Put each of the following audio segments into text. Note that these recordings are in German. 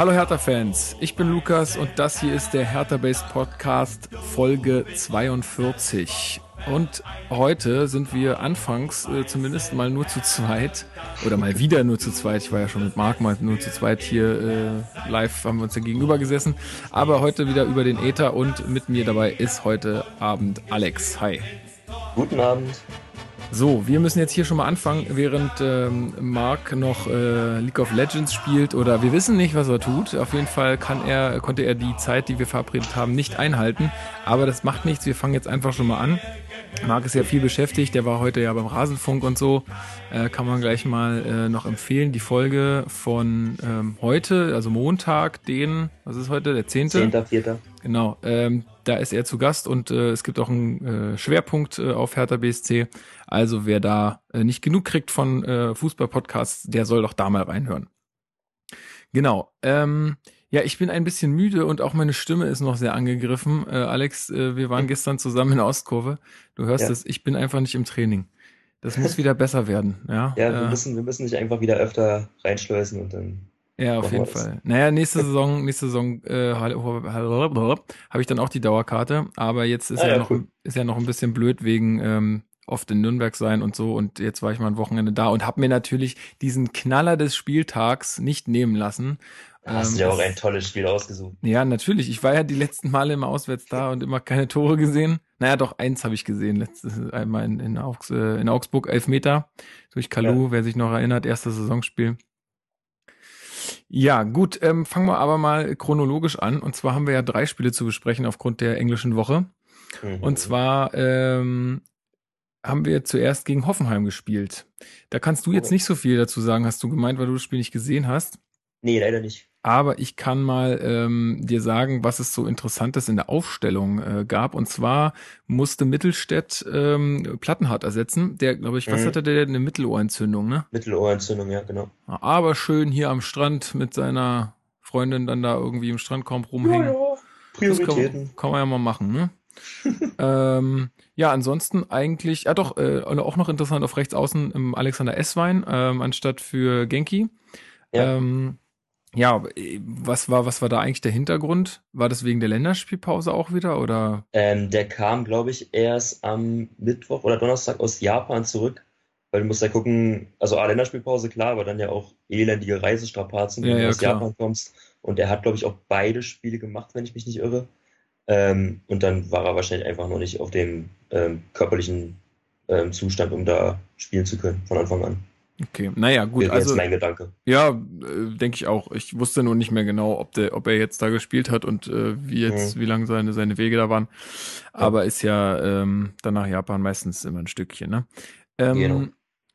Hallo Hertha-Fans, ich bin Lukas und das hier ist der Hertha-Based Podcast Folge 42. Und heute sind wir anfangs äh, zumindest mal nur zu zweit oder mal wieder nur zu zweit. Ich war ja schon mit Marc mal nur zu zweit hier äh, live, haben wir uns ja gegenüber gesessen. Aber heute wieder über den Äther und mit mir dabei ist heute Abend Alex. Hi. Guten Abend. So, wir müssen jetzt hier schon mal anfangen, während ähm, Mark noch äh, League of Legends spielt oder wir wissen nicht, was er tut. Auf jeden Fall kann er, konnte er die Zeit, die wir verabredet haben, nicht einhalten. Aber das macht nichts. Wir fangen jetzt einfach schon mal an. Marc ist ja viel beschäftigt, der war heute ja beim Rasenfunk und so. Äh, kann man gleich mal äh, noch empfehlen. Die Folge von ähm, heute, also Montag, den, was ist heute, der 10. 10.4. Genau, ähm, da ist er zu Gast und äh, es gibt auch einen äh, Schwerpunkt äh, auf Hertha BSC. Also wer da äh, nicht genug kriegt von äh, Fußball-Podcasts, der soll doch da mal reinhören. Genau. Ähm, ja, ich bin ein bisschen müde und auch meine Stimme ist noch sehr angegriffen. Äh, Alex, äh, wir waren gestern zusammen in der Ostkurve. Du hörst ja. es, ich bin einfach nicht im Training. Das muss wieder besser werden. Ja, ja wir, äh, müssen, wir müssen dich einfach wieder öfter reinschleusen und dann. Ja, auf jeden Fall. Naja, nächste Saison, nächste Saison äh, habe ich dann auch die Dauerkarte, aber jetzt ist ah, ja, ja, noch cool. ist ja noch ein bisschen blöd wegen ähm, oft in Nürnberg sein und so. Und jetzt war ich mal ein Wochenende da und habe mir natürlich diesen Knaller des Spieltags nicht nehmen lassen. Hast ähm, du ja auch ein tolles Spiel ausgesucht. Ja, natürlich. Ich war ja die letzten Male immer auswärts da und immer keine Tore gesehen. Naja, doch, eins habe ich gesehen. Letztes einmal in, in, Augs, äh, in Augsburg, Elfmeter durch Kalu, ja. wer sich noch erinnert, erstes Saisonspiel. Ja, gut, ähm, fangen wir aber mal chronologisch an. Und zwar haben wir ja drei Spiele zu besprechen aufgrund der englischen Woche. Mhm. Und zwar ähm, haben wir zuerst gegen Hoffenheim gespielt. Da kannst du jetzt nicht so viel dazu sagen, hast du gemeint, weil du das Spiel nicht gesehen hast. Nee, leider nicht. Aber ich kann mal ähm, dir sagen, was es so Interessantes in der Aufstellung äh, gab. Und zwar musste Mittelstädt ähm, Plattenhardt ersetzen. Der, glaube ich, was mhm. hatte der? Eine Mittelohrentzündung, ne? Mittelohrentzündung, ja, genau. Aber schön hier am Strand mit seiner Freundin dann da irgendwie im Strandkorb rumhängen. Ja, ja. Prioritäten. Kann, kann, man ja mal machen, ne? ähm, ja, ansonsten eigentlich, ja doch, äh, auch noch interessant auf rechts außen im Alexander Esswein ähm, anstatt für Genki. Ja. Ähm, ja, was war, was war da eigentlich der Hintergrund? War das wegen der Länderspielpause auch wieder oder? Ähm, der kam, glaube ich, erst am Mittwoch oder Donnerstag aus Japan zurück. Weil du musst ja gucken, also A, Länderspielpause, klar, aber dann ja auch elendige Reisestrapazen, wenn ja, du ja, aus klar. Japan kommst. Und er hat, glaube ich, auch beide Spiele gemacht, wenn ich mich nicht irre. Ähm, und dann war er wahrscheinlich einfach noch nicht auf dem ähm, körperlichen ähm, Zustand, um da spielen zu können von Anfang an. Okay, naja, gut. Das also, ist mein Gedanke. Ja, äh, denke ich auch. Ich wusste nur nicht mehr genau, ob, der, ob er jetzt da gespielt hat und äh, wie jetzt, mhm. wie lang seine, seine Wege da waren. Aber ja. ist ja ähm, dann nach Japan meistens immer ein Stückchen, ne? Ähm, genau.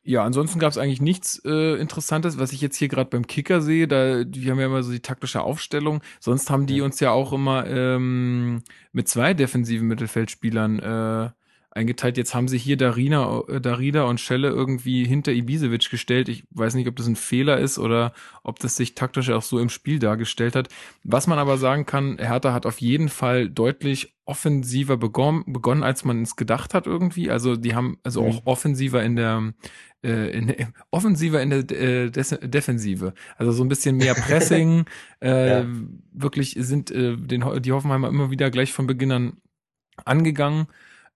Ja, ansonsten gab es eigentlich nichts äh, Interessantes, was ich jetzt hier gerade beim Kicker sehe. Da, die haben ja immer so die taktische Aufstellung. Sonst haben die uns ja auch immer ähm, mit zwei defensiven Mittelfeldspielern äh, eingeteilt. Jetzt haben sie hier Darina, äh, Darida und Schelle irgendwie hinter Ibisevic gestellt. Ich weiß nicht, ob das ein Fehler ist oder ob das sich taktisch auch so im Spiel dargestellt hat. Was man aber sagen kann, Hertha hat auf jeden Fall deutlich offensiver begonnen, begonnen als man es gedacht hat irgendwie. Also die haben also mhm. auch offensiver in der äh, in, in, offensiver in der äh, Defensive. Also so ein bisschen mehr Pressing. äh, ja. Wirklich sind äh, den, die Hoffenheimer immer wieder gleich von Beginn an angegangen.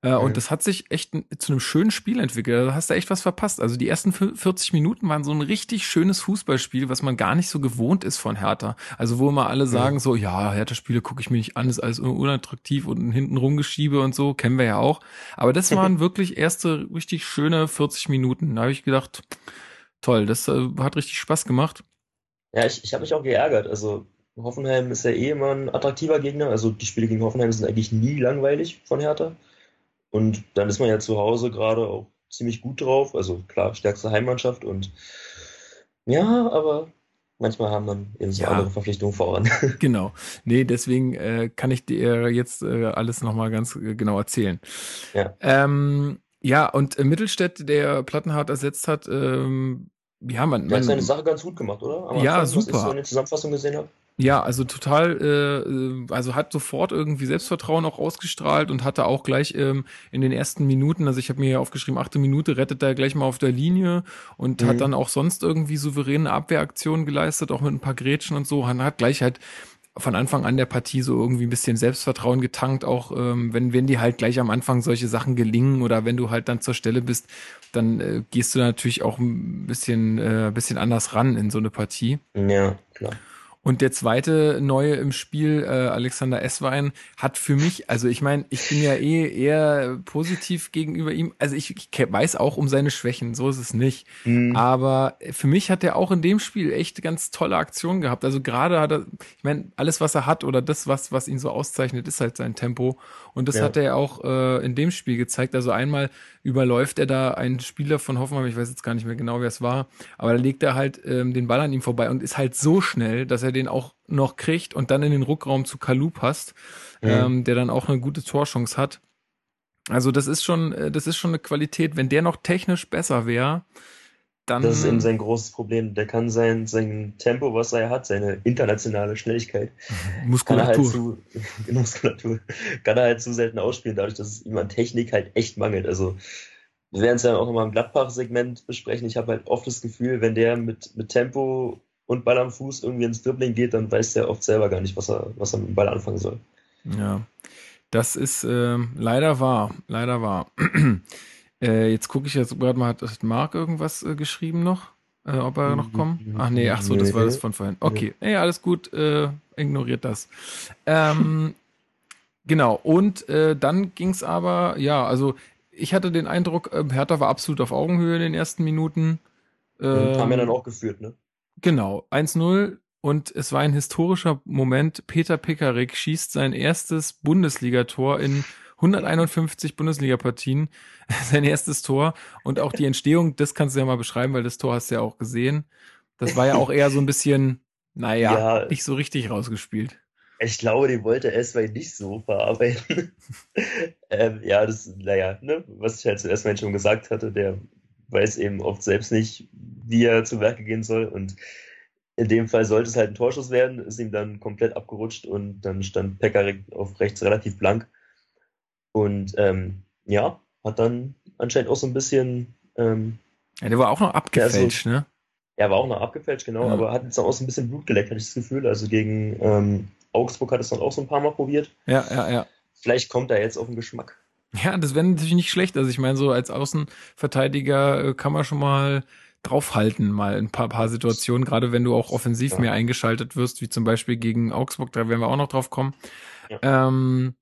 Äh, mhm. Und das hat sich echt zu einem schönen Spiel entwickelt. Da hast du echt was verpasst. Also die ersten 40 Minuten waren so ein richtig schönes Fußballspiel, was man gar nicht so gewohnt ist von Hertha. Also wo immer alle mhm. sagen so, ja, Hertha-Spiele gucke ich mir nicht an, ist alles unattraktiv und hinten rumgeschiebe und so, kennen wir ja auch. Aber das waren wirklich erste richtig schöne 40 Minuten. Da habe ich gedacht, toll, das äh, hat richtig Spaß gemacht. Ja, ich, ich habe mich auch geärgert. Also Hoffenheim ist ja eh immer ein attraktiver Gegner. Also die Spiele gegen Hoffenheim sind eigentlich nie langweilig von Hertha. Und dann ist man ja zu Hause gerade auch ziemlich gut drauf. Also klar, stärkste Heimmannschaft und ja, aber manchmal haben dann eben so ja. andere Verpflichtungen voran. Genau. Nee, deswegen äh, kann ich dir jetzt äh, alles nochmal ganz äh, genau erzählen. Ja. Ähm, ja, und äh, Mittelstädt, der Plattenhardt ersetzt hat, ähm, ja, man. Der hat seine Sache ganz gut gemacht, oder? Am ja, Anfang, super. Was ich so in der Zusammenfassung gesehen habe. Ja, also total, äh, also hat sofort irgendwie Selbstvertrauen auch ausgestrahlt und hatte auch gleich ähm, in den ersten Minuten, also ich habe mir hier aufgeschrieben, achte Minute rettet er gleich mal auf der Linie und mhm. hat dann auch sonst irgendwie souveräne Abwehraktionen geleistet, auch mit ein paar Grätschen und so. Und hat gleich halt von Anfang an der Partie so irgendwie ein bisschen Selbstvertrauen getankt, auch ähm, wenn, wenn die halt gleich am Anfang solche Sachen gelingen oder wenn du halt dann zur Stelle bist, dann äh, gehst du natürlich auch ein bisschen, äh, bisschen anders ran in so eine Partie. Ja, klar. Und der zweite Neue im Spiel, äh, Alexander Esswein, hat für mich, also ich meine, ich bin ja eh eher positiv gegenüber ihm. Also ich, ich weiß auch um seine Schwächen, so ist es nicht. Mhm. Aber für mich hat er auch in dem Spiel echt ganz tolle Aktionen gehabt. Also gerade hat er, ich meine, alles, was er hat oder das, was, was ihn so auszeichnet, ist halt sein Tempo. Und das ja. hat er auch äh, in dem Spiel gezeigt. Also einmal überläuft er da einen Spieler von Hoffenheim, ich weiß jetzt gar nicht mehr genau, wer es war, aber da legt er halt ähm, den Ball an ihm vorbei und ist halt so schnell, dass er den auch noch kriegt und dann in den Rückraum zu Kalu passt, mhm. ähm, der dann auch eine gute Torchance hat. Also das ist schon, äh, das ist schon eine Qualität. Wenn der noch technisch besser wäre, dann. Das ist eben sein großes Problem. Der kann sein, sein Tempo, was er hat, seine internationale Schnelligkeit, Muskulatur. Kann er halt zu, Muskulatur, kann er halt zu selten ausspielen, dadurch, dass es ihm an Technik halt echt mangelt. Also, wir werden es ja auch nochmal im Gladbach-Segment besprechen. Ich habe halt oft das Gefühl, wenn der mit, mit Tempo und Ball am Fuß irgendwie ins Dribbling geht, dann weiß der oft selber gar nicht, was er, was er mit dem Ball anfangen soll. Ja, das ist äh, leider wahr, leider wahr. äh, jetzt gucke ich jetzt gerade mal, hat Marc irgendwas äh, geschrieben noch? Äh, ob er noch kommt? Ach nee, ach so, das war das von vorhin. Okay, nee, alles gut, äh, ignoriert das. Ähm, genau, und äh, dann ging es aber, ja, also ich hatte den Eindruck, Hertha war absolut auf Augenhöhe in den ersten Minuten. Ähm, haben ja dann auch geführt, ne? Genau, 1-0 und es war ein historischer Moment. Peter Pekarik schießt sein erstes Bundesligator in 151 Bundesliga-Partien, sein erstes Tor und auch die Entstehung, das kannst du ja mal beschreiben, weil das Tor hast du ja auch gesehen. Das war ja auch eher so ein bisschen, naja, ja, nicht so richtig rausgespielt. Ich glaube, den wollte Esway nicht so verarbeiten. ähm, ja, das, naja, ne, was ich halt zuerst mal schon gesagt hatte, der weiß eben oft selbst nicht, wie er zu Werke gehen soll. Und in dem Fall sollte es halt ein Torschuss werden, ist ihm dann komplett abgerutscht und dann stand Pekarik auf rechts relativ blank. Und ähm, ja, hat dann anscheinend auch so ein bisschen. Ähm, ja, der war auch noch abgefälscht, so, ne? Er war auch noch abgefälscht, genau, ja. aber hat jetzt auch so ein bisschen Blut geleckt, hatte ich das Gefühl. Also gegen ähm, Augsburg hat es dann auch so ein paar Mal probiert. Ja, ja, ja. Vielleicht kommt er jetzt auf den Geschmack. Ja, das wäre natürlich nicht schlecht. Also ich meine, so als Außenverteidiger äh, kann man schon mal draufhalten, mal ein paar, paar Situationen, gerade wenn du auch offensiv ja. mehr eingeschaltet wirst, wie zum Beispiel gegen Augsburg, da werden wir auch noch drauf kommen. Ja. Ähm,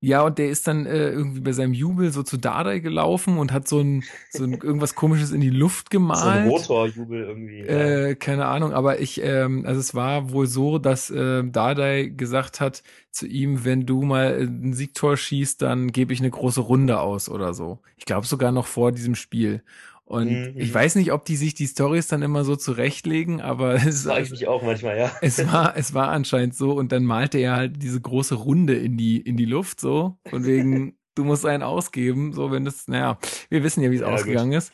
ja, und der ist dann äh, irgendwie bei seinem Jubel so zu Dardai gelaufen und hat so ein, so ein irgendwas komisches in die Luft gemalt. So ein Rotorjubel irgendwie. Äh, keine Ahnung, aber ich, ähm, also es war wohl so, dass äh, Dardai gesagt hat zu ihm, wenn du mal ein Siegtor schießt, dann gebe ich eine große Runde aus oder so. Ich glaube sogar noch vor diesem Spiel. Und mhm. ich weiß nicht, ob die sich die Stories dann immer so zurechtlegen, aber es sage ich mich auch manchmal, ja. Es war, es war anscheinend so und dann malte er halt diese große Runde in die in die Luft so von wegen du musst einen ausgeben, so wenn das, naja, wir wissen ja, wie es ja, ausgegangen gut. ist.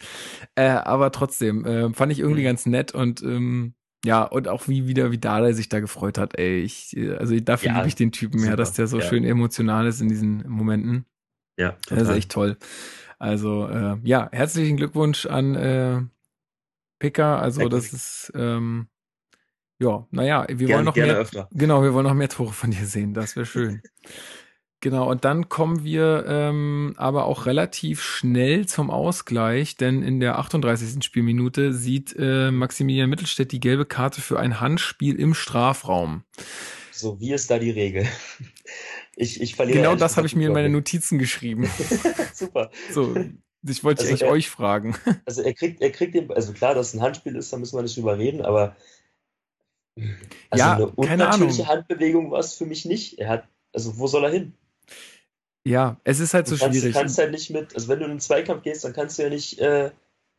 Äh, aber trotzdem äh, fand ich irgendwie mhm. ganz nett und ähm, ja, und auch wie wieder, wie Dada sich da gefreut hat, ey, ich, also dafür ja, liebe ich den Typen super. mehr, dass der so ja. schön emotional ist in diesen Momenten. Ja, total. Das ist echt toll. Also äh, ja, herzlichen Glückwunsch an äh, Picker. Also das ist ähm, ja, naja, wir gerne, wollen noch mehr. Öfter. Genau, wir wollen noch mehr Tore von dir sehen. Das wäre schön. genau, und dann kommen wir ähm, aber auch relativ schnell zum Ausgleich, denn in der 38. Spielminute sieht äh, Maximilian Mittelstädt die gelbe Karte für ein Handspiel im Strafraum. So, wie ist da die Regel? Ich, ich verliere genau das habe ich mir in meine Notizen geschrieben. Super. So, ich wollte also euch fragen. Also er kriegt, er kriegt den, also klar, dass es ein Handspiel ist, da müssen wir nicht drüber reden, aber also ja, eine unnatürliche Handbewegung war es für mich nicht. Er hat, also wo soll er hin? Ja, es ist halt so kannst, schwierig. Du kannst halt nicht mit, also wenn du in einen Zweikampf gehst, dann kannst du ja nicht äh,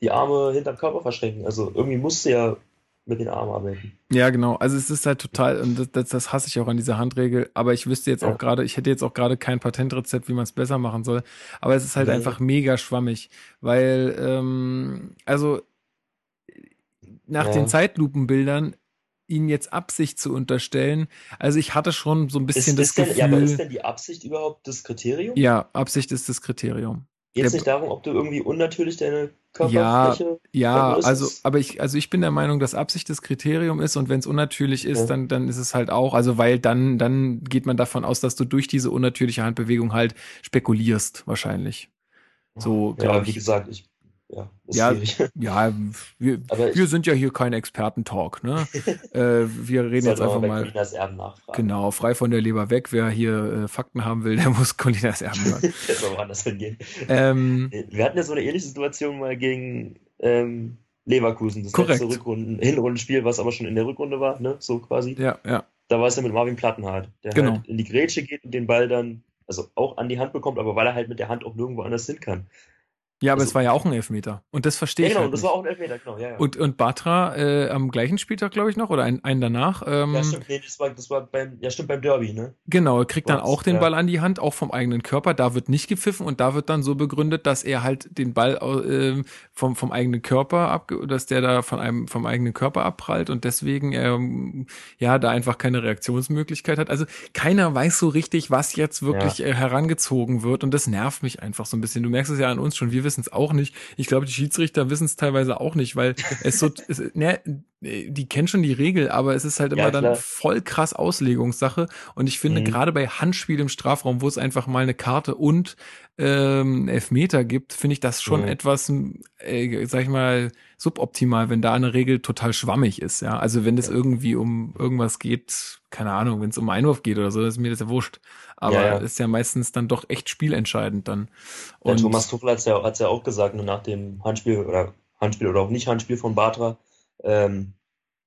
die Arme hinterm Körper verschränken. Also irgendwie musst du ja mit den Armen arbeiten. Ja, genau. Also es ist halt total, und das, das hasse ich auch an dieser Handregel, aber ich wüsste jetzt ja. auch gerade, ich hätte jetzt auch gerade kein Patentrezept, wie man es besser machen soll. Aber es ist halt nee. einfach mega schwammig, weil, ähm, also nach ja. den Zeitlupenbildern ihn jetzt Absicht zu unterstellen. Also ich hatte schon so ein bisschen ist, das ist denn, Gefühl. Ja, aber ist denn die Absicht überhaupt das Kriterium? Ja, Absicht ist das Kriterium. Geht es nicht darum, ob du irgendwie unnatürlich deine Körperfläche Ja, ja also, aber ich, also ich bin der Meinung, dass Absicht das Kriterium ist und wenn es unnatürlich ist, ja. dann, dann ist es halt auch, also weil dann, dann geht man davon aus, dass du durch diese unnatürliche Handbewegung halt spekulierst, wahrscheinlich. So, ja, wie gesagt, ich ja, ja, ja, wir, wir sind ja hier kein Experten-Talk, ne? äh, wir reden jetzt einfach mal. Erben nachfragen. Genau, frei von der Leber weg. Wer hier äh, Fakten haben will, der muss Colinas Erben hören. das soll woanders hingehen. Ähm, wir hatten ja so eine ähnliche Situation mal gegen ähm, Leverkusen. Das korrekt. letzte Rückrunden, Hinrundenspiel, was aber schon in der Rückrunde war, ne? So quasi. Ja, ja. Da war es ja mit Marvin Plattenhardt, der genau. halt in die Grätsche geht und den Ball dann also auch an die Hand bekommt, aber weil er halt mit der Hand auch nirgendwo anders hin kann. Ja, aber also, es war ja auch ein Elfmeter. Und das verstehe ja, ich. Genau, das war auch ein Elfmeter, genau. Ja, ja. Und, und Batra äh, am gleichen Spieltag, glaube ich, noch, oder einen, einen danach. Ähm, ja, stimmt, nee, das war, das war beim, ja, stimmt, beim Derby, ne? Genau, kriegt dann auch den. Ball an die Hand, auch vom eigenen Körper. Da wird nicht gepfiffen und da wird dann so begründet, dass er halt den Ball äh, vom, vom eigenen Körper ab, dass der da von einem, vom eigenen Körper abprallt und deswegen ähm, ja da einfach keine Reaktionsmöglichkeit hat. Also keiner weiß so richtig, was jetzt wirklich äh, herangezogen wird und das nervt mich einfach so ein bisschen. Du merkst es ja an uns schon, wir wissen es auch nicht ich glaube, die Schiedsrichter wissen es teilweise auch nicht, weil es so, es, ne, die kennen schon die Regel, aber es ist halt immer ja, dann voll krass Auslegungssache. Und ich finde, mhm. gerade bei Handspiel im Strafraum, wo es einfach mal eine Karte und ähm, Elfmeter gibt, finde ich das schon mhm. etwas, äh, sag ich mal, suboptimal, wenn da eine Regel total schwammig ist. Ja, also wenn es ja. irgendwie um irgendwas geht, keine Ahnung, wenn es um Einwurf geht oder so, ist mir das ja wurscht. Aber ja, ja. ist ja meistens dann doch echt spielentscheidend dann. Und ja, Thomas Tuchel hat es ja, hat's ja auch gesagt, nach dem Handspiel oder Handspiel oder auch nicht Handspiel von Batra. Ähm,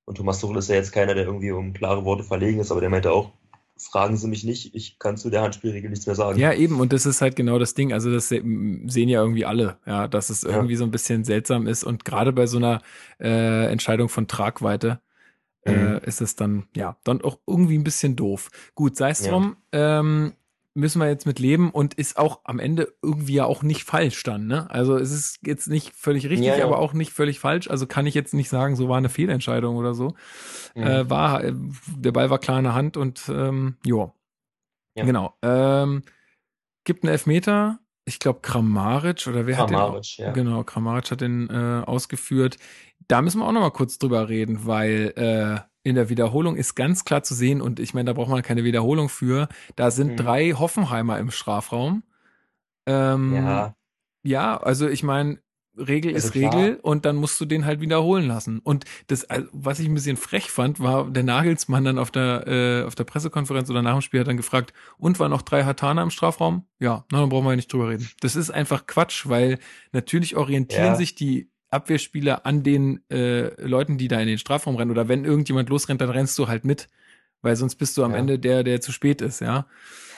und Thomas Tuchel ist ja jetzt keiner, der irgendwie um klare Worte verlegen ist, aber der meinte auch, fragen Sie mich nicht, ich kann zu der Handspielregel nichts mehr sagen. Ja, eben, und das ist halt genau das Ding. Also, das sehen ja irgendwie alle, ja, dass es irgendwie ja. so ein bisschen seltsam ist. Und gerade bei so einer äh, Entscheidung von Tragweite mhm. ist es dann, ja, dann auch irgendwie ein bisschen doof. Gut, sei es drum. Ähm, müssen wir jetzt mit leben und ist auch am Ende irgendwie ja auch nicht falsch dann, ne? Also es ist jetzt nicht völlig richtig, ja, ja. aber auch nicht völlig falsch. Also kann ich jetzt nicht sagen, so war eine Fehlentscheidung oder so. Mhm. Äh, war, äh, der Ball war klar in der Hand und ähm, jo. ja. Genau. Ähm, gibt einen Elfmeter. Ich glaube Kramaric oder wer Kramaric, hat den? Ja. Genau, Kramaric hat den äh, ausgeführt. Da müssen wir auch noch mal kurz drüber reden, weil äh, in der Wiederholung ist ganz klar zu sehen, und ich meine, da braucht man keine Wiederholung für, da sind mhm. drei Hoffenheimer im Strafraum. Ähm, ja. Ja, also ich meine, Regel also ist klar. Regel und dann musst du den halt wiederholen lassen. Und das, was ich ein bisschen frech fand, war der Nagelsmann dann auf der, äh, auf der Pressekonferenz oder nach dem Spiel hat dann gefragt, und war noch drei Hatana im Strafraum? Ja, na, dann brauchen wir ja nicht drüber reden. Das ist einfach Quatsch, weil natürlich orientieren ja. sich die Abwehrspieler an den äh, Leuten, die da in den Strafraum rennen. Oder wenn irgendjemand losrennt, dann rennst du halt mit. Weil sonst bist du am ja. Ende der, der zu spät ist, ja.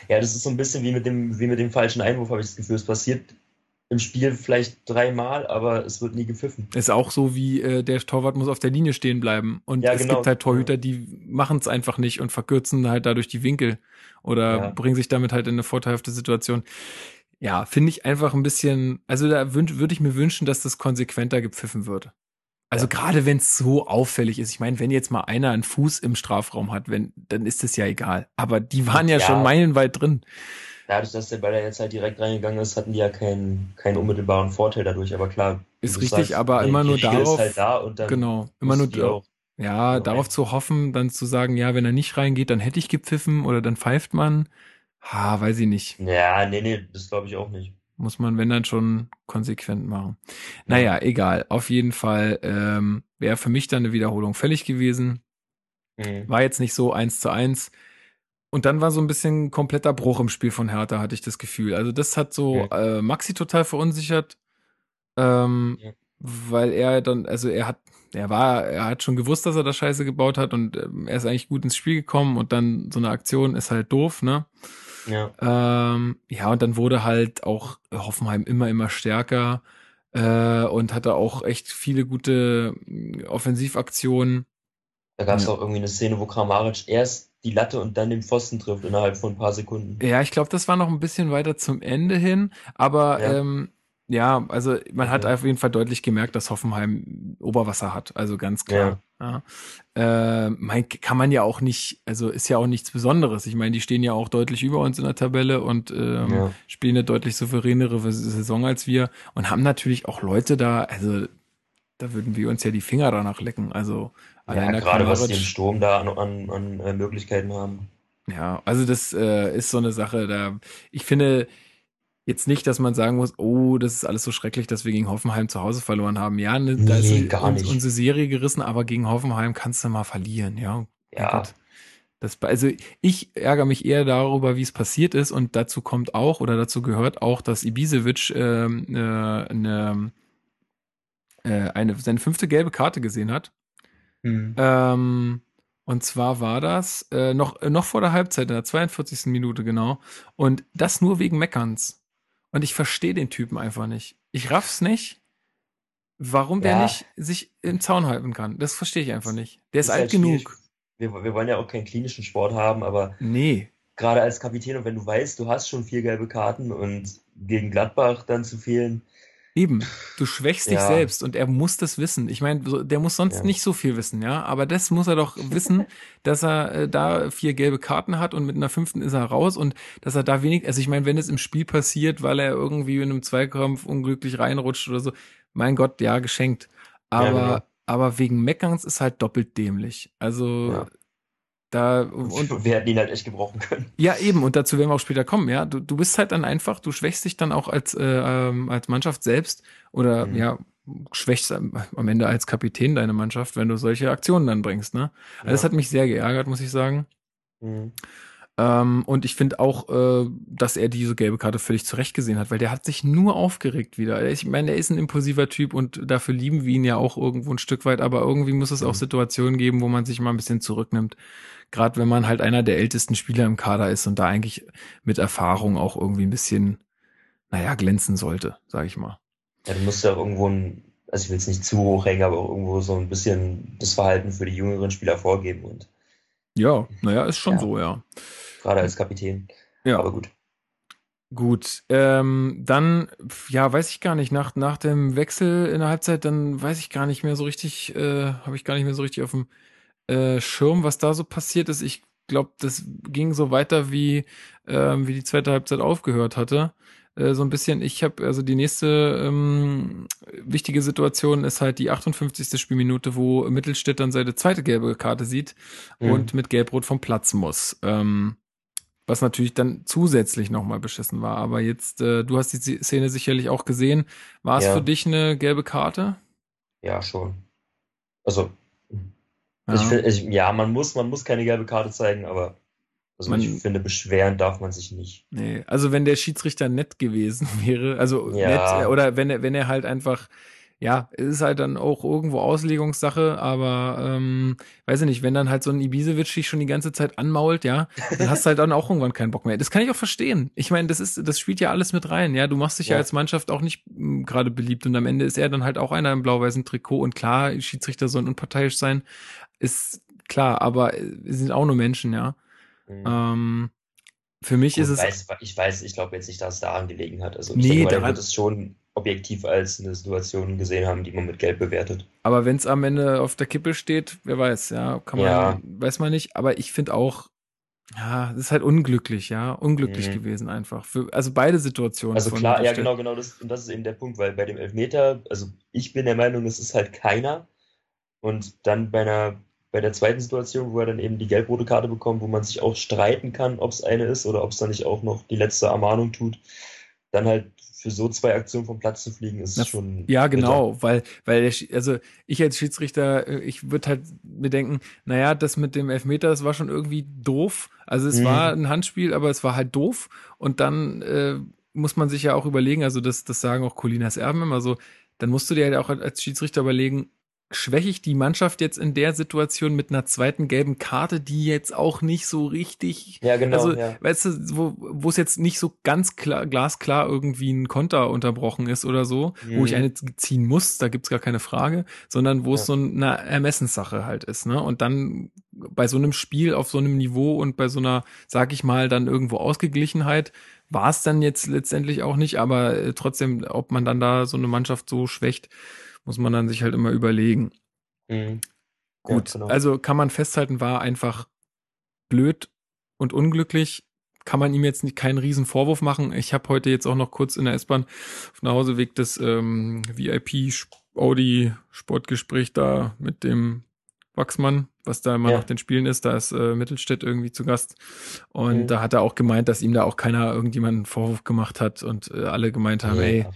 Ja, das ist so ein bisschen wie mit dem, wie mit dem falschen Einwurf, habe ich das Gefühl. Es passiert im Spiel vielleicht dreimal, aber es wird nie gepfiffen. Ist auch so wie äh, der Torwart muss auf der Linie stehen bleiben. Und ja, es genau. gibt halt Torhüter, die machen es einfach nicht und verkürzen halt dadurch die Winkel oder ja. bringen sich damit halt in eine vorteilhafte Situation ja, finde ich einfach ein bisschen, also da würde ich mir wünschen, dass das konsequenter gepfiffen wird. Also ja. gerade wenn es so auffällig ist. Ich meine, wenn jetzt mal einer einen Fuß im Strafraum hat, wenn, dann ist es ja egal. Aber die waren ja, ja. schon meilenweit drin. Dadurch, dass der Ball jetzt halt direkt reingegangen ist, hatten die ja keinen, keinen unmittelbaren Vorteil dadurch. Aber klar. Ist richtig, sagst, aber immer nur darauf. Halt da genau, immer nur auch, ja, darauf zu hoffen, dann zu sagen, ja, wenn er nicht reingeht, dann hätte ich gepfiffen oder dann pfeift man. Ha, weiß ich nicht. Ja, nee, nee, das glaube ich auch nicht. Muss man, wenn dann schon konsequent machen. Naja, ja. egal. Auf jeden Fall ähm, wäre für mich dann eine Wiederholung fällig gewesen. Mhm. War jetzt nicht so eins zu eins. Und dann war so ein bisschen kompletter Bruch im Spiel von Hertha, hatte ich das Gefühl. Also das hat so mhm. äh, Maxi total verunsichert. Ähm, ja. Weil er dann, also er hat, er war, er hat schon gewusst, dass er da Scheiße gebaut hat und ähm, er ist eigentlich gut ins Spiel gekommen und dann so eine Aktion ist halt doof, ne? Ja. Ähm, ja, und dann wurde halt auch Hoffenheim immer, immer stärker äh, und hatte auch echt viele gute mm, Offensivaktionen. Da gab es ja. auch irgendwie eine Szene, wo Kramaric erst die Latte und dann den Pfosten trifft innerhalb von ein paar Sekunden. Ja, ich glaube, das war noch ein bisschen weiter zum Ende hin, aber ja, ähm, ja also man hat auf jeden Fall deutlich gemerkt, dass Hoffenheim Oberwasser hat, also ganz klar. Ja. Äh, mein, kann man ja auch nicht, also ist ja auch nichts Besonderes. Ich meine, die stehen ja auch deutlich über uns in der Tabelle und ähm, ja. spielen eine deutlich souveränere Saison als wir und haben natürlich auch Leute da, also da würden wir uns ja die Finger danach lecken. Also ja, gerade was die im Sturm da an, an, an äh, Möglichkeiten haben. Ja, also das äh, ist so eine Sache, da ich finde, jetzt nicht, dass man sagen muss, oh, das ist alles so schrecklich, dass wir gegen Hoffenheim zu Hause verloren haben. Ja, ne, da nee, ist uns, unsere Serie gerissen, aber gegen Hoffenheim kannst du mal verlieren, ja. Ja. Das, also ich ärgere mich eher darüber, wie es passiert ist und dazu kommt auch oder dazu gehört auch, dass Ibisevic ähm, äh, eine, äh, eine, seine fünfte gelbe Karte gesehen hat. Mhm. Ähm, und zwar war das äh, noch, noch vor der Halbzeit, in der 42. Minute genau. Und das nur wegen Meckerns. Und ich verstehe den Typen einfach nicht. Ich raff's nicht, warum ja. der nicht sich im Zaun halten kann. Das verstehe ich einfach nicht. Der ist, ist alt halt genug. Wir, wir, wollen ja auch keinen klinischen Sport haben, aber nee. gerade als Kapitän und wenn du weißt, du hast schon vier gelbe Karten und gegen Gladbach dann zu fehlen, Eben, du schwächst dich selbst und er muss das wissen. Ich meine, der muss sonst ja. nicht so viel wissen, ja, aber das muss er doch wissen, dass er äh, da vier gelbe Karten hat und mit einer fünften ist er raus und dass er da wenig, also ich meine, wenn es im Spiel passiert, weil er irgendwie in einem Zweikampf unglücklich reinrutscht oder so, mein Gott, ja, geschenkt. Aber, ja, genau. aber wegen Meckerns ist halt doppelt dämlich. Also da, und, wir hätten ihn halt echt gebrauchen können. Ja, eben, und dazu werden wir auch später kommen, ja. Du, du bist halt dann einfach, du schwächst dich dann auch als, äh, ähm, als Mannschaft selbst oder mhm. ja, schwächst am Ende als Kapitän deine Mannschaft, wenn du solche Aktionen dann bringst, ne? Also ja. das hat mich sehr geärgert, muss ich sagen. Mhm. Ähm, und ich finde auch, äh, dass er diese gelbe Karte völlig zurecht gesehen hat, weil der hat sich nur aufgeregt wieder. Ich meine, er ist ein impulsiver Typ und dafür lieben wir ihn ja auch irgendwo ein Stück weit, aber irgendwie muss es auch mhm. Situationen geben, wo man sich mal ein bisschen zurücknimmt. Gerade wenn man halt einer der ältesten Spieler im Kader ist und da eigentlich mit Erfahrung auch irgendwie ein bisschen, naja, glänzen sollte, sag ich mal. Ja, du musst ja irgendwo ein, also ich will es nicht zu hoch hängen, aber irgendwo so ein bisschen das Verhalten für die jüngeren Spieler vorgeben und. Ja, naja, ist schon ja. so, ja. Gerade als Kapitän. Ja. Aber gut. Gut, ähm, dann, ja, weiß ich gar nicht, nach, nach dem Wechsel in der Halbzeit, dann weiß ich gar nicht mehr so richtig, äh, habe ich gar nicht mehr so richtig auf dem äh, Schirm, was da so passiert ist. Ich glaube, das ging so weiter, wie, äh, wie die zweite Halbzeit aufgehört hatte. Äh, so ein bisschen, ich habe, also die nächste ähm, wichtige Situation ist halt die 58. Spielminute, wo Mittelstädt dann seine zweite gelbe Karte sieht mhm. und mit Gelbrot vom Platz muss. Ähm, was natürlich dann zusätzlich nochmal beschissen war. Aber jetzt, äh, du hast die Szene sicherlich auch gesehen. War es ja. für dich eine gelbe Karte? Ja, schon. Also, ja. Ich find, ich, ja, man muss, man muss keine gelbe Karte zeigen, aber also man, ich finde, beschweren darf man sich nicht. Nee, also wenn der Schiedsrichter nett gewesen wäre, also ja. nett, oder wenn er, wenn er halt einfach ja, ist halt dann auch irgendwo Auslegungssache, aber ähm, weiß ich nicht, wenn dann halt so ein Ibisevic dich schon die ganze Zeit anmault, ja, dann hast du halt dann auch irgendwann keinen Bock mehr. Das kann ich auch verstehen. Ich meine, das ist, das spielt ja alles mit rein, ja. Du machst dich ja, ja als Mannschaft auch nicht hm, gerade beliebt und am Ende ist er dann halt auch einer im blau-weißen Trikot und klar, Schiedsrichter sollen unparteiisch sein, ist klar, aber wir sind auch nur Menschen, ja. Mhm. Ähm, für mich Gut, ist es. Weiß, ich weiß, ich glaube jetzt nicht, dass es daran gelegen hat. Also ich nee, denke, da wird es schon objektiv als eine Situation gesehen haben, die man mit Gelb bewertet. Aber wenn es am Ende auf der Kippe steht, wer weiß, ja, kann man, ja. weiß man nicht. Aber ich finde auch, ja, das ist halt unglücklich, ja, unglücklich mhm. gewesen einfach. Für, also beide Situationen. Also klar, ja, genau, genau, das, und das ist eben der Punkt, weil bei dem Elfmeter, also ich bin der Meinung, es ist halt keiner. Und dann bei einer, bei der zweiten Situation, wo er dann eben die gelb-rote Karte bekommt, wo man sich auch streiten kann, ob es eine ist oder ob es dann nicht auch noch die letzte Ermahnung tut, dann halt für so zwei Aktionen vom Platz zu fliegen, ist das, schon. Ja, genau, bitter. weil, weil der, also ich als Schiedsrichter, äh, ich würde halt bedenken, naja, das mit dem Elfmeter, das war schon irgendwie doof. Also es mhm. war ein Handspiel, aber es war halt doof. Und dann äh, muss man sich ja auch überlegen, also das, das sagen auch Colinas Erben immer so, dann musst du dir halt auch als Schiedsrichter überlegen, schwäche ich die Mannschaft jetzt in der Situation mit einer zweiten gelben Karte, die jetzt auch nicht so richtig, ja genau, also ja. weißt du, wo wo es jetzt nicht so ganz klar, glasklar irgendwie ein Konter unterbrochen ist oder so, mhm. wo ich mhm. eine ziehen muss, da gibt's gar keine Frage, sondern wo ja. es so eine Ermessenssache halt ist, ne? Und dann bei so einem Spiel auf so einem Niveau und bei so einer, sag ich mal, dann irgendwo Ausgeglichenheit war es dann jetzt letztendlich auch nicht, aber äh, trotzdem, ob man dann da so eine Mannschaft so schwächt, muss man dann sich halt immer überlegen. Mhm. Gut, ja, genau. also kann man festhalten, war einfach blöd und unglücklich. Kann man ihm jetzt nicht keinen riesen Vorwurf machen. Ich habe heute jetzt auch noch kurz in der S-Bahn auf dem Nachhauseweg das ähm, VIP Audi Sportgespräch da mit dem Wachsmann, was da immer ja. nach den Spielen ist. Da ist äh, Mittelstädt irgendwie zu Gast. Und mhm. da hat er auch gemeint, dass ihm da auch keiner irgendjemanden Vorwurf gemacht hat und äh, alle gemeint haben, ja. ey,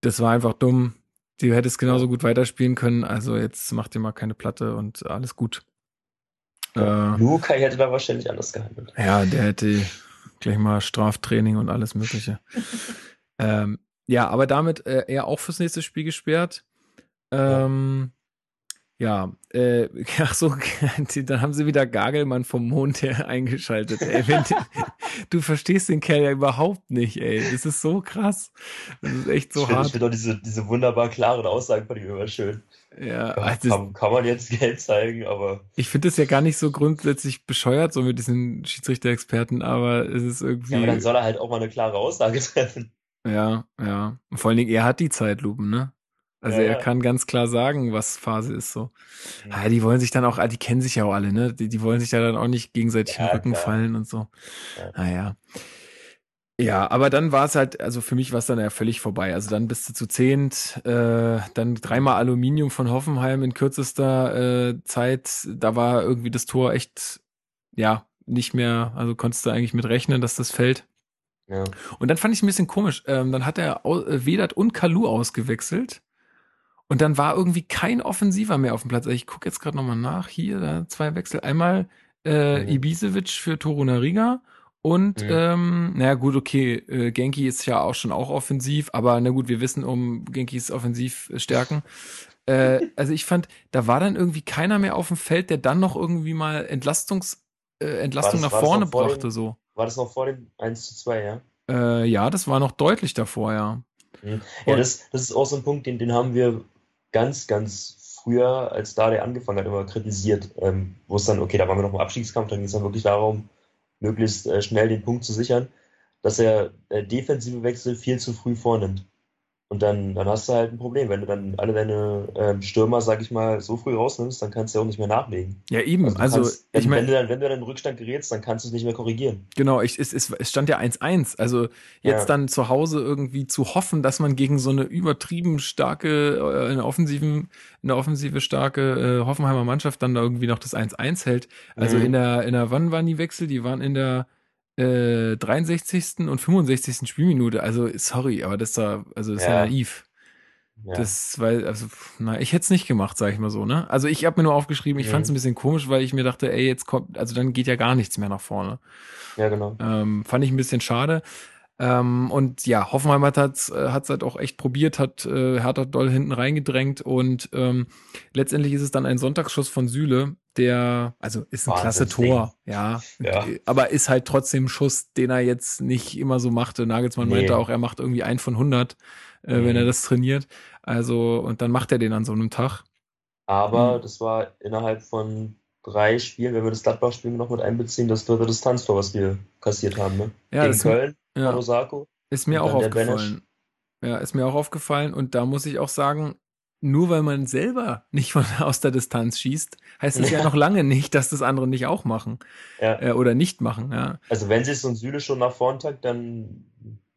das war einfach dumm. Du hättest genauso gut weiterspielen können. Also jetzt mach dir mal keine Platte und alles gut. Ja, äh, Lukai hätte da wahrscheinlich anders gehandelt. Ja, der hätte gleich mal Straftraining und alles Mögliche. ähm, ja, aber damit äh, er auch fürs nächste Spiel gesperrt. Ähm, ja, äh, ach so, dann haben sie wieder Gagelmann vom Mond her eingeschaltet. Ey, wenn, du verstehst den Kerl ja überhaupt nicht, ey. Das ist so krass. Das ist echt so ich hart. ich finde auch diese, diese wunderbar klaren Aussagen von ihm immer schön. Ja, kann, also kann, kann, man jetzt Geld zeigen, aber. Ich finde es ja gar nicht so grundsätzlich bescheuert, so mit diesen Schiedsrichter-Experten, aber es ist irgendwie. Ja, aber dann soll er halt auch mal eine klare Aussage treffen. Ja, ja. Vor allen Dingen, er hat die Zeitlupen, ne? Also ja, er kann ganz klar sagen, was Phase ist so. Mhm. Ah, die wollen sich dann auch, ah, die kennen sich ja auch alle, ne? Die, die wollen sich ja dann auch nicht gegenseitig ja, in den Rücken klar. fallen und so. Ja. Naja. Ja, aber dann war es halt, also für mich war es dann ja völlig vorbei. Also dann bist du zu zehnt, äh, dann dreimal Aluminium von Hoffenheim in kürzester äh, Zeit. Da war irgendwie das Tor echt, ja, nicht mehr, also konntest du eigentlich mit rechnen, dass das fällt. Ja. Und dann fand ich ein bisschen komisch. Ähm, dann hat er äh, Vedat und Kalu ausgewechselt. Und dann war irgendwie kein Offensiver mehr auf dem Platz. Also ich gucke jetzt gerade nochmal nach. Hier, da zwei Wechsel. Einmal äh, mhm. Ibisevic für Torunariga und mhm. ähm, naja gut, okay, äh, Genki ist ja auch schon auch offensiv, aber na gut, wir wissen um Genkis Offensivstärken. Äh, also ich fand, da war dann irgendwie keiner mehr auf dem Feld, der dann noch irgendwie mal Entlastungs, äh, Entlastung das, nach vorne brachte. Dem, so. War das noch vor dem 1 zu 2, ja? Äh, ja, das war noch deutlich davor, ja. Mhm. Ja, das, das ist auch so ein Punkt, den, den haben wir ganz, ganz früher, als da der angefangen hat, immer kritisiert, ähm, wo es dann, okay, da waren wir noch im Abstiegskampf, dann ging es dann wirklich darum, möglichst äh, schnell den Punkt zu sichern, dass er äh, defensive Wechsel viel zu früh vornimmt. Und dann, dann hast du halt ein Problem. Wenn du dann alle deine ähm, Stürmer, sag ich mal, so früh rausnimmst, dann kannst du ja auch nicht mehr nachlegen. Ja, eben. Also, also kannst, wenn, ich mein, wenn, du dann, wenn du dann in Rückstand gerätst, dann kannst du es nicht mehr korrigieren. Genau, ich, es, es, es stand ja 1-1. Also jetzt ja. dann zu Hause irgendwie zu hoffen, dass man gegen so eine übertrieben starke, äh, eine offensiven, eine offensive starke äh, Hoffenheimer Mannschaft dann da irgendwie noch das 1-1 hält. Also mhm. in der, in der, wann waren die Wechsel? Die waren in der 63. Äh, und 65. Spielminute. Also, sorry, aber das da, also das ja. ist ja naiv. Ja. Das, weil, also, na, ich hätte es nicht gemacht, sag ich mal so, ne? Also ich habe mir nur aufgeschrieben, ich mhm. fand es ein bisschen komisch, weil ich mir dachte, ey, jetzt kommt, also dann geht ja gar nichts mehr nach vorne. Ja, genau. Ähm, fand ich ein bisschen schade. Ähm, und ja, Hoffenheim hat es äh, hat's halt auch echt probiert, hat äh, Hertha doll hinten reingedrängt und ähm, letztendlich ist es dann ein Sonntagsschuss von Süle, der, also ist ein klasse Tor, ja, ja, aber ist halt trotzdem ein Schuss, den er jetzt nicht immer so machte. Nagelsmann nee. meinte auch, er macht irgendwie einen von 100, äh, mhm. wenn er das trainiert. Also, und dann macht er den an so einem Tag. Aber mhm. das war innerhalb von drei Spielen, wenn wir das Gladbach-Spiel noch mit einbeziehen, das dritte Distanztor, was wir kassiert haben, ne? Ja, Gegen Köln, ja. Osako. Ist mir auch aufgefallen. Ja, ist mir auch aufgefallen und da muss ich auch sagen, nur weil man selber nicht von aus der Distanz schießt, heißt es ja. ja noch lange nicht, dass das andere nicht auch machen ja. äh, oder nicht machen. Ja. Also wenn sich so ein Süle schon nach vorn tagt, dann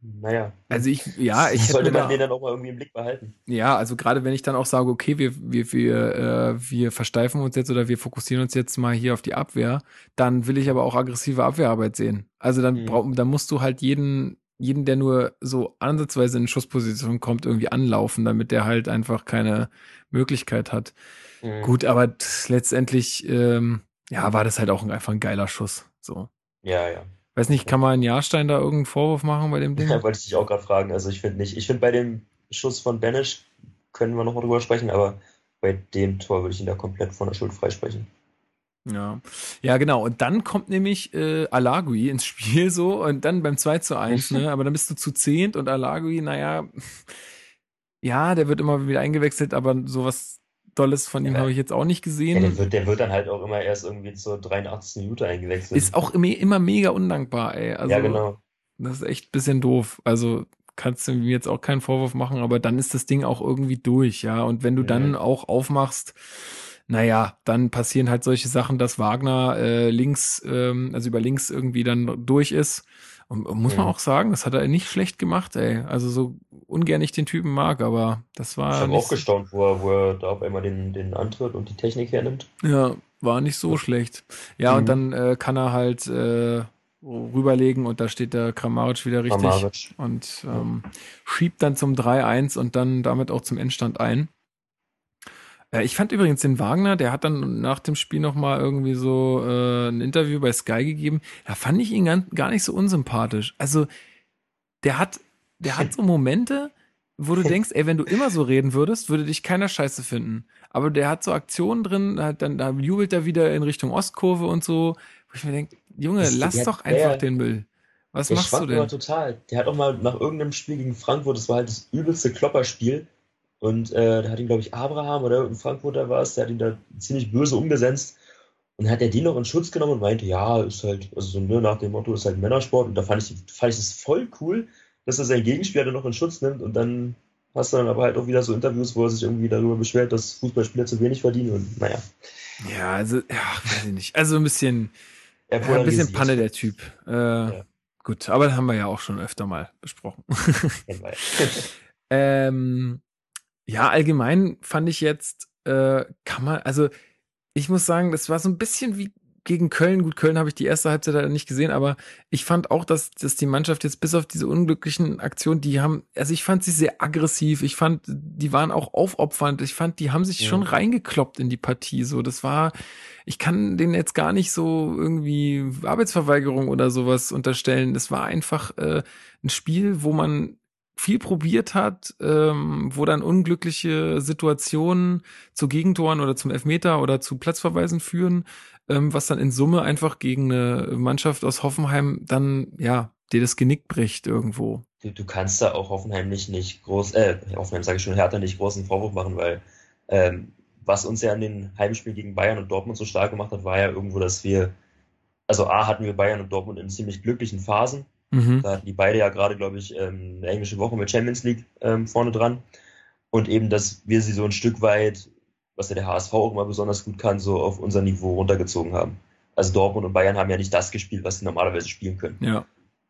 naja. Also ich, ja, ich sollte man da, den dann auch mal irgendwie im Blick behalten. Ja, also gerade wenn ich dann auch sage, okay, wir, wir, wir, äh, wir versteifen uns jetzt oder wir fokussieren uns jetzt mal hier auf die Abwehr, dann will ich aber auch aggressive Abwehrarbeit sehen. Also dann mhm. brauch, dann musst du halt jeden jeden, der nur so ansatzweise in Schussposition kommt, irgendwie anlaufen, damit der halt einfach keine Möglichkeit hat. Mhm. Gut, aber letztendlich, ähm, ja, war das halt auch einfach ein geiler Schuss. So. Ja, ja. Weiß nicht, kann man Jahrstein da irgendeinen Vorwurf machen bei dem Ding? Ja, wollte ich dich auch gerade fragen. Also ich finde nicht. Ich finde bei dem Schuss von Banish können wir nochmal drüber sprechen, aber bei dem Tor würde ich ihn da komplett von der Schuld freisprechen. Ja, ja, genau. Und dann kommt nämlich äh, Alagui ins Spiel so und dann beim 2 zu 1, ne? Aber dann bist du zu zehnt und Alagui, naja, ja, der wird immer wieder eingewechselt, aber sowas Dolles von ihm ja, habe ich jetzt auch nicht gesehen. Ja, der, wird, der wird dann halt auch immer erst irgendwie zur 83. Minute eingewechselt. Ist auch immer, immer mega undankbar, ey. Also, ja, genau. Das ist echt ein bisschen doof. Also kannst du mir jetzt auch keinen Vorwurf machen, aber dann ist das Ding auch irgendwie durch, ja. Und wenn du dann auch aufmachst, naja, dann passieren halt solche Sachen, dass Wagner äh, links, ähm, also über links irgendwie dann durch ist. Und, muss man mhm. auch sagen, das hat er nicht schlecht gemacht, ey. Also so ungern ich den Typen mag, aber das war. Ich habe auch gestaunt, wo er, wo er da auf einmal den, den Antritt und die Technik hernimmt. Ja, war nicht so schlecht. Ja, mhm. und dann äh, kann er halt äh, rüberlegen und da steht der Kramaric wieder richtig Kramaric. und ähm, schiebt dann zum 3-1 und dann damit auch zum Endstand ein. Äh, ich fand übrigens den Wagner, der hat dann nach dem Spiel nochmal irgendwie so äh, ein Interview bei Sky gegeben. Da fand ich ihn ganz, gar nicht so unsympathisch. Also der hat, der hat so Momente, wo du denkst, ey, wenn du immer so reden würdest, würde dich keiner scheiße finden. Aber der hat so Aktionen drin, dann da jubelt er wieder in Richtung Ostkurve und so, wo ich mir denke, Junge, das, lass doch einfach der, den Müll. Was machst du denn? total. Der hat auch mal nach irgendeinem Spiel gegen Frankfurt, das war halt das übelste Klopperspiel. Und äh, da hat ihn, glaube ich, Abraham oder irgendein Frankfurter war es, der hat ihn da ziemlich böse umgesetzt. Und dann hat er den noch in Schutz genommen und meinte, ja, ist halt, also so nur nach dem Motto, ist halt Männersport. Und da fand ich, fand ich das voll cool, dass er seinen Gegenspieler dann noch in Schutz nimmt. Und dann hast du dann aber halt auch wieder so Interviews, wo er sich irgendwie darüber beschwert, dass Fußballspieler zu wenig verdienen. Und naja. Ja, also, ja, weiß ich nicht. Also ein bisschen ja, ein bisschen Panne der Typ. Äh, ja. Gut, aber das haben wir ja auch schon öfter mal besprochen. ähm, ja, allgemein fand ich jetzt, äh, kann man, also ich muss sagen, das war so ein bisschen wie gegen Köln, gut, Köln habe ich die erste Halbzeit leider nicht gesehen, aber ich fand auch, dass, dass die Mannschaft jetzt bis auf diese unglücklichen Aktionen, die haben, also ich fand sie sehr aggressiv, ich fand, die waren auch aufopfernd, ich fand, die haben sich ja. schon reingekloppt in die Partie, so, das war, ich kann denen jetzt gar nicht so irgendwie Arbeitsverweigerung oder sowas unterstellen, das war einfach äh, ein Spiel, wo man viel probiert hat, ähm, wo dann unglückliche Situationen zu Gegentoren oder zum Elfmeter oder zu Platzverweisen führen, ähm, was dann in Summe einfach gegen eine Mannschaft aus Hoffenheim dann, ja, dir das Genick bricht irgendwo. Du, du kannst da auch Hoffenheim nicht, nicht groß, äh, Hoffenheim sage ich schon, Hertha nicht großen Vorwurf machen, weil ähm, was uns ja an den Heimspielen gegen Bayern und Dortmund so stark gemacht hat, war ja irgendwo, dass wir, also A hatten wir Bayern und Dortmund in ziemlich glücklichen Phasen. Mhm. Da hatten die beide ja gerade, glaube ich, ähm, eine englische Woche mit Champions League ähm, vorne dran. Und eben, dass wir sie so ein Stück weit was ja der HSV auch immer besonders gut kann, so auf unser Niveau runtergezogen haben. Also Dortmund und Bayern haben ja nicht das gespielt, was sie normalerweise spielen können. Ja.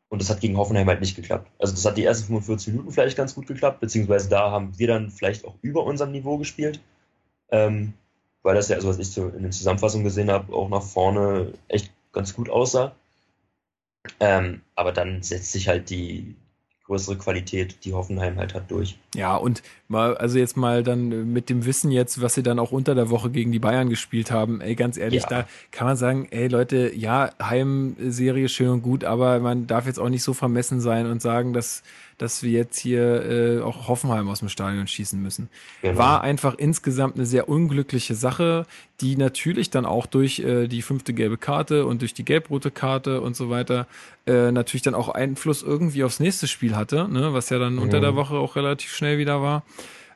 Und das hat gegen Hoffenheim halt nicht geklappt. Also das hat die ersten 45 Minuten vielleicht ganz gut geklappt, beziehungsweise da haben wir dann vielleicht auch über unserem Niveau gespielt. Ähm, weil das ja, also was ich so in den Zusammenfassungen gesehen habe, auch nach vorne echt ganz gut aussah. Ähm, aber dann setzt sich halt die, größere Qualität, die Hoffenheim halt hat, durch. Ja, und mal, also jetzt mal dann mit dem Wissen jetzt, was sie dann auch unter der Woche gegen die Bayern gespielt haben, ey, ganz ehrlich, ja. da kann man sagen, ey Leute, ja, Heimserie schön und gut, aber man darf jetzt auch nicht so vermessen sein und sagen, dass dass wir jetzt hier äh, auch Hoffenheim aus dem Stadion schießen müssen. Genau. War einfach insgesamt eine sehr unglückliche Sache, die natürlich dann auch durch äh, die fünfte gelbe Karte und durch die gelb-rote Karte und so weiter äh, natürlich dann auch Einfluss irgendwie aufs nächste Spiel hatte, ne, was ja dann mhm. unter der Woche auch relativ schnell wieder war.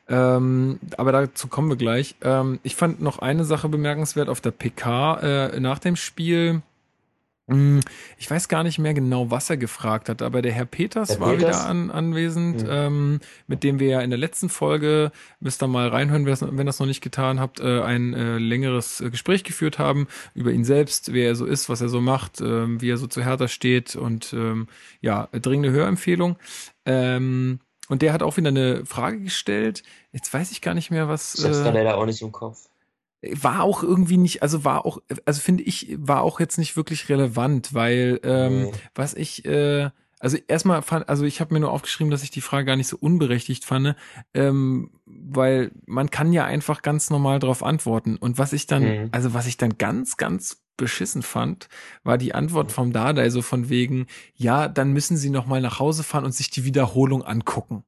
Ähm, aber dazu kommen wir gleich. Ähm, ich fand noch eine Sache bemerkenswert auf der PK äh, nach dem Spiel ich weiß gar nicht mehr genau, was er gefragt hat, aber der Herr Peters Herr war Peters? wieder an, anwesend, mhm. ähm, mit dem wir ja in der letzten Folge, müsst ihr mal reinhören, wenn ihr das noch nicht getan habt, äh, ein äh, längeres äh, Gespräch geführt haben über ihn selbst, wer er so ist, was er so macht, ähm, wie er so zu Hertha steht und ähm, ja, dringende Hörempfehlung. Ähm, und der hat auch wieder eine Frage gestellt. Jetzt weiß ich gar nicht mehr, was. Ich hab's äh, leider auch nicht im Kopf war auch irgendwie nicht, also war auch, also finde ich, war auch jetzt nicht wirklich relevant, weil ähm, mhm. was ich, äh, also erstmal fand, also ich habe mir nur aufgeschrieben, dass ich die Frage gar nicht so unberechtigt fand, ähm, weil man kann ja einfach ganz normal darauf antworten. Und was ich dann, mhm. also was ich dann ganz, ganz beschissen fand, war die Antwort vom Dada, so von wegen, ja, dann müssen sie noch mal nach Hause fahren und sich die Wiederholung angucken.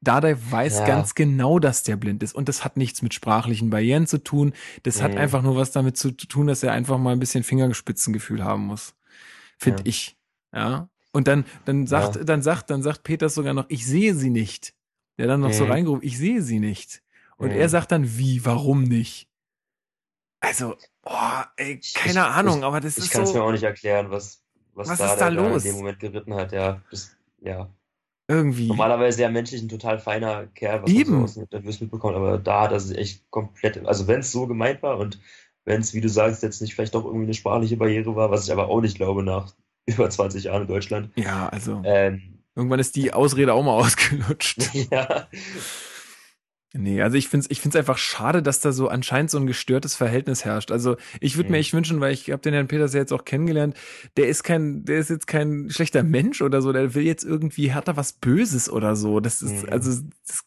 So, Dardai weiß ja. ganz genau, dass der blind ist. Und das hat nichts mit sprachlichen Barrieren zu tun. Das mhm. hat einfach nur was damit zu tun, dass er einfach mal ein bisschen Fingerspitzengefühl haben muss. Finde ja. ich. Ja. Und dann, dann sagt, ja. dann sagt, dann sagt Peter sogar noch, ich sehe sie nicht. Der dann noch mhm. so reingerufen, ich sehe sie nicht. Und mhm. er sagt dann, wie, warum nicht? Also, oh, ey, keine ich, Ahnung, ich, aber das ich ist so. Ich kann es mir auch nicht erklären, was, was, was da, ist da los? in dem Moment geritten hat, ja. Das, ja. Irgendwie. Normalerweise ja menschlich ein total feiner Kerl, was Eben. man so aus Interviews mitbekommt, aber da hat er sich echt komplett, also wenn es so gemeint war und wenn es, wie du sagst, jetzt nicht vielleicht doch irgendwie eine sprachliche Barriere war, was ich aber auch nicht glaube nach über 20 Jahren in Deutschland. Ja, also. Ähm, irgendwann ist die Ausrede auch mal ausgelutscht. ja. Nee, also ich finde es ich find's einfach schade, dass da so anscheinend so ein gestörtes Verhältnis herrscht. Also ich würde mhm. mir echt wünschen, weil ich habe den Herrn Peters ja jetzt auch kennengelernt, der ist kein, der ist jetzt kein schlechter Mensch oder so, der will jetzt irgendwie, hat da was Böses oder so. Das ist, mhm. also das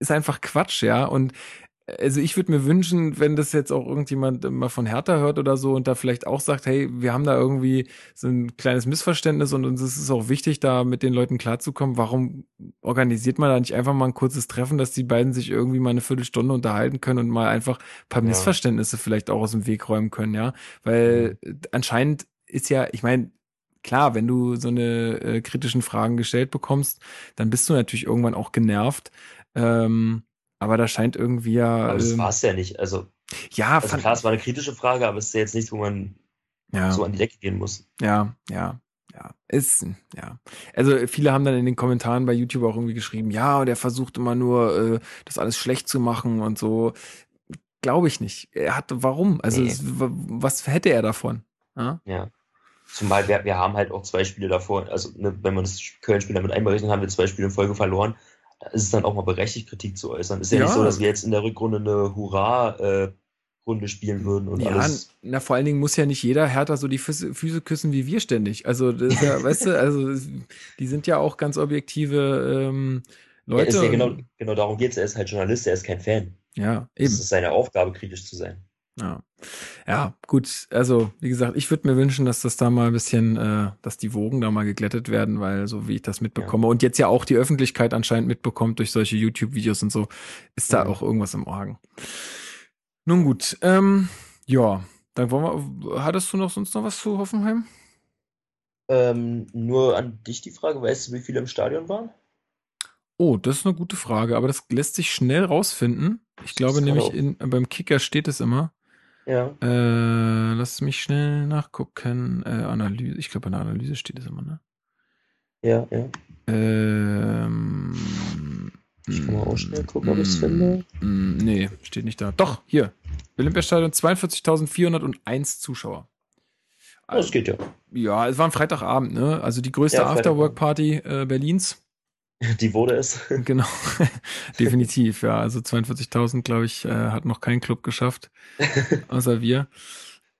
ist einfach Quatsch, ja. Und also ich würde mir wünschen, wenn das jetzt auch irgendjemand mal von Hertha hört oder so und da vielleicht auch sagt, hey, wir haben da irgendwie so ein kleines Missverständnis und uns ist es auch wichtig, da mit den Leuten klarzukommen. Warum organisiert man da nicht einfach mal ein kurzes Treffen, dass die beiden sich irgendwie mal eine Viertelstunde unterhalten können und mal einfach ein paar ja. Missverständnisse vielleicht auch aus dem Weg räumen können, ja? Weil mhm. anscheinend ist ja, ich meine, klar, wenn du so eine äh, kritischen Fragen gestellt bekommst, dann bist du natürlich irgendwann auch genervt. Ähm, aber da scheint irgendwie ja. Aber das ähm, war es ja nicht. Also, ja, also klar, es war eine kritische Frage, aber es ist ja jetzt nichts, wo man ja. so an die Decke gehen muss. Ja, ja. Ja, ist, ja. Also viele haben dann in den Kommentaren bei YouTube auch irgendwie geschrieben, ja, und er versucht immer nur, äh, das alles schlecht zu machen und so. Glaube ich nicht. Er hat, warum? Also, nee. es, was hätte er davon? Ja. ja. Zumal wir, wir haben halt auch zwei Spiele davor, also ne, wenn man das Köln-Spiel damit einberechnet, haben wir zwei Spiele in Folge verloren da ist es dann auch mal berechtigt, Kritik zu äußern. Ist ja, ja. nicht so, dass wir jetzt in der Rückrunde eine Hurra- Runde spielen würden und ja, alles. Na, vor allen Dingen muss ja nicht jeder Hertha so die Füße, Füße küssen wie wir ständig. Also, ja, weißt du, also die sind ja auch ganz objektive ähm, Leute. Ja, ja genau, genau darum geht es. Er ist halt Journalist, er ist kein Fan. Ja, eben. Es ist seine Aufgabe, kritisch zu sein. Ja. Ja, gut. Also, wie gesagt, ich würde mir wünschen, dass das da mal ein bisschen, äh, dass die Wogen da mal geglättet werden, weil so wie ich das mitbekomme ja. und jetzt ja auch die Öffentlichkeit anscheinend mitbekommt durch solche YouTube-Videos und so, ist da ja. auch irgendwas im Argen. Nun gut, ähm, ja, dann wollen wir, hattest du noch sonst noch was zu Hoffenheim? Ähm, nur an dich die Frage, weißt du, wie viele im Stadion waren? Oh, das ist eine gute Frage, aber das lässt sich schnell rausfinden. Ich glaube nämlich, in, beim Kicker steht es immer. Ja. Äh, lass mich schnell nachgucken. Äh, Analyse, ich glaube, in der Analyse steht es immer, ne? Ja, ja. Ähm, ich kann mal auch schnell gucken, ob ich es finde. Mm, nee, steht nicht da. Doch, hier. Olympiastadion 42.401 Zuschauer. Das geht ja. Ja, es war ein Freitagabend, ne? Also die größte ja, Afterwork-Party äh, Berlins. Die wurde es. Genau, definitiv, ja. Also 42.000, glaube ich, äh, hat noch kein Club geschafft, außer wir.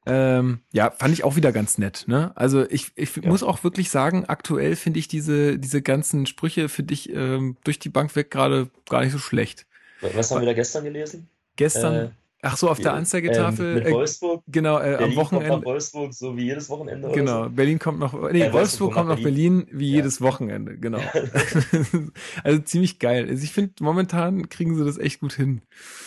Ähm, ja, fand ich auch wieder ganz nett. Ne? Also ich, ich ja. muss auch wirklich sagen, aktuell finde ich diese, diese ganzen Sprüche für dich ähm, durch die Bank weg gerade gar nicht so schlecht. Was haben wir da gestern gelesen? Gestern, äh, Ach so, auf der Anzeigetafel. Ähm, mit äh, Wolfsburg. Äh, genau, äh, am Wochenende. Kommt nach Wolfsburg, so wie jedes Wochenende. Genau, so. Berlin kommt noch. Nee, äh, Wolfsburg kommt nach Berlin, Berlin wie ja. jedes Wochenende, genau. also ziemlich geil. Also ich finde, momentan kriegen sie das echt gut hin.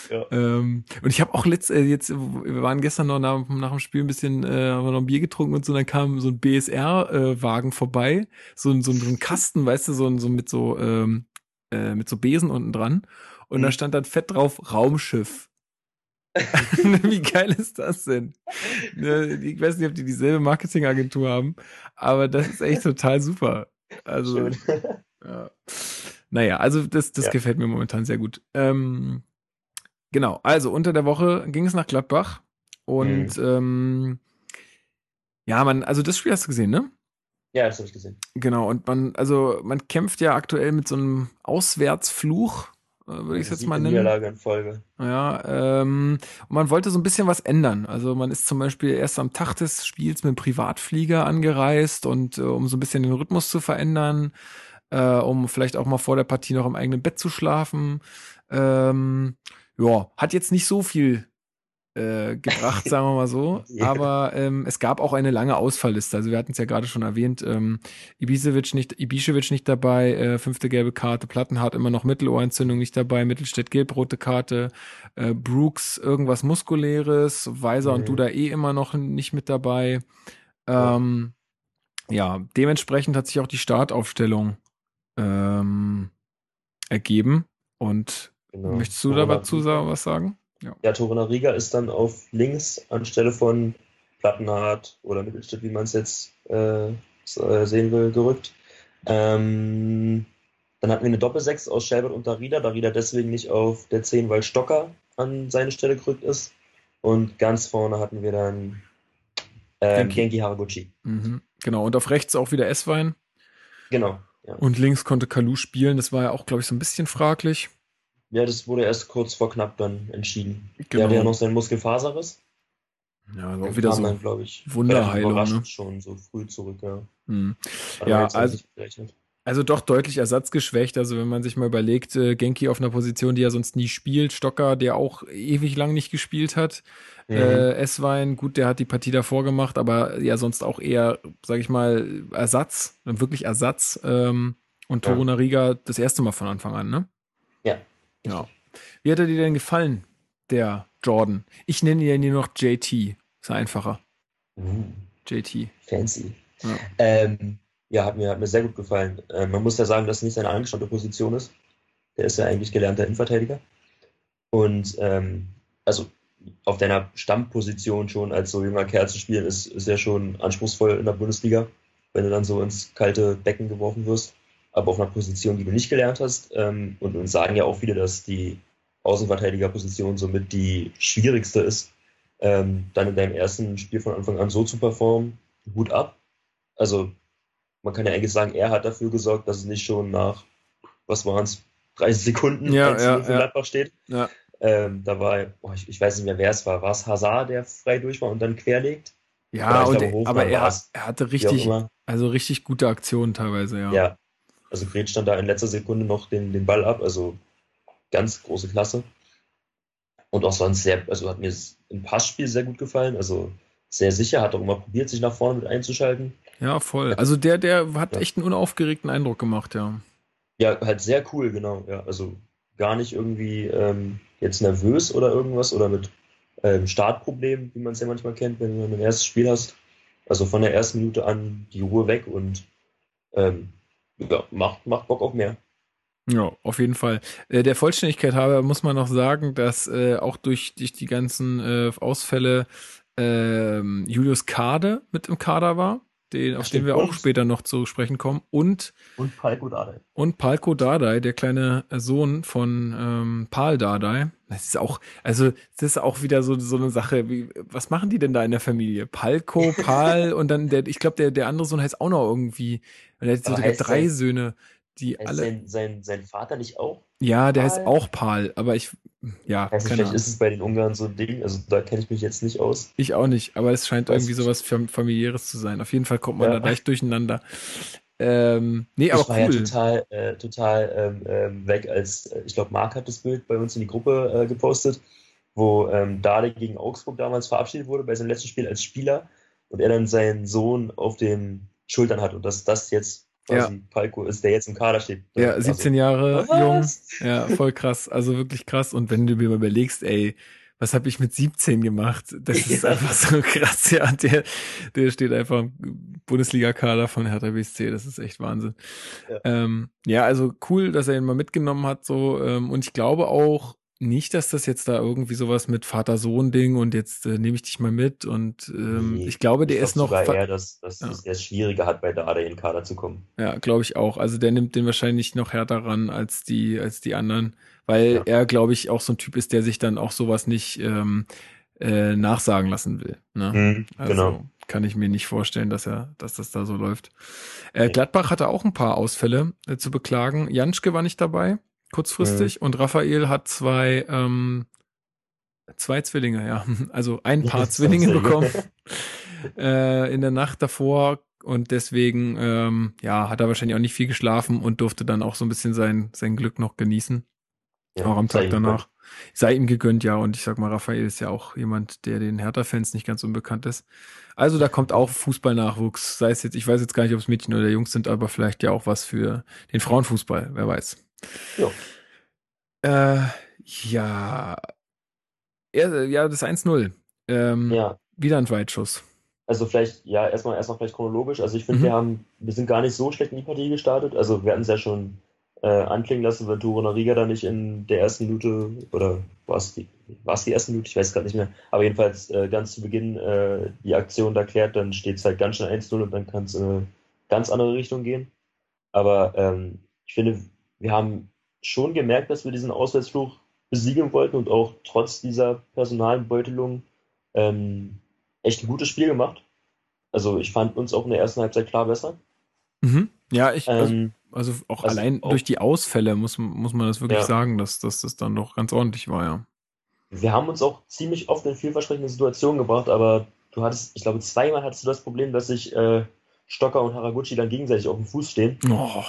Ja. Ähm, und ich habe auch letzt, äh, jetzt, wir waren gestern noch nach, nach dem Spiel ein bisschen, äh, haben wir noch ein Bier getrunken und so, dann kam so ein BSR-Wagen äh, vorbei, so, so, so ein Kasten, weißt du, so, so mit so, ähm, äh, mit so Besen unten dran. Und mhm. da stand dann fett drauf Raumschiff. Wie geil ist das denn? Ne, ich weiß nicht, ob die dieselbe Marketingagentur haben, aber das ist echt total super. Also, ja. naja, also das, das ja. gefällt mir momentan sehr gut. Ähm, genau, also unter der Woche ging es nach Gladbach und mhm. ähm, ja, man, also das Spiel hast du gesehen, ne? Ja, das habe ich gesehen. Genau, und man, also man kämpft ja aktuell mit so einem Auswärtsfluch würde ich es jetzt mal nennen. Niederlage in Folge. Ja, ähm, und man wollte so ein bisschen was ändern. Also man ist zum Beispiel erst am Tag des Spiels mit dem Privatflieger angereist und äh, um so ein bisschen den Rhythmus zu verändern, äh, um vielleicht auch mal vor der Partie noch im eigenen Bett zu schlafen. Ähm, ja, hat jetzt nicht so viel äh, gebracht, sagen wir mal so. ja. Aber ähm, es gab auch eine lange Ausfallliste. Also wir hatten es ja gerade schon erwähnt. Ähm, Ibisevic nicht, Ibišević nicht dabei, äh, fünfte gelbe Karte, Plattenhardt immer noch Mittelohrentzündung nicht dabei, Mittelstädt gelb-rote Karte, äh, Brooks irgendwas Muskuläres, Weiser mhm. und Duda eh immer noch nicht mit dabei. Ähm, ja. ja, dementsprechend hat sich auch die Startaufstellung ähm, ergeben. Und genau. möchtest du dazu was sagen? Ja, ja Toruna Riga ist dann auf links anstelle von Plattenhardt oder Mittelstadt, wie man es jetzt äh, äh, sehen will, gerückt. Ähm, dann hatten wir eine Doppelsechs aus Shelbert und Darida. Darida deswegen nicht auf der 10, weil Stocker an seine Stelle gerückt ist. Und ganz vorne hatten wir dann ähm, Genki. Genki Haraguchi. Mhm. Genau, und auf rechts auch wieder Esswein. Genau. Ja. Und links konnte Kalu spielen. Das war ja auch, glaube ich, so ein bisschen fraglich. Ja, das wurde erst kurz vor knapp dann entschieden. Genau. Der hatte ja noch seinen Muskelfaserriss. Ja, also auch wieder so glaube ich, Wunderheilung. Ne? schon so früh zurück, ja. Hm. Ja, also, also doch deutlich ersatzgeschwächt. Also wenn man sich mal überlegt, äh, Genki auf einer Position, die er sonst nie spielt, Stocker, der auch ewig lang nicht gespielt hat, mhm. äh, Esswein, gut, der hat die Partie davor gemacht, aber ja sonst auch eher, sag ich mal, Ersatz, wirklich Ersatz. Ähm, und Toru ja. Nariga das erste Mal von Anfang an, ne? Ja. Ja. Wie hat er dir denn gefallen, der Jordan. Ich nenne ihn ja nur noch JT. Ist einfacher. Mhm. JT. Fancy. Ja. Ähm, ja, hat mir, hat mir sehr gut gefallen. Ähm, man muss ja sagen, dass es nicht seine angestammte Position ist. Der ist ja eigentlich gelernter Innenverteidiger. Und ähm, also auf deiner Stammposition schon als so junger Kerl zu spielen, ist, ist ja schon anspruchsvoll in der Bundesliga, wenn du dann so ins kalte Becken geworfen wirst. Aber auf einer Position, die du nicht gelernt hast. Ähm, und uns sagen ja auch viele, dass die Außenverteidigerposition somit die schwierigste ist, ähm, dann in deinem ersten Spiel von Anfang an so zu performen, Hut ab. Also man kann ja eigentlich sagen, er hat dafür gesorgt, dass es nicht schon nach, was waren es, 30 Sekunden ja, ja, für Gladbach steht. Ja. Ähm, da war, boah, ich, ich, weiß nicht mehr, wer es war. War es Hazard, der frei durch war und dann querlegt? Ja, und, glaube, aber er, er, hatte richtig, also richtig gute Aktionen teilweise, ja. Ja, also Gret stand da in letzter Sekunde noch den, den Ball ab, also ganz große Klasse. Und auch sonst sehr, also hat mir im Passspiel sehr gut gefallen. Also sehr sicher, hat auch immer probiert, sich nach vorne mit einzuschalten. Ja, voll. Also der, der hat ja. echt einen unaufgeregten Eindruck gemacht, ja. Ja, halt sehr cool, genau. Ja, also gar nicht irgendwie ähm, jetzt nervös oder irgendwas oder mit ähm, Startproblemen, wie man es ja manchmal kennt, wenn du ein erstes Spiel hast. Also von der ersten Minute an die Ruhe weg und ähm, ja, macht, macht Bock auf mehr. Ja, auf jeden Fall. Äh, der Vollständigkeit halber muss man noch sagen, dass äh, auch durch, durch die ganzen äh, Ausfälle äh, Julius Kade mit im Kader war, den, auf den wir auch später noch zu sprechen kommen. Und, und Palko Dardai. Und Palko Dardai, der kleine Sohn von ähm, Pal Dardai. Das ist auch, also das ist auch wieder so, so eine Sache, wie, was machen die denn da in der Familie? Palko, Pal und dann der, ich glaube, der, der andere Sohn heißt auch noch irgendwie, er hat sogar drei Söhne die heißt alle. Sein, sein, sein Vater nicht auch? Ja, der Pal? heißt auch Pal, aber ich, ja. Weiß nicht, vielleicht ist es bei den Ungarn so ein Ding, also da kenne ich mich jetzt nicht aus. Ich auch nicht, aber es scheint irgendwie sowas familiäres zu sein. Auf jeden Fall kommt man ja. da leicht durcheinander. Ähm, nee, aber ich war cool. ja total, äh, total ähm, ähm, weg, als äh, ich glaube, Marc hat das Bild bei uns in die Gruppe äh, gepostet, wo ähm, Dade gegen Augsburg damals verabschiedet wurde bei seinem letzten Spiel als Spieler und er dann seinen Sohn auf den Schultern hat und dass das jetzt quasi ja. Palko ist, der jetzt im Kader steht. Ja, 17 also, Jahre was? jung. Ja, voll krass. Also wirklich krass. Und wenn du mir mal überlegst, ey, was habe ich mit 17 gemacht? Das ist ja. einfach so krass. Ja, der, der steht einfach im Bundesliga-Kader von Hertha BSC. Das ist echt Wahnsinn. Ja. Ähm, ja, also cool, dass er ihn mal mitgenommen hat. So ähm, und ich glaube auch, nicht, dass das jetzt da irgendwie sowas mit Vater-Sohn-Ding und jetzt äh, nehme ich dich mal mit und ähm, nee, ich glaube, der ich ist noch. Eher, dass, dass ja. es schwieriger hat, bei Dada in den Kader zu kommen. Ja, glaube ich auch. Also der nimmt den wahrscheinlich noch härter ran als die, als die anderen, weil ja. er, glaube ich, auch so ein Typ ist, der sich dann auch sowas nicht ähm, äh, nachsagen lassen will. Ne? Mhm, also genau. kann ich mir nicht vorstellen, dass er, dass das da so läuft. Äh, Gladbach hatte auch ein paar Ausfälle äh, zu beklagen. Janschke war nicht dabei kurzfristig. Mhm. Und Raphael hat zwei, ähm, zwei Zwillinge, ja. Also ein Paar Zwillinge bekommen äh, in der Nacht davor. Und deswegen, ähm, ja, hat er wahrscheinlich auch nicht viel geschlafen und durfte dann auch so ein bisschen sein, sein Glück noch genießen. Ja, auch am Tag danach. Sei ihm gegönnt, ja. Und ich sag mal, Raphael ist ja auch jemand, der den Hertha-Fans nicht ganz unbekannt ist. Also da kommt auch Fußballnachwuchs. Sei es jetzt, ich weiß jetzt gar nicht, ob es Mädchen oder Jungs sind, aber vielleicht ja auch was für den Frauenfußball, wer weiß. Ja. Äh, ja. Ja, das 1-0. Ähm, ja. Wieder ein Weitschuss. Also vielleicht, ja, erstmal erstmal vielleicht chronologisch. Also ich finde, mhm. wir haben, wir sind gar nicht so schlecht in die Partie gestartet. Also wir hatten es ja schon äh, anklingen lassen, wenn Turo Riga da nicht in der ersten Minute oder war es die, die erste Minute, ich weiß gerade nicht mehr, aber jedenfalls äh, ganz zu Beginn äh, die Aktion da klärt, dann steht es halt ganz schnell 1-0 und dann kann es in eine ganz andere Richtung gehen. Aber ähm, ich finde, wir haben schon gemerkt, dass wir diesen Auswärtsfluch besiegen wollten und auch trotz dieser Personalbeutelung ähm, echt ein gutes Spiel gemacht. Also ich fand uns auch in der ersten Halbzeit klar besser. Mhm. Ja, ich, also, ähm, also auch also allein auch, durch die Ausfälle muss, muss man das wirklich ja. sagen, dass, dass das dann doch ganz ordentlich war, ja. Wir haben uns auch ziemlich oft in vielversprechende Situationen gebracht, aber du hattest, ich glaube, zweimal hattest du das Problem, dass sich äh, Stocker und Haraguchi dann gegenseitig auf dem Fuß stehen. Oh.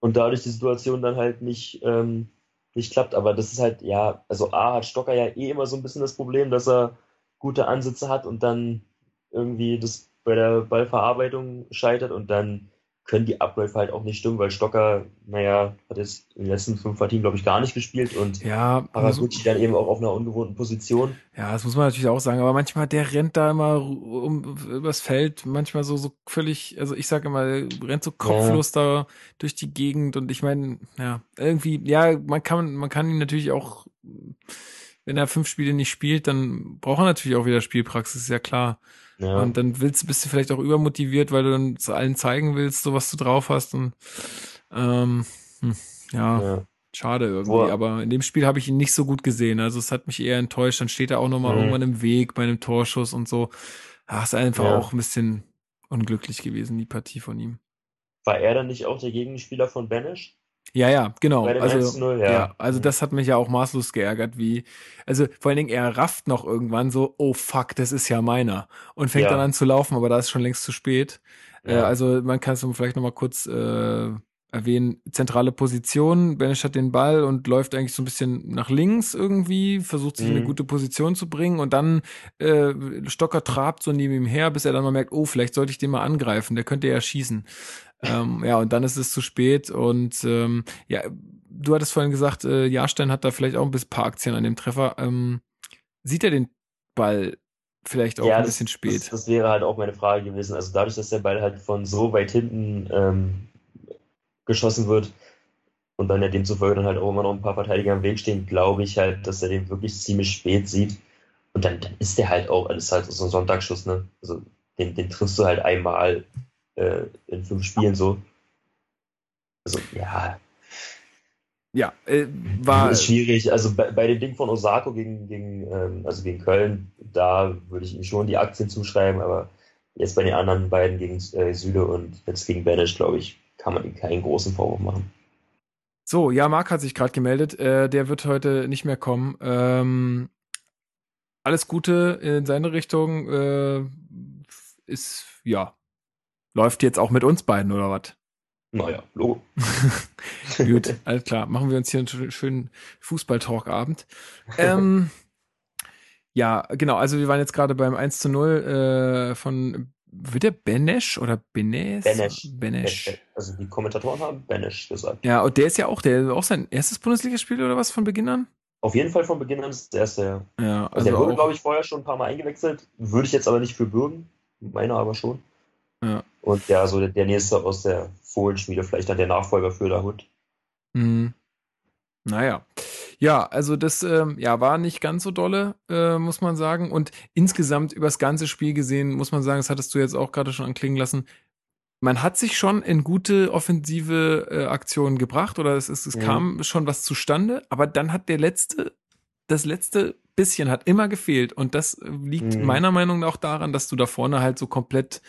Und dadurch die Situation dann halt nicht, ähm, nicht klappt. Aber das ist halt, ja, also A hat Stocker ja eh immer so ein bisschen das Problem, dass er gute Ansätze hat und dann irgendwie das bei der Ballverarbeitung scheitert und dann können die Abläufe halt auch nicht stimmen, weil Stocker, naja, hat jetzt in den letzten fünf Partien, glaube ich, gar nicht gespielt und ja, Haraguchi dann eben auch auf einer ungewohnten Position. Ja, das muss man natürlich auch sagen, aber manchmal, der rennt da immer um, übers Feld, manchmal so, so völlig, also ich sage immer, rennt so kopflos ja. da durch die Gegend und ich meine, ja, irgendwie, ja, man kann, man kann ihn natürlich auch, wenn er fünf Spiele nicht spielt, dann braucht er natürlich auch wieder Spielpraxis, ist ja klar. Ja. Und dann willst, bist du vielleicht auch übermotiviert, weil du dann zu allen zeigen willst, so was du drauf hast. Und ähm, hm, ja, ja, schade irgendwie. Boah. Aber in dem Spiel habe ich ihn nicht so gut gesehen. Also es hat mich eher enttäuscht. Dann steht er auch nochmal mhm. irgendwann im Weg bei einem Torschuss und so. Ach, ist einfach ja. auch ein bisschen unglücklich gewesen, die Partie von ihm. War er dann nicht auch der Gegenspieler von Banish? Ja, ja, genau. Also, 0, ja. ja. also das hat mich ja auch maßlos geärgert, wie, also vor allen Dingen, er rafft noch irgendwann so, oh fuck, das ist ja meiner. Und fängt ja. dann an zu laufen, aber da ist schon längst zu spät. Äh, ja. Äh, also man kann es vielleicht nochmal kurz äh, erwähnen, zentrale Position, Benisch hat den Ball und läuft eigentlich so ein bisschen nach links irgendwie, versucht sich mhm. in eine mhm. gute Position zu bringen und dann äh, Stocker trabt so neben ihm her, bis er dann mal merkt, oh, vielleicht sollte ich den mal angreifen, der könnte ja schießen ähm, ja, und dann ist es zu spät und ähm, ja, du hattest vorhin gesagt, äh, Jahrstein hat da vielleicht auch ein bisschen paar Aktien an dem Treffer. Ähm, sieht er den Ball vielleicht auch ja, ein das, bisschen spät? Das, das, wäre halt auch meine Frage gewesen. Also dadurch, dass der Ball halt von so weit hinten ähm, geschossen wird und dann ja demzufolge dann halt auch immer noch ein paar Verteidiger im Weg stehen, glaube ich halt, dass er den wirklich ziemlich spät sieht. Und dann, dann ist der halt auch, alles halt so ein Sonntagsschuss, ne? Also den, den triffst du halt einmal äh, in fünf Spielen so. Also, ja. Ja, äh, war. Ist schwierig. Also bei, bei dem Ding von Osako gegen, gegen, ähm, also gegen Köln, da würde ich ihm schon die Aktien zuschreiben, aber jetzt bei den anderen beiden gegen äh, Süle und jetzt gegen Banish, glaube ich, kann man ihm keinen großen Vorwurf machen. So, ja, Marc hat sich gerade gemeldet. Äh, der wird heute nicht mehr kommen. Ähm, alles Gute in seine Richtung. Äh, ist, ja, Läuft jetzt auch mit uns beiden, oder was? Naja, Logo. Gut, alles klar. Machen wir uns hier einen schönen Fußball-Talk-Abend. Ähm, ja, genau. Also, wir waren jetzt gerade beim 1 zu 0 äh, von, wird der Benesch oder Benes? Benesch. Benesch. Also, die Kommentatoren haben Benesch gesagt. Ja, und der ist ja auch, der auch sein erstes Bundesligaspiel oder was von Beginn an? Auf jeden Fall von Beginn an ist das erste, ja. ja also, also der wurde, glaube ich, vorher schon ein paar Mal eingewechselt. Würde ich jetzt aber nicht für bürgen. Meiner aber schon. Ja. Und ja, so der nächste aus der Fohlenschmiede, vielleicht dann der Nachfolger für der Hund. Mhm. Naja. Ja, also das ähm, ja, war nicht ganz so dolle, äh, muss man sagen. Und insgesamt über das ganze Spiel gesehen, muss man sagen, das hattest du jetzt auch gerade schon anklingen lassen, man hat sich schon in gute offensive äh, Aktionen gebracht oder es, ist, es mhm. kam schon was zustande, aber dann hat der letzte, das letzte bisschen hat immer gefehlt und das liegt mhm. meiner Meinung nach auch daran, dass du da vorne halt so komplett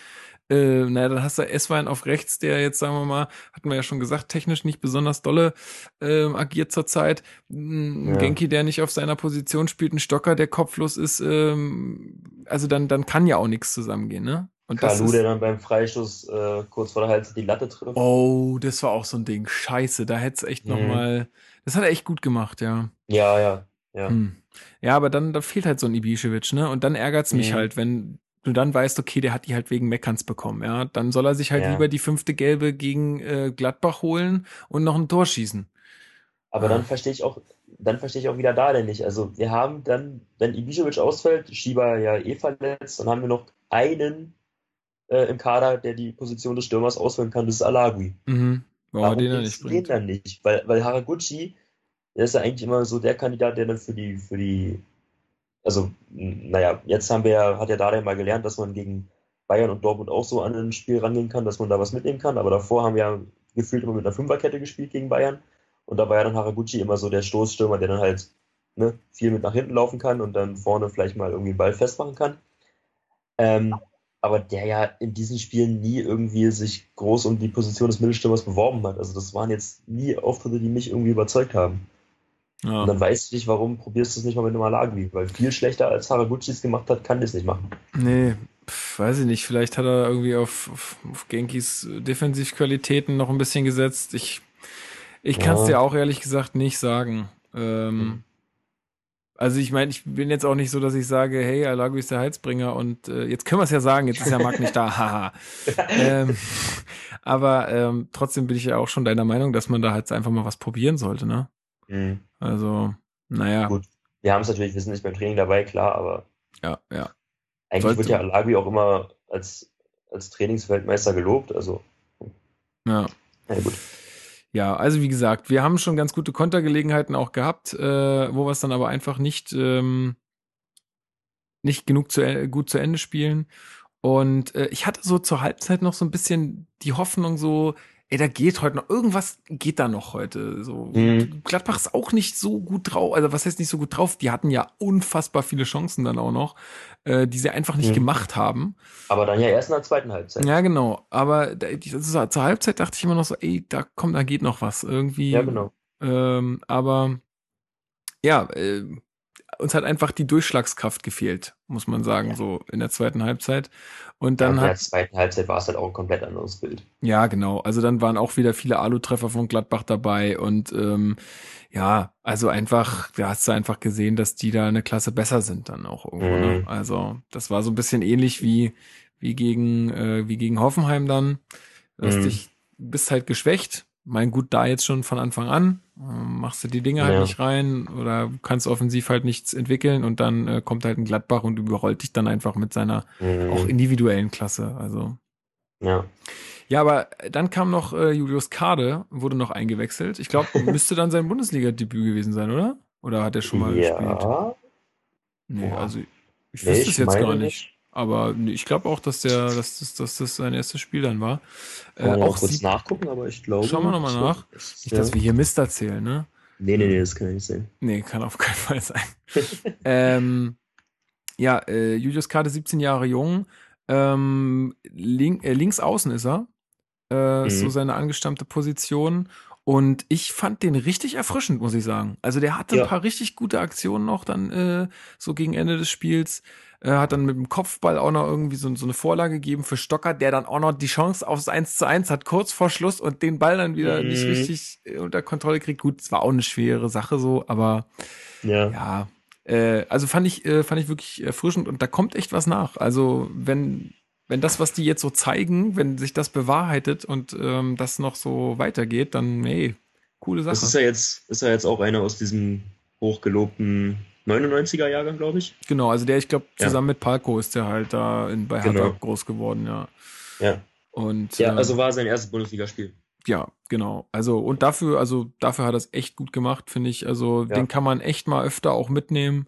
äh, naja, dann hast du S-Wein auf rechts, der jetzt, sagen wir mal, hatten wir ja schon gesagt, technisch nicht besonders dolle äh, agiert zurzeit. Ein ja. Genki, der nicht auf seiner Position spielt, ein Stocker, der kopflos ist, ähm, also dann, dann kann ja auch nichts zusammengehen, ne? Und Kalu, ist, der dann beim Freischuss äh, kurz vor der Hals die Latte trifft. Oh, das war auch so ein Ding. Scheiße, da hätte es echt mhm. nochmal. Das hat er echt gut gemacht, ja. Ja, ja, ja. Hm. Ja, aber dann da fehlt halt so ein Ibišević, ne? Und dann ärgert's mich mhm. halt, wenn du dann weißt, okay, der hat die halt wegen Meckerns bekommen, ja, dann soll er sich halt ja. lieber die fünfte Gelbe gegen äh, Gladbach holen und noch ein Tor schießen. Aber dann verstehe ich auch, dann verstehe ich auch wieder da denn nicht. Also wir haben dann, wenn Ibišević ausfällt, Schieber ja eh verletzt, dann haben wir noch einen äh, im Kader, der die Position des Stürmers ausfüllen kann, das ist Alagui. Mhm. Warum, Warum den, nicht den dann nicht? Weil, weil Haraguchi, der ist ja eigentlich immer so der Kandidat, der dann für die, für die also, naja, jetzt haben wir ja, hat ja Darian mal gelernt, dass man gegen Bayern und Dortmund auch so an ein Spiel rangehen kann, dass man da was mitnehmen kann. Aber davor haben wir gefühlt immer mit einer Fünferkette gespielt gegen Bayern. Und da war ja dann Haraguchi immer so der Stoßstürmer, der dann halt ne, viel mit nach hinten laufen kann und dann vorne vielleicht mal irgendwie den Ball festmachen kann. Ähm, aber der ja in diesen Spielen nie irgendwie sich groß um die Position des Mittelstürmers beworben hat. Also das waren jetzt nie Auftritte, die mich irgendwie überzeugt haben. Ja. Und dann weiß ich nicht, warum probierst du es nicht mal mit einem Alagui, weil viel schlechter als Haraguchi es gemacht hat, kann das nicht machen. Nee, pf, weiß ich nicht. Vielleicht hat er irgendwie auf, auf, auf Genkis Defensivqualitäten noch ein bisschen gesetzt. Ich, ich kann es ja. dir auch ehrlich gesagt nicht sagen. Ähm, hm. Also ich meine, ich bin jetzt auch nicht so, dass ich sage, hey, Alagui ist der Heizbringer und äh, jetzt können wir es ja sagen, jetzt ist ja Marc nicht da, haha. ähm, aber ähm, trotzdem bin ich ja auch schon deiner Meinung, dass man da halt einfach mal was probieren sollte, ne? Mhm. Also, naja. Gut, wir haben es natürlich, wir sind nicht beim Training dabei, klar, aber ja, ja. Eigentlich sollte. wird ja Alagui auch immer als, als Trainingsweltmeister gelobt, also. Ja. Na gut. Ja, also wie gesagt, wir haben schon ganz gute Kontergelegenheiten auch gehabt, äh, wo wir es dann aber einfach nicht, ähm, nicht genug zu, äh, gut zu Ende spielen. Und äh, ich hatte so zur Halbzeit noch so ein bisschen die Hoffnung, so, ey, da geht heute noch, irgendwas geht da noch heute. So, mhm. Gladbach ist auch nicht so gut drauf, also was heißt nicht so gut drauf? Die hatten ja unfassbar viele Chancen dann auch noch, äh, die sie einfach nicht mhm. gemacht haben. Aber dann ja erst in der zweiten Halbzeit. Ja, genau. Aber also, zur Halbzeit dachte ich immer noch so, ey, da kommt, da geht noch was. Irgendwie. Ja, genau. Ähm, aber ja, äh, uns hat einfach die Durchschlagskraft gefehlt, muss man sagen, ja. so in der zweiten Halbzeit. Und dann ja, in der zweiten Halbzeit war es halt auch ein komplett anderes Bild. Ja, genau. Also dann waren auch wieder viele Alu-Treffer von Gladbach dabei und ähm, ja, also einfach, da hast du einfach gesehen, dass die da eine Klasse besser sind dann auch irgendwo. Ne? Mhm. Ne? Also das war so ein bisschen ähnlich wie wie gegen äh, wie gegen Hoffenheim dann. Du mhm. dich bist halt geschwächt, mein gut da jetzt schon von Anfang an, machst du die Dinge halt ja. halt nicht rein oder kannst offensiv halt nichts entwickeln und dann äh, kommt halt ein Gladbach und überrollt dich dann einfach mit seiner mhm. auch individuellen Klasse. Also ja. Ja, aber dann kam noch äh, Julius Kade, wurde noch eingewechselt. Ich glaube, müsste dann sein Bundesliga-Debüt gewesen sein, oder? Oder hat er schon mal ja. gespielt? Nee, also ich nee, wüsste es jetzt gar nicht. nicht. Aber ich glaube auch, dass der, dass das, dass das sein erstes Spiel dann war. Äh, auch kurz nachgucken, aber ich glaube. Schauen wir nochmal nach. Nicht, ja. dass wir hier Mist erzählen, ne? Nee, nee, nee, das kann nicht sein. Nee, kann auf keinen Fall sein. ähm, ja, äh, Julius Kade 17 Jahre jung. Ähm, link, äh, links außen ist er. Äh, mhm. So seine angestammte Position. Und ich fand den richtig erfrischend, muss ich sagen. Also der hatte ja. ein paar richtig gute Aktionen noch dann äh, so gegen Ende des Spiels. Äh, hat dann mit dem Kopfball auch noch irgendwie so, so eine Vorlage gegeben für Stocker, der dann auch noch die Chance aufs 1 zu 1 hat, kurz vor Schluss und den Ball dann wieder mhm. nicht richtig äh, unter Kontrolle kriegt. Gut, es war auch eine schwere Sache so, aber ja, ja äh, also fand ich, äh, fand ich wirklich erfrischend und da kommt echt was nach. Also wenn, wenn das, was die jetzt so zeigen, wenn sich das bewahrheitet und ähm, das noch so weitergeht, dann, nee, coole Sache. Das ist ja jetzt, ist ja jetzt auch einer aus diesem hochgelobten 99er Jahrgang, glaube ich. Genau, also der, ich glaube, zusammen ja. mit Palko ist der halt da in, bei Hertha genau. groß geworden, ja. Ja. Und, ja, äh, also war sein erstes Bundesligaspiel. Ja, genau. Also, und dafür, also dafür hat er es echt gut gemacht, finde ich. Also, ja. den kann man echt mal öfter auch mitnehmen.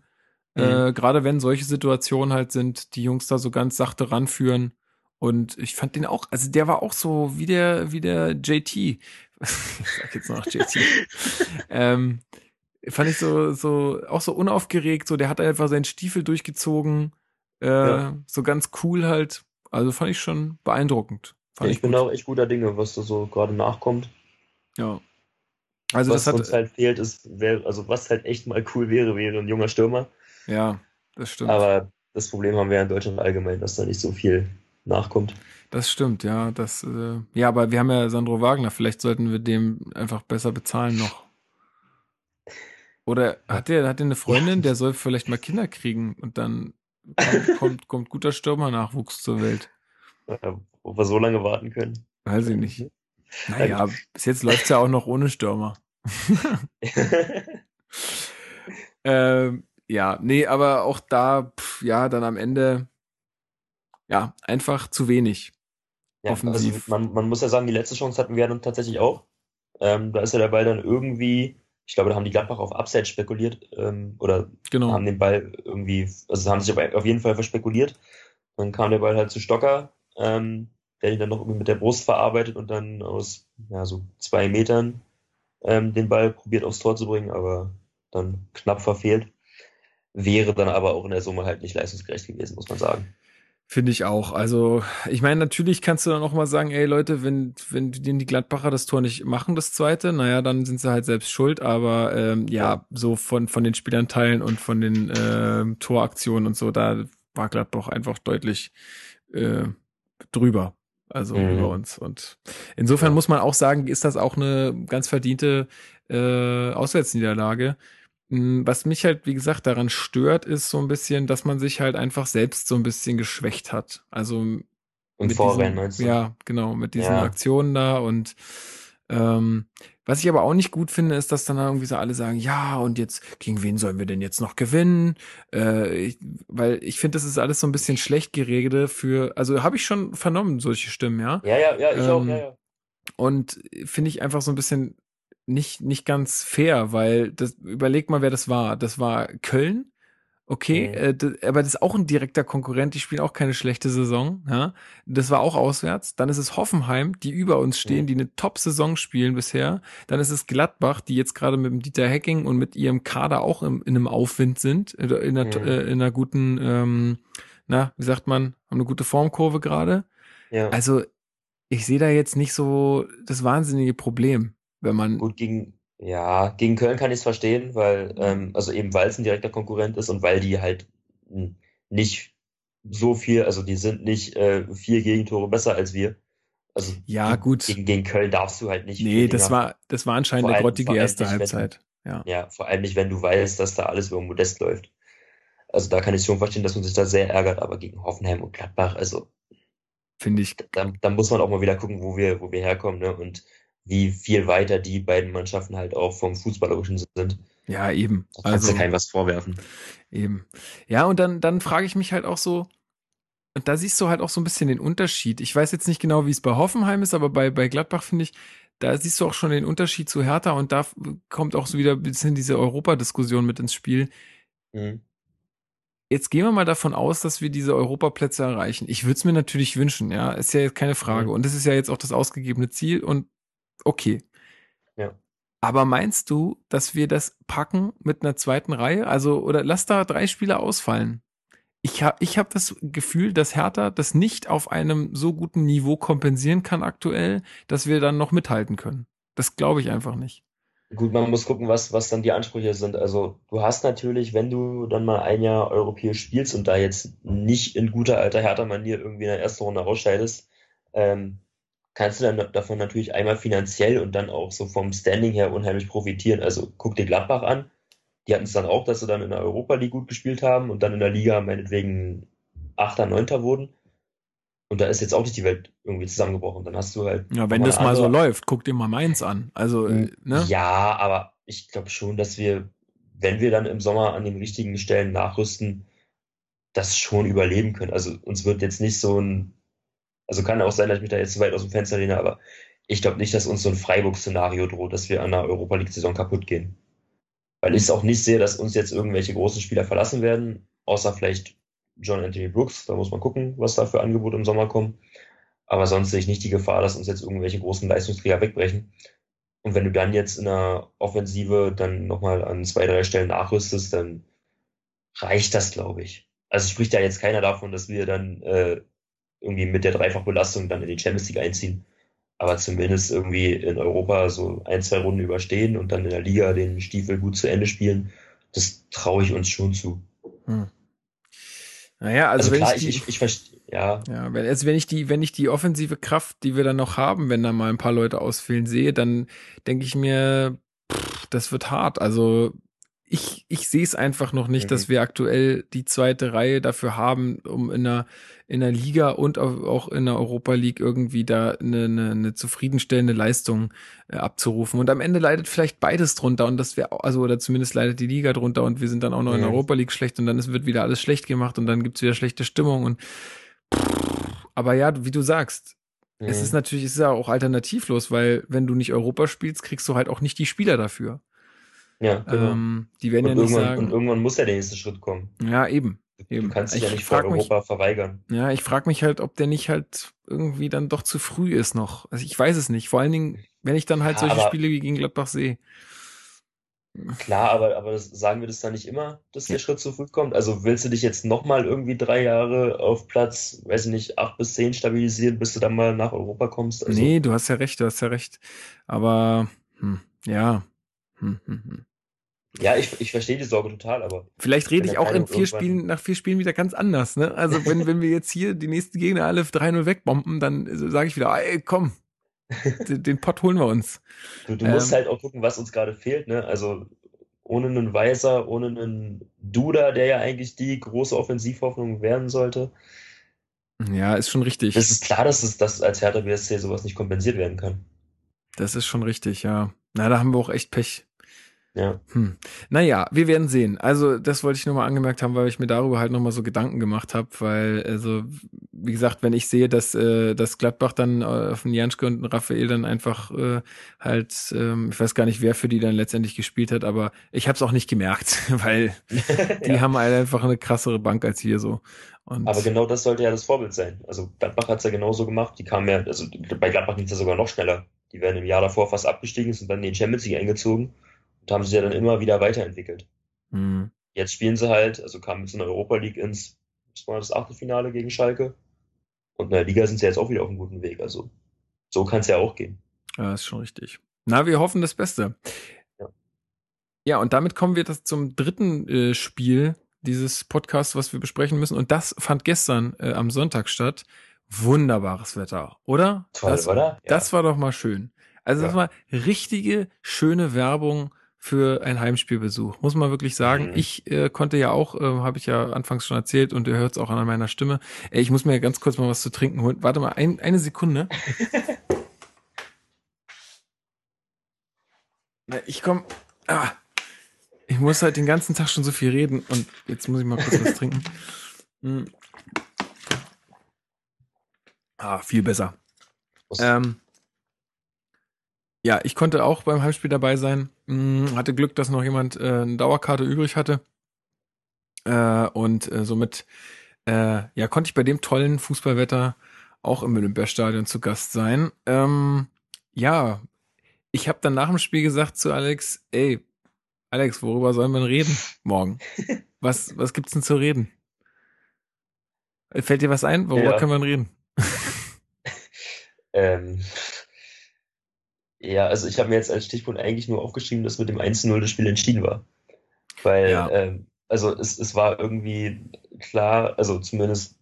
Mhm. Äh, Gerade wenn solche Situationen halt sind, die Jungs da so ganz sachte ranführen. Und ich fand den auch, also der war auch so wie der, wie der JT. ich sag jetzt noch JT. ähm, fand ich so, so, auch so unaufgeregt, so, der hat einfach seinen Stiefel durchgezogen, äh, ja. so ganz cool halt. Also fand ich schon beeindruckend. Ja, ich, ich bin auch echt guter Dinge, was da so gerade nachkommt. Ja. Also was das hat, uns halt fehlt, ist, wär, also was halt echt mal cool wäre, wäre ein junger Stürmer. Ja, das stimmt. Aber das Problem haben wir in Deutschland allgemein, dass da nicht so viel nachkommt. Das stimmt, ja. Das, äh, ja, aber wir haben ja Sandro Wagner, vielleicht sollten wir dem einfach besser bezahlen noch. Oder hat der, hat der eine Freundin, der soll vielleicht mal Kinder kriegen und dann kommt, kommt, kommt guter Stürmernachwuchs zur Welt. Wo wir so lange warten können. Weiß ich nicht. Naja, bis jetzt läuft es ja auch noch ohne Stürmer. ähm, ja, nee, aber auch da, pff, ja, dann am Ende, ja, einfach zu wenig. Ja, offensiv. Also man, man muss ja sagen, die letzte Chance hatten wir dann tatsächlich auch. Ähm, da ist ja der Ball dann irgendwie ich glaube, da haben die Gladbach auf Upside spekuliert ähm, oder genau. haben den Ball irgendwie, also haben sich auf jeden Fall verspekuliert. Dann kam der Ball halt zu Stocker. Ähm, der ihn dann noch irgendwie mit der Brust verarbeitet und dann aus ja, so zwei Metern ähm, den Ball probiert aufs Tor zu bringen, aber dann knapp verfehlt. Wäre dann aber auch in der Summe halt nicht leistungsgerecht gewesen, muss man sagen. Finde ich auch. Also, ich meine, natürlich kannst du dann auch mal sagen, ey Leute, wenn, wenn die Gladbacher das Tor nicht machen, das zweite, naja, dann sind sie halt selbst schuld. Aber ähm, ja, so von, von den Spielanteilen und von den äh, Toraktionen und so, da war Gladbach einfach deutlich äh, drüber. Also mhm. über uns. Und insofern ja. muss man auch sagen, ist das auch eine ganz verdiente äh, Auswärtsniederlage. Hm, was mich halt, wie gesagt, daran stört, ist so ein bisschen, dass man sich halt einfach selbst so ein bisschen geschwächt hat. Also und Vorrennen meinst du? Ja, genau, mit diesen ja. Aktionen da und ähm, was ich aber auch nicht gut finde, ist, dass dann irgendwie so alle sagen, ja, und jetzt, gegen wen sollen wir denn jetzt noch gewinnen? Äh, ich, weil ich finde, das ist alles so ein bisschen schlecht geregelt für, also habe ich schon vernommen, solche Stimmen, ja? Ja, ja, ja, ich ähm, auch, ja, ja. Und finde ich einfach so ein bisschen nicht, nicht ganz fair, weil das, überleg mal, wer das war. Das war Köln. Okay, mhm. äh, das, aber das ist auch ein direkter Konkurrent, die spielen auch keine schlechte Saison. Ja? Das war auch auswärts. Dann ist es Hoffenheim, die über uns stehen, mhm. die eine Top-Saison spielen bisher. Dann ist es Gladbach, die jetzt gerade mit dem Dieter Hecking und mit ihrem Kader auch im, in einem Aufwind sind, in einer, mhm. äh, in einer guten, ähm, na, wie sagt man, haben eine gute Formkurve gerade. Ja. Also ich sehe da jetzt nicht so das wahnsinnige Problem wenn man. Gut, gegen, ja, gegen Köln kann ich es verstehen, weil, ähm, also eben weil es ein direkter Konkurrent ist und weil die halt nicht so viel, also die sind nicht äh, vier Gegentore besser als wir. Also ja, gut. Gegen, gegen Köln darfst du halt nicht. Nee, das war, das war anscheinend eine grottige erste nicht, Halbzeit. Wenn, ja. ja, vor allem nicht, wenn du weißt, dass da alles über Modest läuft. Also da kann ich schon verstehen, dass man sich da sehr ärgert, aber gegen Hoffenheim und Gladbach, also finde ich. Da, da muss man auch mal wieder gucken, wo wir, wo wir herkommen, ne? Und wie viel weiter die beiden Mannschaften halt auch vom Fußballerischen sind. Ja, eben. Da kannst also, du keinem was vorwerfen. Eben. Ja, und dann, dann frage ich mich halt auch so, und da siehst du halt auch so ein bisschen den Unterschied. Ich weiß jetzt nicht genau, wie es bei Hoffenheim ist, aber bei, bei Gladbach finde ich, da siehst du auch schon den Unterschied zu Hertha und da kommt auch so wieder ein bisschen diese Europadiskussion mit ins Spiel. Mhm. Jetzt gehen wir mal davon aus, dass wir diese Europaplätze erreichen. Ich würde es mir natürlich wünschen, ja, ist ja jetzt keine Frage. Mhm. Und das ist ja jetzt auch das ausgegebene Ziel und okay. Ja. Aber meinst du, dass wir das packen mit einer zweiten Reihe? Also, oder lass da drei Spieler ausfallen. Ich habe ich hab das Gefühl, dass Hertha das nicht auf einem so guten Niveau kompensieren kann aktuell, dass wir dann noch mithalten können. Das glaube ich einfach nicht. Gut, man muss gucken, was, was dann die Ansprüche sind. Also du hast natürlich, wenn du dann mal ein Jahr europäisch spielst und da jetzt nicht in guter alter Hertha-Manier irgendwie in der ersten Runde rausscheidest, ähm, kannst du dann davon natürlich einmal finanziell und dann auch so vom Standing her unheimlich profitieren. Also guck dir Gladbach an. Die hatten es dann auch, dass sie dann in der Europa League gut gespielt haben und dann in der Liga meinetwegen Achter, Neunter wurden. Und da ist jetzt auch nicht die Welt irgendwie zusammengebrochen. Dann hast du halt. Ja, wenn das mal so läuft, guck dir mal Mainz an. Also, äh, ne? Ja, aber ich glaube schon, dass wir, wenn wir dann im Sommer an den richtigen Stellen nachrüsten, das schon überleben können. Also uns wird jetzt nicht so ein also kann auch sein, dass ich mich da jetzt zu weit aus dem Fenster lehne, aber ich glaube nicht, dass uns so ein Freiburg-Szenario droht, dass wir an der Europa League-Saison kaputt gehen. Weil ich es auch nicht sehe, dass uns jetzt irgendwelche großen Spieler verlassen werden, außer vielleicht John Anthony Brooks. Da muss man gucken, was da für Angebote im Sommer kommen. Aber sonst sehe ich nicht die Gefahr, dass uns jetzt irgendwelche großen Leistungsträger wegbrechen. Und wenn du dann jetzt in der Offensive dann nochmal an zwei, drei Stellen nachrüstest, dann reicht das, glaube ich. Also spricht ja jetzt keiner davon, dass wir dann äh, irgendwie mit der Dreifachbelastung dann in die Champions League einziehen. Aber zumindest irgendwie in Europa so ein, zwei Runden überstehen und dann in der Liga den Stiefel gut zu Ende spielen, das traue ich uns schon zu. Hm. Naja, also, also klar, ich, ich, ich, ich verstehe, ja. Ja, wenn, also wenn ich die, wenn ich die offensive Kraft, die wir dann noch haben, wenn da mal ein paar Leute ausfehlen, sehe, dann denke ich mir, pff, das wird hart. Also ich, ich sehe es einfach noch nicht, mhm. dass wir aktuell die zweite Reihe dafür haben, um in der, in der Liga und auch in der Europa League irgendwie da eine, eine, eine zufriedenstellende Leistung äh, abzurufen. Und am Ende leidet vielleicht beides drunter und das wäre, also, oder zumindest leidet die Liga drunter und wir sind dann auch noch mhm. in der Europa League schlecht und dann ist, wird wieder alles schlecht gemacht und dann gibt's wieder schlechte Stimmung und aber ja, wie du sagst, mhm. es ist natürlich, es ist ja auch alternativlos, weil wenn du nicht Europa spielst, kriegst du halt auch nicht die Spieler dafür. Ja, genau. Ähm, die werden und ja nicht sagen. Und irgendwann muss ja der nächste Schritt kommen. Ja, eben. Du, du kannst dich ja nicht vor Europa mich, verweigern. Ja, ich frage mich halt, ob der nicht halt irgendwie dann doch zu früh ist noch. Also ich weiß es nicht. Vor allen Dingen, wenn ich dann halt ja, solche Spiele wie gegen Gladbach sehe. Klar, aber, aber das, sagen wir das dann nicht immer, dass der ja. Schritt zu früh kommt? Also willst du dich jetzt nochmal irgendwie drei Jahre auf Platz, weiß ich nicht, acht bis zehn stabilisieren, bis du dann mal nach Europa kommst? Also, nee, du hast ja recht, du hast ja recht. Aber hm, ja. Hm, hm, hm. Ja, ich, ich verstehe die Sorge total, aber. Vielleicht rede ich auch in vier Spielen, nach vier Spielen wieder ganz anders, ne? Also wenn, wenn wir jetzt hier die nächsten Gegner alle 3-0 wegbomben, dann sage ich wieder, ey, komm, den, den Pott holen wir uns. Du, du ähm, musst halt auch gucken, was uns gerade fehlt, ne? Also ohne einen Weiser, ohne einen Duda, der ja eigentlich die große Offensivhoffnung werden sollte. Ja, ist schon richtig. Es ist klar, dass es dass als Hertha BSC sowas nicht kompensiert werden kann. Das ist schon richtig, ja. Na, da haben wir auch echt Pech. Ja. Hm. Naja, wir werden sehen. Also, das wollte ich nochmal angemerkt haben, weil ich mir darüber halt nochmal so Gedanken gemacht habe, weil, also, wie gesagt, wenn ich sehe, dass, äh, dass Gladbach dann äh, auf den Janschke und Raphael dann einfach äh, halt, ähm, ich weiß gar nicht, wer für die dann letztendlich gespielt hat, aber ich habe es auch nicht gemerkt, weil die ja. haben halt einfach eine krassere Bank als wir so. Und aber genau das sollte ja das Vorbild sein. Also Gladbach hat's ja genauso gemacht. Die kamen ja, also bei Gladbach ging es ja sogar noch schneller. Die werden im Jahr davor fast abgestiegen, sind dann in den Champions League eingezogen und haben sich ja dann immer wieder weiterentwickelt. Mhm. Jetzt spielen sie halt, also kamen jetzt in der Europa League ins, was war das Achtelfinale gegen Schalke. Und in der Liga sind sie jetzt auch wieder auf einem guten Weg. Also so kann es ja auch gehen. Ja, ist schon richtig. Na, wir hoffen das Beste. Ja, ja und damit kommen wir das zum dritten äh, Spiel dieses Podcasts, was wir besprechen müssen. Und das fand gestern äh, am Sonntag statt. Wunderbares Wetter, oder? Toll, das, oder? Ja. Das war doch mal schön. Also ja. das war richtige, schöne Werbung für ein Heimspielbesuch, muss man wirklich sagen. Mhm. Ich äh, konnte ja auch, äh, habe ich ja anfangs schon erzählt und ihr hört es auch an meiner Stimme. Ey, ich muss mir ganz kurz mal was zu trinken holen. Warte mal, ein, eine Sekunde. ich komme. Ah, ich muss halt den ganzen Tag schon so viel reden und jetzt muss ich mal kurz was trinken. Hm. Ah, viel besser. Ähm, ja, ich konnte auch beim Heimspiel dabei sein. Hm, hatte Glück, dass noch jemand äh, eine Dauerkarte übrig hatte. Äh, und äh, somit äh, ja, konnte ich bei dem tollen Fußballwetter auch im Olympiastadion zu Gast sein. Ähm, ja, ich habe dann nach dem Spiel gesagt zu Alex, ey, Alex, worüber sollen wir reden morgen? Was, was gibt's denn zu reden? Fällt dir was ein? Worüber ja. können wir reden? ähm, ja, also ich habe mir jetzt als Stichpunkt eigentlich nur aufgeschrieben, dass mit dem 1-0 das Spiel entschieden war. Weil, ja. ähm, also es, es war irgendwie klar, also zumindest,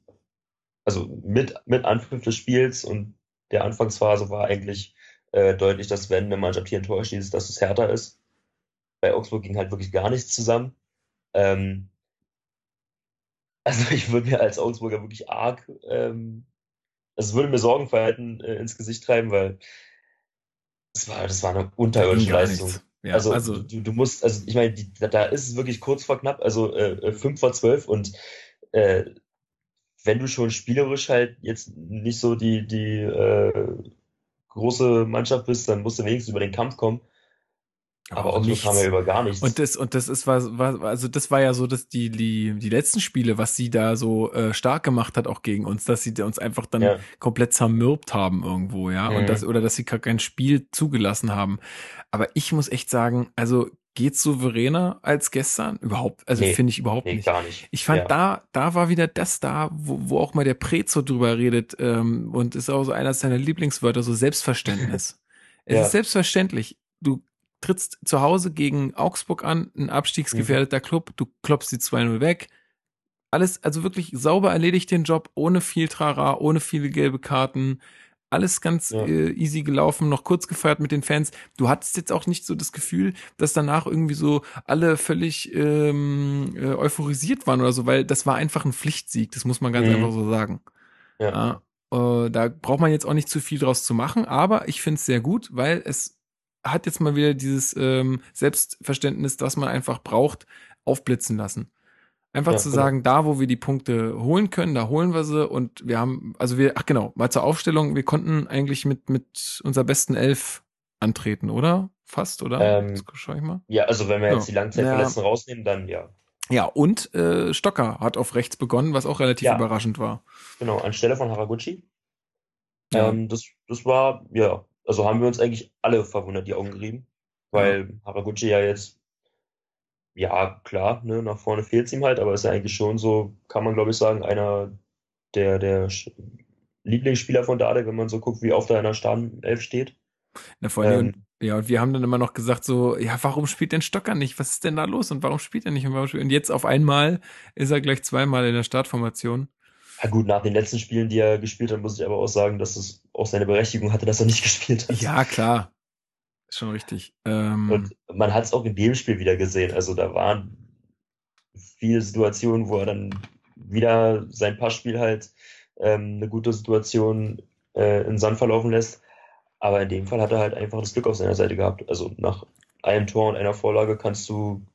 also mit, mit Anpfiff des Spiels und der Anfangsphase war eigentlich äh, deutlich, dass wenn eine Mannschaft hier ein Tor schießt, dass es härter ist. Bei Augsburg ging halt wirklich gar nichts zusammen. Ähm, also ich würde mir als Augsburger wirklich arg, ähm, also es würde mir Sorgenverhalten äh, ins Gesicht treiben, weil das war, das war eine unterirdische Leistung. Ja, also, also du, du, musst, also ich meine, da ist es wirklich kurz vor knapp, also äh, 5 äh, vor 12 und äh, wenn du schon spielerisch halt jetzt nicht so die, die äh, große Mannschaft bist, dann musst du wenigstens über den Kampf kommen. Aber auch nichts. kam ja über gar nichts. Und das, und das ist was, was, also das war ja so, dass die, die, die letzten Spiele, was sie da so äh, stark gemacht hat, auch gegen uns, dass sie uns einfach dann ja. komplett zermürbt haben irgendwo, ja. Mhm. Und das, oder dass sie gar kein Spiel zugelassen haben. Aber ich muss echt sagen, also geht souveräner als gestern? Überhaupt, also nee, finde ich überhaupt nee, nicht. Gar nicht. Ich fand ja. da, da war wieder das da, wo, wo auch mal der Prezo drüber redet, ähm, und ist auch so einer seiner Lieblingswörter, so Selbstverständnis. es ja. ist selbstverständlich. Du trittst zu Hause gegen Augsburg an, ein abstiegsgefährdeter mhm. Club, du klopfst die 2-0 weg. Alles, also wirklich sauber erledigt den Job, ohne viel Trara, ohne viele gelbe Karten. Alles ganz ja. äh, easy gelaufen, noch kurz gefeiert mit den Fans. Du hattest jetzt auch nicht so das Gefühl, dass danach irgendwie so alle völlig ähm, äh, euphorisiert waren oder so, weil das war einfach ein Pflichtsieg, das muss man ganz mhm. einfach so sagen. Ja. ja äh, da braucht man jetzt auch nicht zu viel draus zu machen, aber ich finde es sehr gut, weil es hat jetzt mal wieder dieses ähm, Selbstverständnis, das man einfach braucht, aufblitzen lassen. Einfach ja, zu genau. sagen, da wo wir die Punkte holen können, da holen wir sie und wir haben, also wir, ach genau, mal zur Aufstellung, wir konnten eigentlich mit, mit unserer besten Elf antreten, oder? Fast, oder? Ähm, schau ich mal. Ja, also wenn wir jetzt ja. die Langzeitverletzten ja. rausnehmen, dann ja. Ja, und äh, Stocker hat auf rechts begonnen, was auch relativ ja. überraschend war. Genau, anstelle von Haraguchi. Ja. Ähm, das, das war, ja, also haben wir uns eigentlich alle verwundert die Augen gerieben, weil ja. Haraguchi ja jetzt, ja, klar, ne, nach vorne fehlt es ihm halt, aber ist ja eigentlich schon so, kann man glaube ich sagen, einer der, der Lieblingsspieler von Dade, wenn man so guckt, wie oft er in der Startelf steht. Na, vor allem, ähm, ja, und wir haben dann immer noch gesagt so, ja, warum spielt denn Stocker nicht? Was ist denn da los? Und warum spielt er nicht? Und, und jetzt auf einmal ist er gleich zweimal in der Startformation. Ja gut, nach den letzten Spielen, die er gespielt hat, muss ich aber auch sagen, dass es auch seine Berechtigung hatte, dass er nicht gespielt hat. Ja, klar. Ist schon richtig. Ähm, und man hat es auch in dem Spiel wieder gesehen. Also da waren viele Situationen, wo er dann wieder sein Passspiel halt ähm, eine gute Situation äh, in Sand verlaufen lässt. Aber in dem Fall hat er halt einfach das Glück auf seiner Seite gehabt. Also nach einem Tor und einer Vorlage kannst du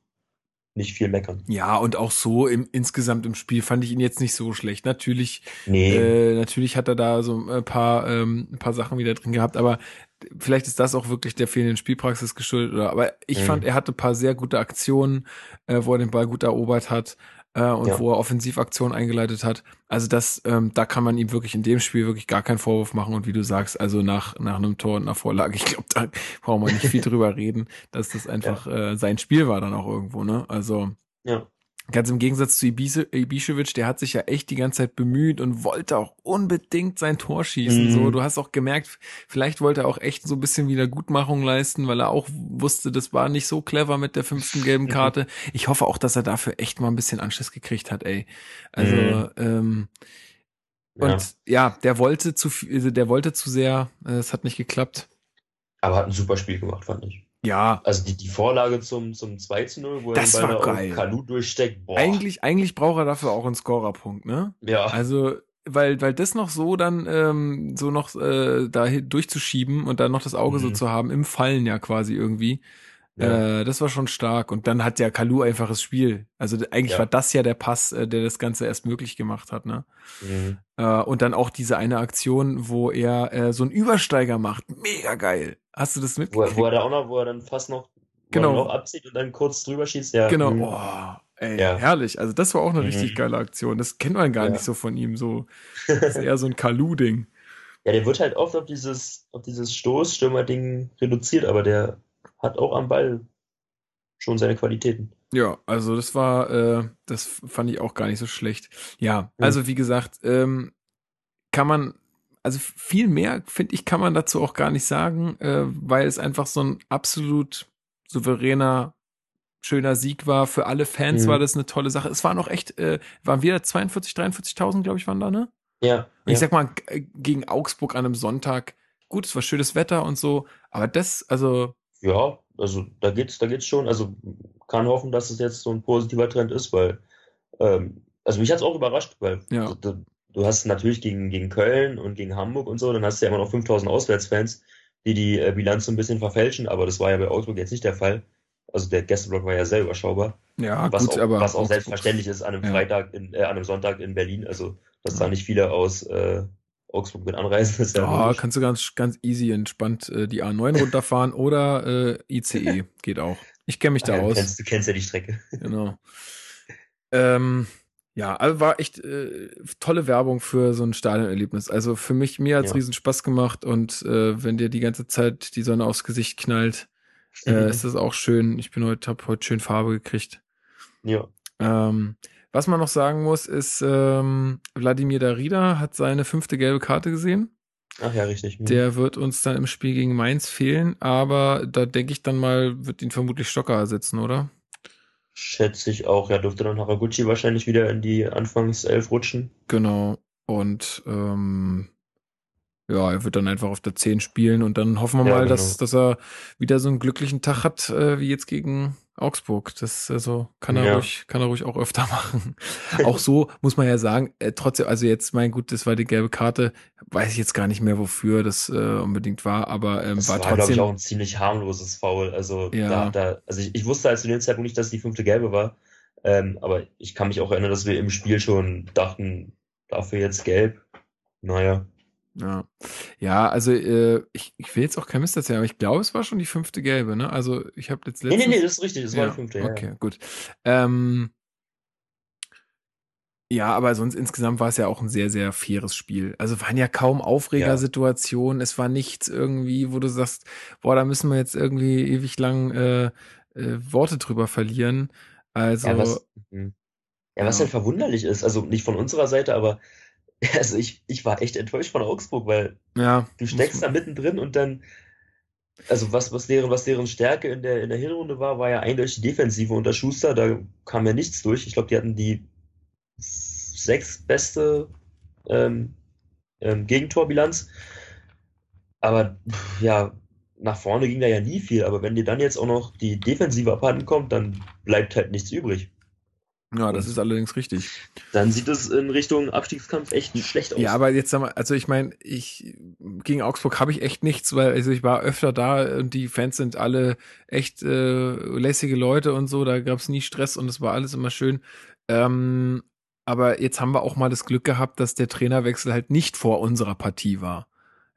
nicht viel meckern. Ja, und auch so im, insgesamt im Spiel fand ich ihn jetzt nicht so schlecht. Natürlich, nee. äh, natürlich hat er da so ein paar, ähm, ein paar Sachen wieder drin gehabt, aber vielleicht ist das auch wirklich der fehlenden Spielpraxis geschuldet. Oder, aber ich mhm. fand, er hatte ein paar sehr gute Aktionen, äh, wo er den Ball gut erobert hat äh, und ja. wo er Offensivaktionen eingeleitet hat. Also das, ähm, da kann man ihm wirklich in dem Spiel wirklich gar keinen Vorwurf machen. Und wie du sagst, also nach, nach einem Tor und einer Vorlage, ich glaube, da brauchen wir nicht viel drüber reden, dass das einfach ja. äh, sein Spiel war dann auch irgendwo, ne? Also ja. Ganz im Gegensatz zu Ibišević, der hat sich ja echt die ganze Zeit bemüht und wollte auch unbedingt sein Tor schießen. Mhm. So, du hast auch gemerkt, vielleicht wollte er auch echt so ein bisschen Wiedergutmachung leisten, weil er auch wusste, das war nicht so clever mit der fünften gelben Karte. Ich hoffe auch, dass er dafür echt mal ein bisschen Anschluss gekriegt hat, ey. Also, mhm. ähm, und ja. ja, der wollte zu viel, also der wollte zu sehr, äh, es hat nicht geklappt. Aber hat ein super Spiel gemacht, fand ich. Ja. Also die, die Vorlage zum, zum 2 zu 0, wo er das den Ball geil. Kalu durchsteckt. Boah. Eigentlich, eigentlich braucht er dafür auch einen Scorerpunkt, ne? Ja. Also, weil, weil das noch so dann ähm, so noch äh, da durchzuschieben und dann noch das Auge mhm. so zu haben, im Fallen ja quasi irgendwie. Ja. Äh, das war schon stark. Und dann hat ja Kalu einfaches Spiel. Also eigentlich ja. war das ja der Pass, äh, der das Ganze erst möglich gemacht hat. Ne? Mhm. Äh, und dann auch diese eine Aktion, wo er äh, so einen Übersteiger macht. Mega geil. Hast du das mitgekriegt? Wo, wo er da auch noch, wo er dann fast noch, genau. noch abzieht und dann kurz drüber schießt. Ja. Genau. Mhm. Oh, ey, ja. herrlich. Also das war auch eine mhm. richtig geile Aktion. Das kennt man gar ja. nicht so von ihm. So, das ist eher so ein Kalu-Ding. Ja, der wird halt oft auf dieses, auf dieses Stoßstürmer-Ding reduziert, aber der hat auch am Ball schon seine Qualitäten. Ja, also das war, äh, das fand ich auch gar nicht so schlecht. Ja, also wie gesagt, ähm, kann man, also viel mehr, finde ich, kann man dazu auch gar nicht sagen, äh, weil es einfach so ein absolut souveräner, schöner Sieg war. Für alle Fans mhm. war das eine tolle Sache. Es waren auch echt, äh, waren wieder 42, 43.000, glaube ich, waren da, ne? Ja. Ich sag mal, gegen Augsburg an einem Sonntag, gut, es war schönes Wetter und so, aber das, also ja, also da geht's, da geht's schon. Also kann hoffen, dass es jetzt so ein positiver Trend ist, weil ähm, also mich hat's auch überrascht, weil ja. Du, hast natürlich gegen, gegen Köln und gegen Hamburg und so, dann hast du ja immer noch 5000 Auswärtsfans, die die äh, Bilanz so ein bisschen verfälschen, aber das war ja bei Augsburg jetzt nicht der Fall. Also der Gästeblock war ja sehr überschaubar. Ja, was gut, auch, aber was auch selbstverständlich ist an einem ja. Freitag, in, äh, an einem Sonntag in Berlin. Also dass ja. da nicht viele aus äh, Augsburg mit anreisen. Ist ja, ja kannst du ganz, ganz easy entspannt äh, die A9 runterfahren oder äh, ICE geht auch. Ich kenne mich da ja, aus. Du kennst, du kennst ja die Strecke. Genau. Ähm, ja, also war echt äh, tolle Werbung für so ein Stadionerlebnis. Also für mich, mir hat's ja. riesen Spaß gemacht und äh, wenn dir die ganze Zeit die Sonne aufs Gesicht knallt, äh, ist das auch schön. Ich bin heute, hab heute schön Farbe gekriegt. Ja. Ähm, was man noch sagen muss, ist, ähm, Wladimir Darida hat seine fünfte gelbe Karte gesehen. Ach ja, richtig. Mhm. Der wird uns dann im Spiel gegen Mainz fehlen, aber da denke ich dann mal, wird ihn vermutlich Stocker ersetzen, oder? Schätze ich auch. Ja, dürfte dann Haraguchi wahrscheinlich wieder in die Anfangself rutschen. Genau. Und ähm, ja, er wird dann einfach auf der 10 spielen und dann hoffen wir ja, mal, genau. dass, dass er wieder so einen glücklichen Tag hat, äh, wie jetzt gegen Augsburg. Das also kann er ja. ruhig, kann er ruhig auch öfter machen. auch so muss man ja sagen, äh, trotzdem, also jetzt, mein gut, das war die gelbe Karte, weiß ich jetzt gar nicht mehr, wofür das äh, unbedingt war, aber ähm, das war, war trotzdem. glaube ich, auch ein ziemlich harmloses Foul. Also ja. da, da, also ich, ich wusste halt zu dem Zeitpunkt nicht, dass die fünfte gelbe war. Ähm, aber ich kann mich auch erinnern, dass wir im Spiel schon dachten, dafür jetzt gelb. Naja. Ja, ja also äh, ich, ich will jetzt auch kein Mist erzählen, aber ich glaube, es war schon die fünfte gelbe, ne? Also ich habe jetzt letztens... Nee, nee, nee, das ist richtig, es war die fünfte, ja. Okay, gut. Ähm, Ja, aber sonst insgesamt war es ja auch ein sehr, sehr faires Spiel. Also waren ja kaum Aufregersituationen. Ja. Es war nichts irgendwie, wo du sagst, boah, da müssen wir jetzt irgendwie ewig lang äh, äh, Worte drüber verlieren. Also. Ja, was, mhm. ja, was ja. halt verwunderlich ist, also nicht von unserer Seite, aber also ich, ich war echt enttäuscht von Augsburg, weil ja, du steckst da mittendrin und dann, also was, was deren, was deren Stärke in der, in der Hinrunde war, war ja eindeutig die Defensive unter Schuster, da kam ja nichts durch. Ich glaube, die hatten die sechs beste ähm, ähm, Gegentorbilanz. Aber ja, nach vorne ging da ja nie viel. Aber wenn dir dann jetzt auch noch die Defensive abhanden kommt, dann bleibt halt nichts übrig. Ja, das ist allerdings richtig. Dann sieht es in Richtung Abstiegskampf echt schlecht aus. Ja, aber jetzt sag mal, also ich meine, ich gegen Augsburg habe ich echt nichts, weil also ich war öfter da und die Fans sind alle echt äh, lässige Leute und so, da gab es nie Stress und es war alles immer schön. Ähm, aber jetzt haben wir auch mal das Glück gehabt, dass der Trainerwechsel halt nicht vor unserer Partie war.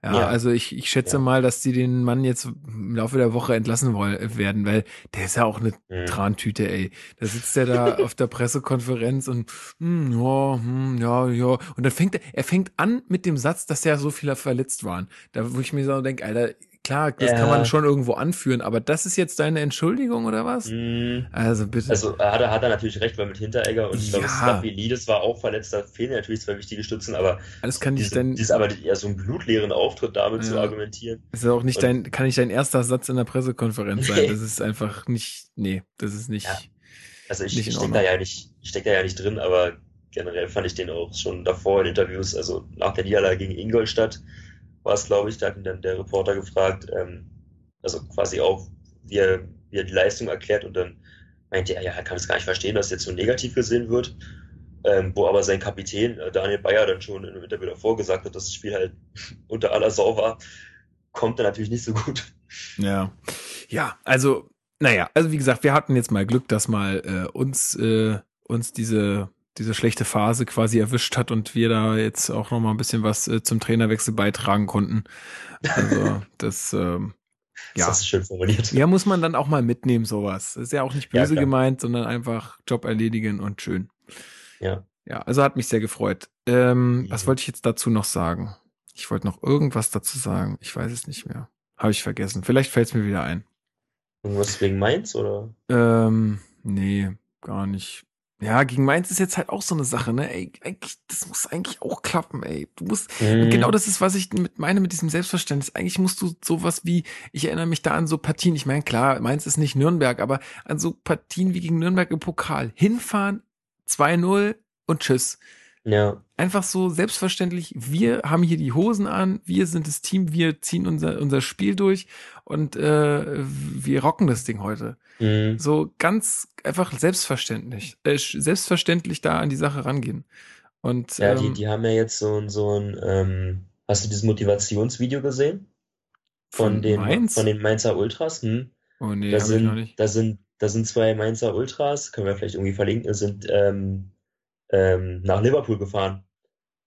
Ja, ja. also ich, ich schätze ja. mal, dass die den Mann jetzt im Laufe der Woche entlassen wollen, werden, weil der ist ja auch eine mhm. Trantüte, ey. Da sitzt er da auf der Pressekonferenz und hm, ja, hm, ja, ja. Und dann fängt er, er fängt an mit dem Satz, dass ja so viele verletzt waren. Da wo ich mir so denke, Alter, klar, das ja. kann man schon irgendwo anführen, aber das ist jetzt deine Entschuldigung oder was? Mm. Also bitte. Also hat er, hat er natürlich recht, weil mit Hinteregger und ich ja. glaube, Staphylides war auch verletzt, da fehlen natürlich zwei wichtige Stützen, aber das kann diese, ich denn, dieses aber ja, so einen blutleeren Auftritt damit ja. zu argumentieren. Das ist auch nicht und, dein, kann nicht dein erster Satz in der Pressekonferenz sein. Das ist einfach nicht, nee, das ist nicht. Also ich, ich stecke da ja nicht, ich steck da ja nicht drin, aber generell fand ich den auch schon davor in Interviews, also nach der Niederlage gegen Ingolstadt, war es, glaube ich, da hat ihn dann der Reporter gefragt, ähm, also quasi auch, wie er, wie er die Leistung erklärt und dann meinte er, ja, er kann es gar nicht verstehen, dass jetzt so negativ gesehen wird. Ähm, wo aber sein Kapitän äh, Daniel Bayer dann schon im Interview davor gesagt hat, dass das Spiel halt unter aller Sau war, kommt er natürlich nicht so gut. Ja, ja, also naja, also wie gesagt, wir hatten jetzt mal Glück, dass mal äh, uns äh, uns diese diese schlechte Phase quasi erwischt hat und wir da jetzt auch noch mal ein bisschen was äh, zum Trainerwechsel beitragen konnten. Also das ähm, ja. Das ist schön formuliert. Ja, muss man dann auch mal mitnehmen, sowas. Ist ja auch nicht böse ja, gemeint, sondern einfach Job erledigen und schön. Ja. Ja, also hat mich sehr gefreut. Ähm, mhm. Was wollte ich jetzt dazu noch sagen? Ich wollte noch irgendwas dazu sagen. Ich weiß es nicht mehr. Habe ich vergessen. Vielleicht fällt es mir wieder ein. Irgendwas wegen Mainz oder? Ähm, nee, gar nicht. Ja, gegen Mainz ist jetzt halt auch so eine Sache, ne? Ey, eigentlich, das muss eigentlich auch klappen, ey. Du musst, mhm. genau das ist, was ich mit meine mit diesem Selbstverständnis. Eigentlich musst du sowas wie, ich erinnere mich da an so Partien, ich meine, klar, Mainz ist nicht Nürnberg, aber an so Partien wie gegen Nürnberg im Pokal. Hinfahren, 2-0 und tschüss. Ja. Einfach so selbstverständlich, wir haben hier die Hosen an, wir sind das Team, wir ziehen unser, unser Spiel durch und äh, wir rocken das Ding heute. Mhm. So ganz einfach selbstverständlich, äh, selbstverständlich da an die Sache rangehen. Und, ja, ähm, die, die haben ja jetzt so, so ein, ähm, hast du dieses Motivationsvideo gesehen? Von, von den, Mainz? von den Mainzer Ultras? Hm? Oh nee, da sind, ich noch nicht. Da sind, da sind zwei Mainzer Ultras, können wir vielleicht irgendwie verlinken, sind ähm, ähm, nach Liverpool gefahren,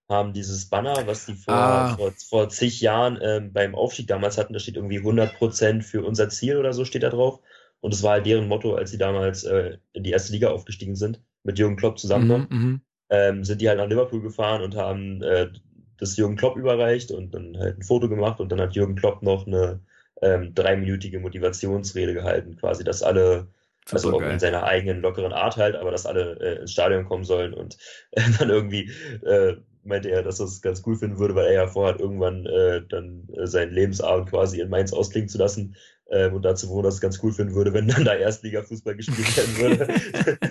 haben dieses Banner, was die vor, ah. vor, vor zig Jahren ähm, beim Aufstieg damals hatten, da steht irgendwie 100% für unser Ziel oder so steht da drauf. Und es war halt deren Motto, als sie damals äh, in die erste Liga aufgestiegen sind, mit Jürgen Klopp zusammen noch, mhm, mhm, ähm, sind die halt nach Liverpool gefahren und haben äh, das Jürgen Klopp überreicht und dann halt ein Foto gemacht und dann hat Jürgen Klopp noch eine ähm, dreiminütige Motivationsrede gehalten, quasi, dass alle also auch in seiner eigenen lockeren Art halt, aber dass alle äh, ins Stadion kommen sollen und äh, dann irgendwie äh, meinte er, dass er es ganz cool finden würde, weil er ja vorhat, irgendwann äh, dann äh, seinen Lebensabend quasi in Mainz ausklingen zu lassen äh, und dazu wohnen, dass es ganz cool finden würde, wenn dann da Erstliga-Fußball gespielt werden würde.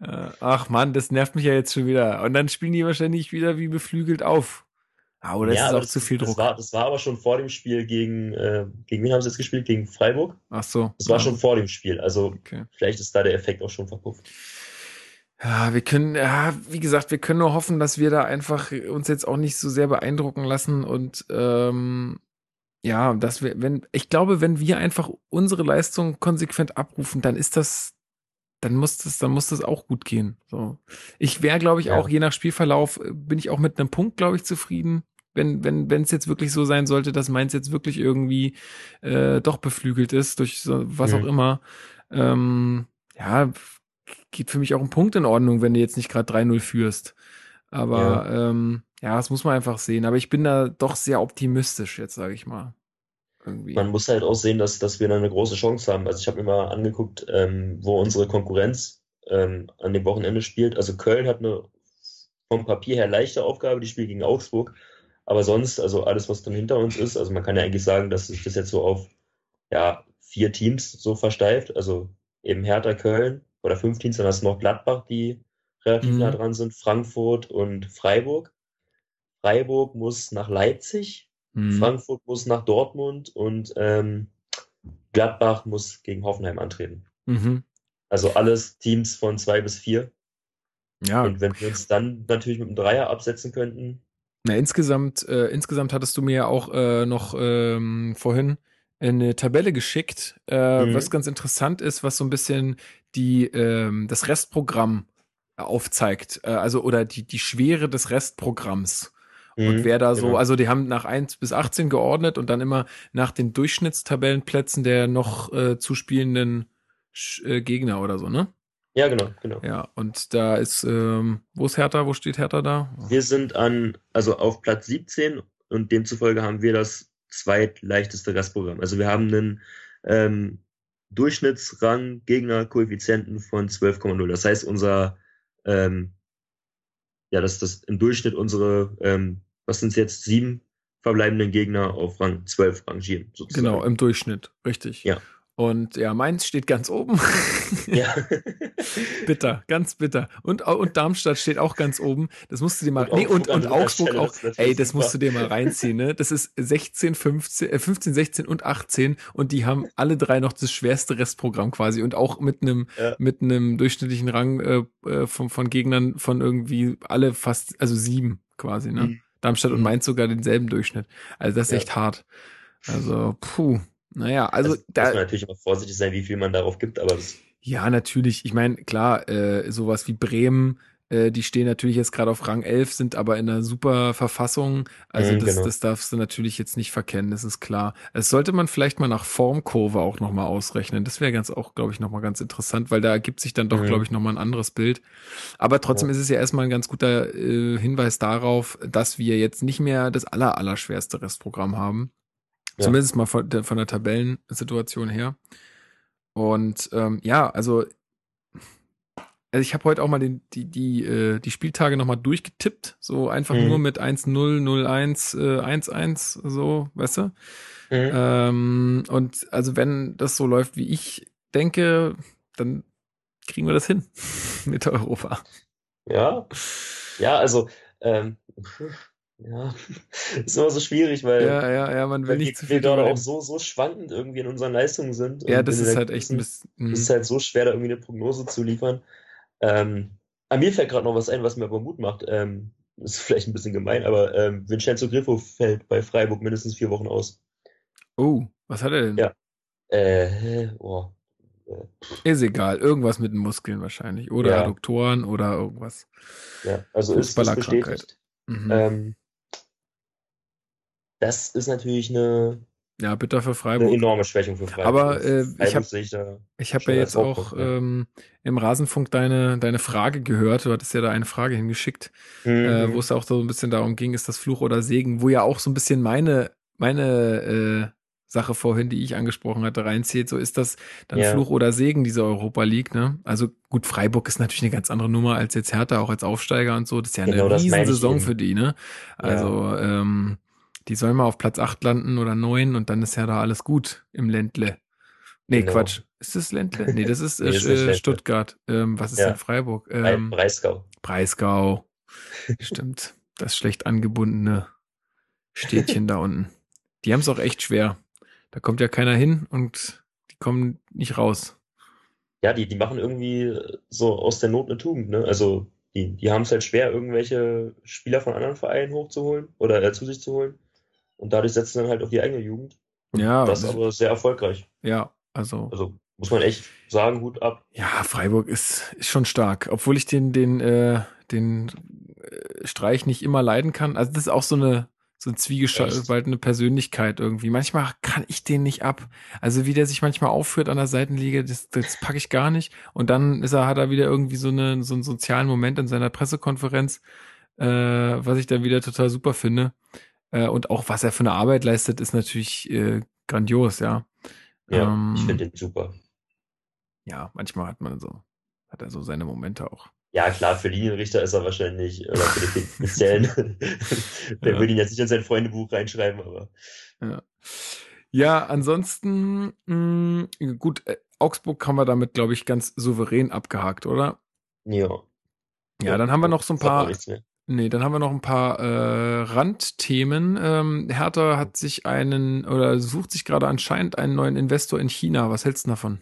Äh, ach man, das nervt mich ja jetzt schon wieder. Und dann spielen die wahrscheinlich wieder wie beflügelt auf. Ah, oder ja, ist auch das, zu viel Druck? Das war, das war aber schon vor dem Spiel gegen, äh, gegen wen haben sie jetzt gespielt? Gegen Freiburg? Ach so. Das war ja. schon vor dem Spiel. Also okay. vielleicht ist da der Effekt auch schon verpufft. Ja, wir können, ja, wie gesagt, wir können nur hoffen, dass wir da einfach uns jetzt auch nicht so sehr beeindrucken lassen und ähm, ja, dass wir, wenn, ich glaube, wenn wir einfach unsere Leistung konsequent abrufen, dann ist das, dann muss das, dann muss das auch gut gehen. So. Ich wäre, glaube ich, ja. auch je nach Spielverlauf, äh, bin ich auch mit einem Punkt, glaube ich, zufrieden. Wenn, wenn, wenn es jetzt wirklich so sein sollte, dass Mainz jetzt wirklich irgendwie äh, doch beflügelt ist, durch so, was mhm. auch immer. Ähm, ja, geht für mich auch ein Punkt in Ordnung, wenn du jetzt nicht gerade 3-0 führst. Aber ja. Ähm, ja, das muss man einfach sehen. Aber ich bin da doch sehr optimistisch, jetzt sage ich mal. Irgendwie. Man muss halt auch sehen, dass, dass wir da eine große Chance haben. Also ich habe mir mal angeguckt, ähm, wo unsere Konkurrenz ähm, an dem Wochenende spielt. Also Köln hat eine vom Papier her leichte Aufgabe, die spielt gegen Augsburg. Aber sonst, also alles, was dann hinter uns ist, also man kann ja eigentlich sagen, dass sich das jetzt so auf ja, vier Teams so versteift. Also eben Hertha, Köln oder fünf Teams, dann hast du noch Gladbach, die relativ mhm. nah dran sind, Frankfurt und Freiburg. Freiburg muss nach Leipzig, mhm. Frankfurt muss nach Dortmund und ähm, Gladbach muss gegen Hoffenheim antreten. Mhm. Also alles Teams von zwei bis vier. Ja. Und wenn wir uns dann natürlich mit einem Dreier absetzen könnten. Na, insgesamt, äh, insgesamt hattest du mir ja auch äh, noch ähm, vorhin eine Tabelle geschickt, äh, mhm. was ganz interessant ist, was so ein bisschen die, ähm, das Restprogramm aufzeigt, äh, also oder die, die Schwere des Restprogramms. Mhm, und wer da so, genau. also die haben nach 1 bis 18 geordnet und dann immer nach den Durchschnittstabellenplätzen der noch äh, zu spielenden äh, Gegner oder so, ne? Ja, genau, genau. Ja, und da ist, ähm, wo ist Hertha, wo steht Hertha da? Wir sind an, also auf Platz 17 und demzufolge haben wir das zweitleichteste Restprogramm. Also wir haben einen ähm, Durchschnittsrang Gegner-Koeffizienten von 12,0. Das heißt, unser ähm, ja, dass das im Durchschnitt unsere ähm, was sind es jetzt, sieben verbleibenden Gegner auf Rang 12 rangieren. Sozusagen. Genau, im Durchschnitt, richtig. Ja. Und ja, Mainz steht ganz oben. Ja. bitter, ganz bitter. Und, und Darmstadt steht auch ganz oben. Das musst du dir mal. Und nee, und, und Augsburg auch. ey, das super. musst du dir mal reinziehen, ne? Das ist 16, 15, äh, 15, 16 und 18 und die haben alle drei noch das schwerste Restprogramm quasi und auch mit einem ja. mit einem durchschnittlichen Rang äh, äh, von, von Gegnern von irgendwie alle fast, also sieben quasi, ne? Mhm. Darmstadt und mhm. Mainz sogar denselben Durchschnitt. Also das ist ja. echt hart. Also, puh. Naja, also, also da muss man natürlich immer vorsichtig sein, wie viel man darauf gibt, aber das ja, natürlich. Ich meine, klar, äh, sowas wie Bremen, äh, die stehen natürlich jetzt gerade auf Rang 11, sind aber in einer super Verfassung. Also mhm, das, genau. das darfst du natürlich jetzt nicht verkennen, das ist klar. Es sollte man vielleicht mal nach Formkurve auch nochmal ausrechnen. Das wäre ganz auch, glaube ich, nochmal ganz interessant, weil da ergibt sich dann doch, mhm. glaube ich, nochmal ein anderes Bild. Aber trotzdem ja. ist es ja erstmal ein ganz guter äh, Hinweis darauf, dass wir jetzt nicht mehr das aller, aller schwerste Restprogramm haben. Ja. Zumindest mal von der, von der Tabellensituation her. Und ähm, ja, also, also ich habe heute auch mal den, die, die, äh, die Spieltage nochmal durchgetippt, so einfach mhm. nur mit 1-0, 0-1, äh, 1-1, so, weißt du? Mhm. Ähm, und also wenn das so läuft, wie ich denke, dann kriegen wir das hin mit Europa. Ja, ja, also ähm, ja, ist immer so schwierig, weil, ja, ja, ja, man will nicht zu viel wir gerade auch so, so schwankend irgendwie in unseren Leistungen sind. Ja, das ist halt echt ein bisschen. Es ist halt so schwer, da irgendwie eine Prognose zu liefern. Ähm, an mir fällt gerade noch was ein, was mir aber Mut macht. Ähm, ist vielleicht ein bisschen gemein, aber ähm, Vincenzo Griffo fällt bei Freiburg mindestens vier Wochen aus. Oh, was hat er denn? Ja. Äh, oh. Ist egal, irgendwas mit den Muskeln wahrscheinlich. Oder ja. Adduktoren oder irgendwas. Ja, also ist, ist bestätigt. Mhm. Ähm, das ist natürlich eine, ja, bitter für Freiburg. Eine enorme Schwächung für Freiburg. Aber äh, ich habe ich hab ja jetzt auch ähm, im Rasenfunk deine, deine Frage gehört. Du hattest ja da eine Frage hingeschickt, mhm. äh, wo es auch so ein bisschen darum ging, ist das Fluch oder Segen, wo ja auch so ein bisschen meine, meine äh, Sache vorhin, die ich angesprochen hatte, reinzieht. So ist das dann ja. Fluch oder Segen, diese Europa League, ne? Also gut, Freiburg ist natürlich eine ganz andere Nummer als jetzt Hertha, auch als Aufsteiger und so. Das ist ja genau, eine Riesensaison für die, ne? Also, ja. ähm, die sollen mal auf Platz 8 landen oder 9 und dann ist ja da alles gut im Ländle. Nee, genau. Quatsch. Ist das Ländle? Nee, das ist, nee, das äh, Stuttgart. Ähm, was ist ja. denn Freiburg? Ähm, Breisgau. Breisgau. Stimmt. Das schlecht angebundene Städtchen da unten. Die haben es auch echt schwer. Da kommt ja keiner hin und die kommen nicht raus. Ja, die, die machen irgendwie so aus der Not eine Tugend, ne? Also die, die haben es halt schwer, irgendwelche Spieler von anderen Vereinen hochzuholen oder äh, zu sich zu holen. Und dadurch setzen dann halt auf die eigene Jugend. Ja. Das ist aber sehr erfolgreich. Ja, also. Also muss man echt sagen, Hut ab. Ja, Freiburg ist, ist schon stark. Obwohl ich den, den, äh, den äh, Streich nicht immer leiden kann. Also das ist auch so eine, so ein zwiegespaltene Persönlichkeit irgendwie. Manchmal kann ich den nicht ab. Also wie der sich manchmal aufführt an der Seitenliege, das, das packe ich gar nicht. Und dann ist er, hat er wieder irgendwie so, eine, so einen sozialen Moment in seiner Pressekonferenz, äh, was ich dann wieder total super finde. Äh, und auch was er für eine Arbeit leistet, ist natürlich äh, grandios, ja. Ja, ähm, ich finde den super. Ja, manchmal hat man so, hat er so seine Momente auch. Ja, klar, für Linienrichter ist er wahrscheinlich, oder für den Speziellen, der ja. würde ihn jetzt nicht in sein Freundebuch reinschreiben, aber. Ja, ja ansonsten, mh, hm, gut, äh, Augsburg haben wir damit, glaube ich, ganz souverän abgehakt, oder? Ja. Ja, dann haben wir noch so ein paar. Nee, dann haben wir noch ein paar äh, Randthemen. Ähm, Hertha hat sich einen oder sucht sich gerade anscheinend einen neuen Investor in China. Was hältst du davon?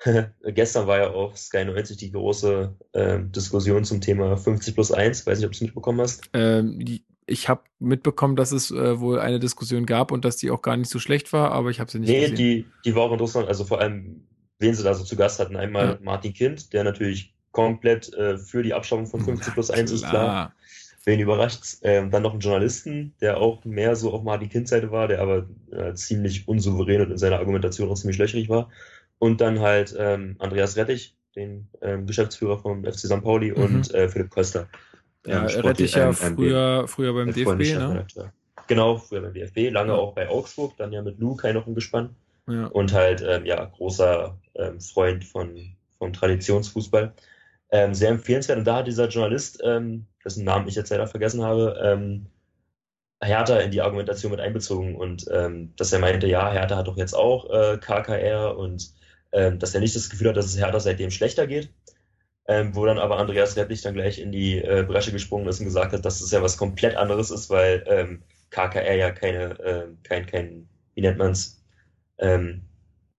Gestern war ja auf Sky 90 die große äh, Diskussion zum Thema 50 plus 1. Weiß nicht, ob du es mitbekommen hast. Ähm, die, ich habe mitbekommen, dass es äh, wohl eine Diskussion gab und dass die auch gar nicht so schlecht war, aber ich habe sie nicht nee, gesehen. Nee, die, die war auch interessant. Also vor allem, wen sie da so zu Gast hatten. Einmal ja. Martin Kind, der natürlich komplett äh, für die Abschaffung von 50 plus 1 ist, klar. Wen überrascht ähm, Dann noch einen Journalisten, der auch mehr so auf Martin Kind Seite war, der aber äh, ziemlich unsouverän und in seiner Argumentation auch ziemlich löchrig war. Und dann halt ähm, Andreas Rettich, den ähm, Geschäftsführer vom FC St. Pauli mhm. und äh, Philipp Köster. Ja, ähm, Rettich ja früher, früher beim DFB, ne? Genau, früher beim DFB, lange ja. auch bei Augsburg, dann ja mit Lukai noch im Gespann. Ja. Und halt, ähm, ja, großer ähm, Freund von, vom Traditionsfußball. Ähm, sehr empfehlenswert. Und da hat dieser Journalist, ähm, dessen Namen ich jetzt leider vergessen habe, ähm, Hertha in die Argumentation mit einbezogen und ähm, dass er meinte, ja, Hertha hat doch jetzt auch äh, KKR und ähm, dass er nicht das Gefühl hat, dass es Hertha seitdem schlechter geht. Ähm, wo dann aber Andreas Rettlich dann gleich in die äh, Bresche gesprungen ist und gesagt hat, dass es ja was komplett anderes ist, weil ähm, KKR ja keine, äh, kein, kein, wie nennt man's, ähm,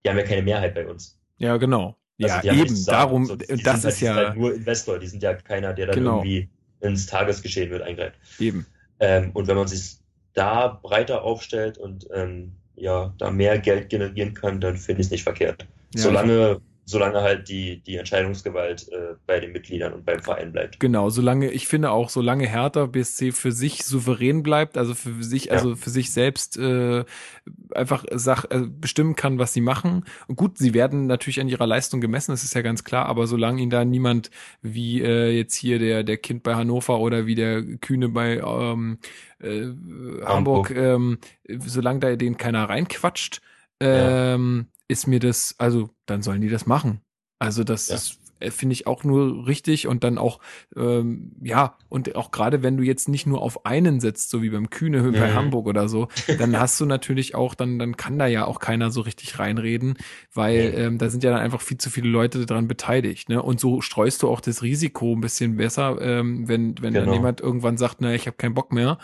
die haben ja keine Mehrheit bei uns. Ja, genau. Also ja, eben, darum, so, das halt, ist ja. Halt nur Investor, die sind ja keiner, der dann genau. irgendwie ins Tagesgeschehen wird eingreift. Eben. Ähm, und wenn man sich da breiter aufstellt und ähm, ja, da mehr Geld generieren kann, dann finde ich es nicht verkehrt. Ja, Solange solange halt die, die Entscheidungsgewalt äh, bei den Mitgliedern und beim Verein bleibt. Genau, solange, ich finde auch, solange Hertha BSC für sich souverän bleibt, also für sich, also ja. für sich selbst äh, einfach Sach, äh, bestimmen kann, was sie machen. Und gut, sie werden natürlich an ihrer Leistung gemessen, das ist ja ganz klar, aber solange ihnen da niemand wie äh, jetzt hier der, der Kind bei Hannover oder wie der Kühne bei ähm, äh, Hamburg, Hamburg ähm, solange da den keiner reinquatscht, ähm, ja ist mir das, also dann sollen die das machen. Also das ja. ist äh, finde ich auch nur richtig und dann auch ähm, ja und auch gerade wenn du jetzt nicht nur auf einen setzt so wie beim Kühne mhm. bei Hamburg oder so dann hast du natürlich auch dann dann kann da ja auch keiner so richtig reinreden weil mhm. ähm, da sind ja dann einfach viel zu viele Leute daran beteiligt ne und so streust du auch das Risiko ein bisschen besser ähm, wenn wenn genau. dann jemand irgendwann sagt na ich habe keinen Bock mehr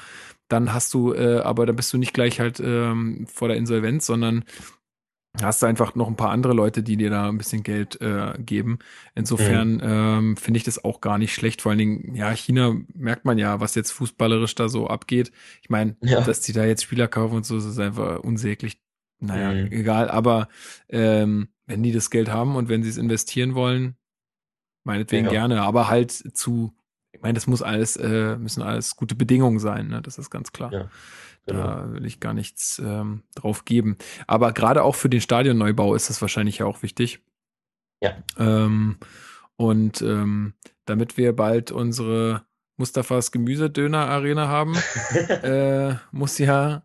dann hast du äh, aber dann bist du nicht gleich halt ähm, vor der Insolvenz sondern hast du einfach noch ein paar andere Leute, die dir da ein bisschen Geld äh, geben. Insofern mhm. ähm, finde ich das auch gar nicht schlecht. Vor allen Dingen, ja, China merkt man ja, was jetzt fußballerisch da so abgeht. Ich meine, ja. dass die da jetzt Spieler kaufen und so, das ist einfach unsäglich. Naja, mhm. egal. Aber ähm, wenn die das Geld haben und wenn sie es investieren wollen, meinetwegen ja. gerne. Aber halt zu, ich meine, das muss alles, äh, müssen alles gute Bedingungen sein. Ne? Das ist ganz klar. Ja. Genau. Da will ich gar nichts ähm, drauf geben. Aber gerade auch für den Stadionneubau ist das wahrscheinlich ja auch wichtig. Ja. Ähm, und ähm, damit wir bald unsere Mustafas Gemüsedöner-Arena haben, äh, muss ja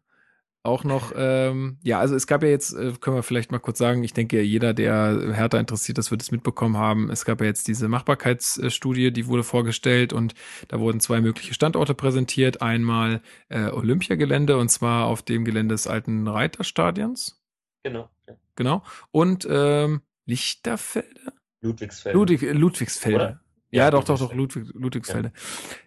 auch noch, ähm, ja, also es gab ja jetzt, äh, können wir vielleicht mal kurz sagen, ich denke, jeder, der härter interessiert ist, wird es mitbekommen haben. Es gab ja jetzt diese Machbarkeitsstudie, die wurde vorgestellt und da wurden zwei mögliche Standorte präsentiert. Einmal äh, Olympiagelände und zwar auf dem Gelände des alten Reiterstadions. Genau. Ja. Genau. Und ähm, Lichterfelde? Ludwigsfelde. Ludwig, Ludwigsfelde. Oder? Ja, ja doch, doch, doch, Ludwig, Ludwigsfelde.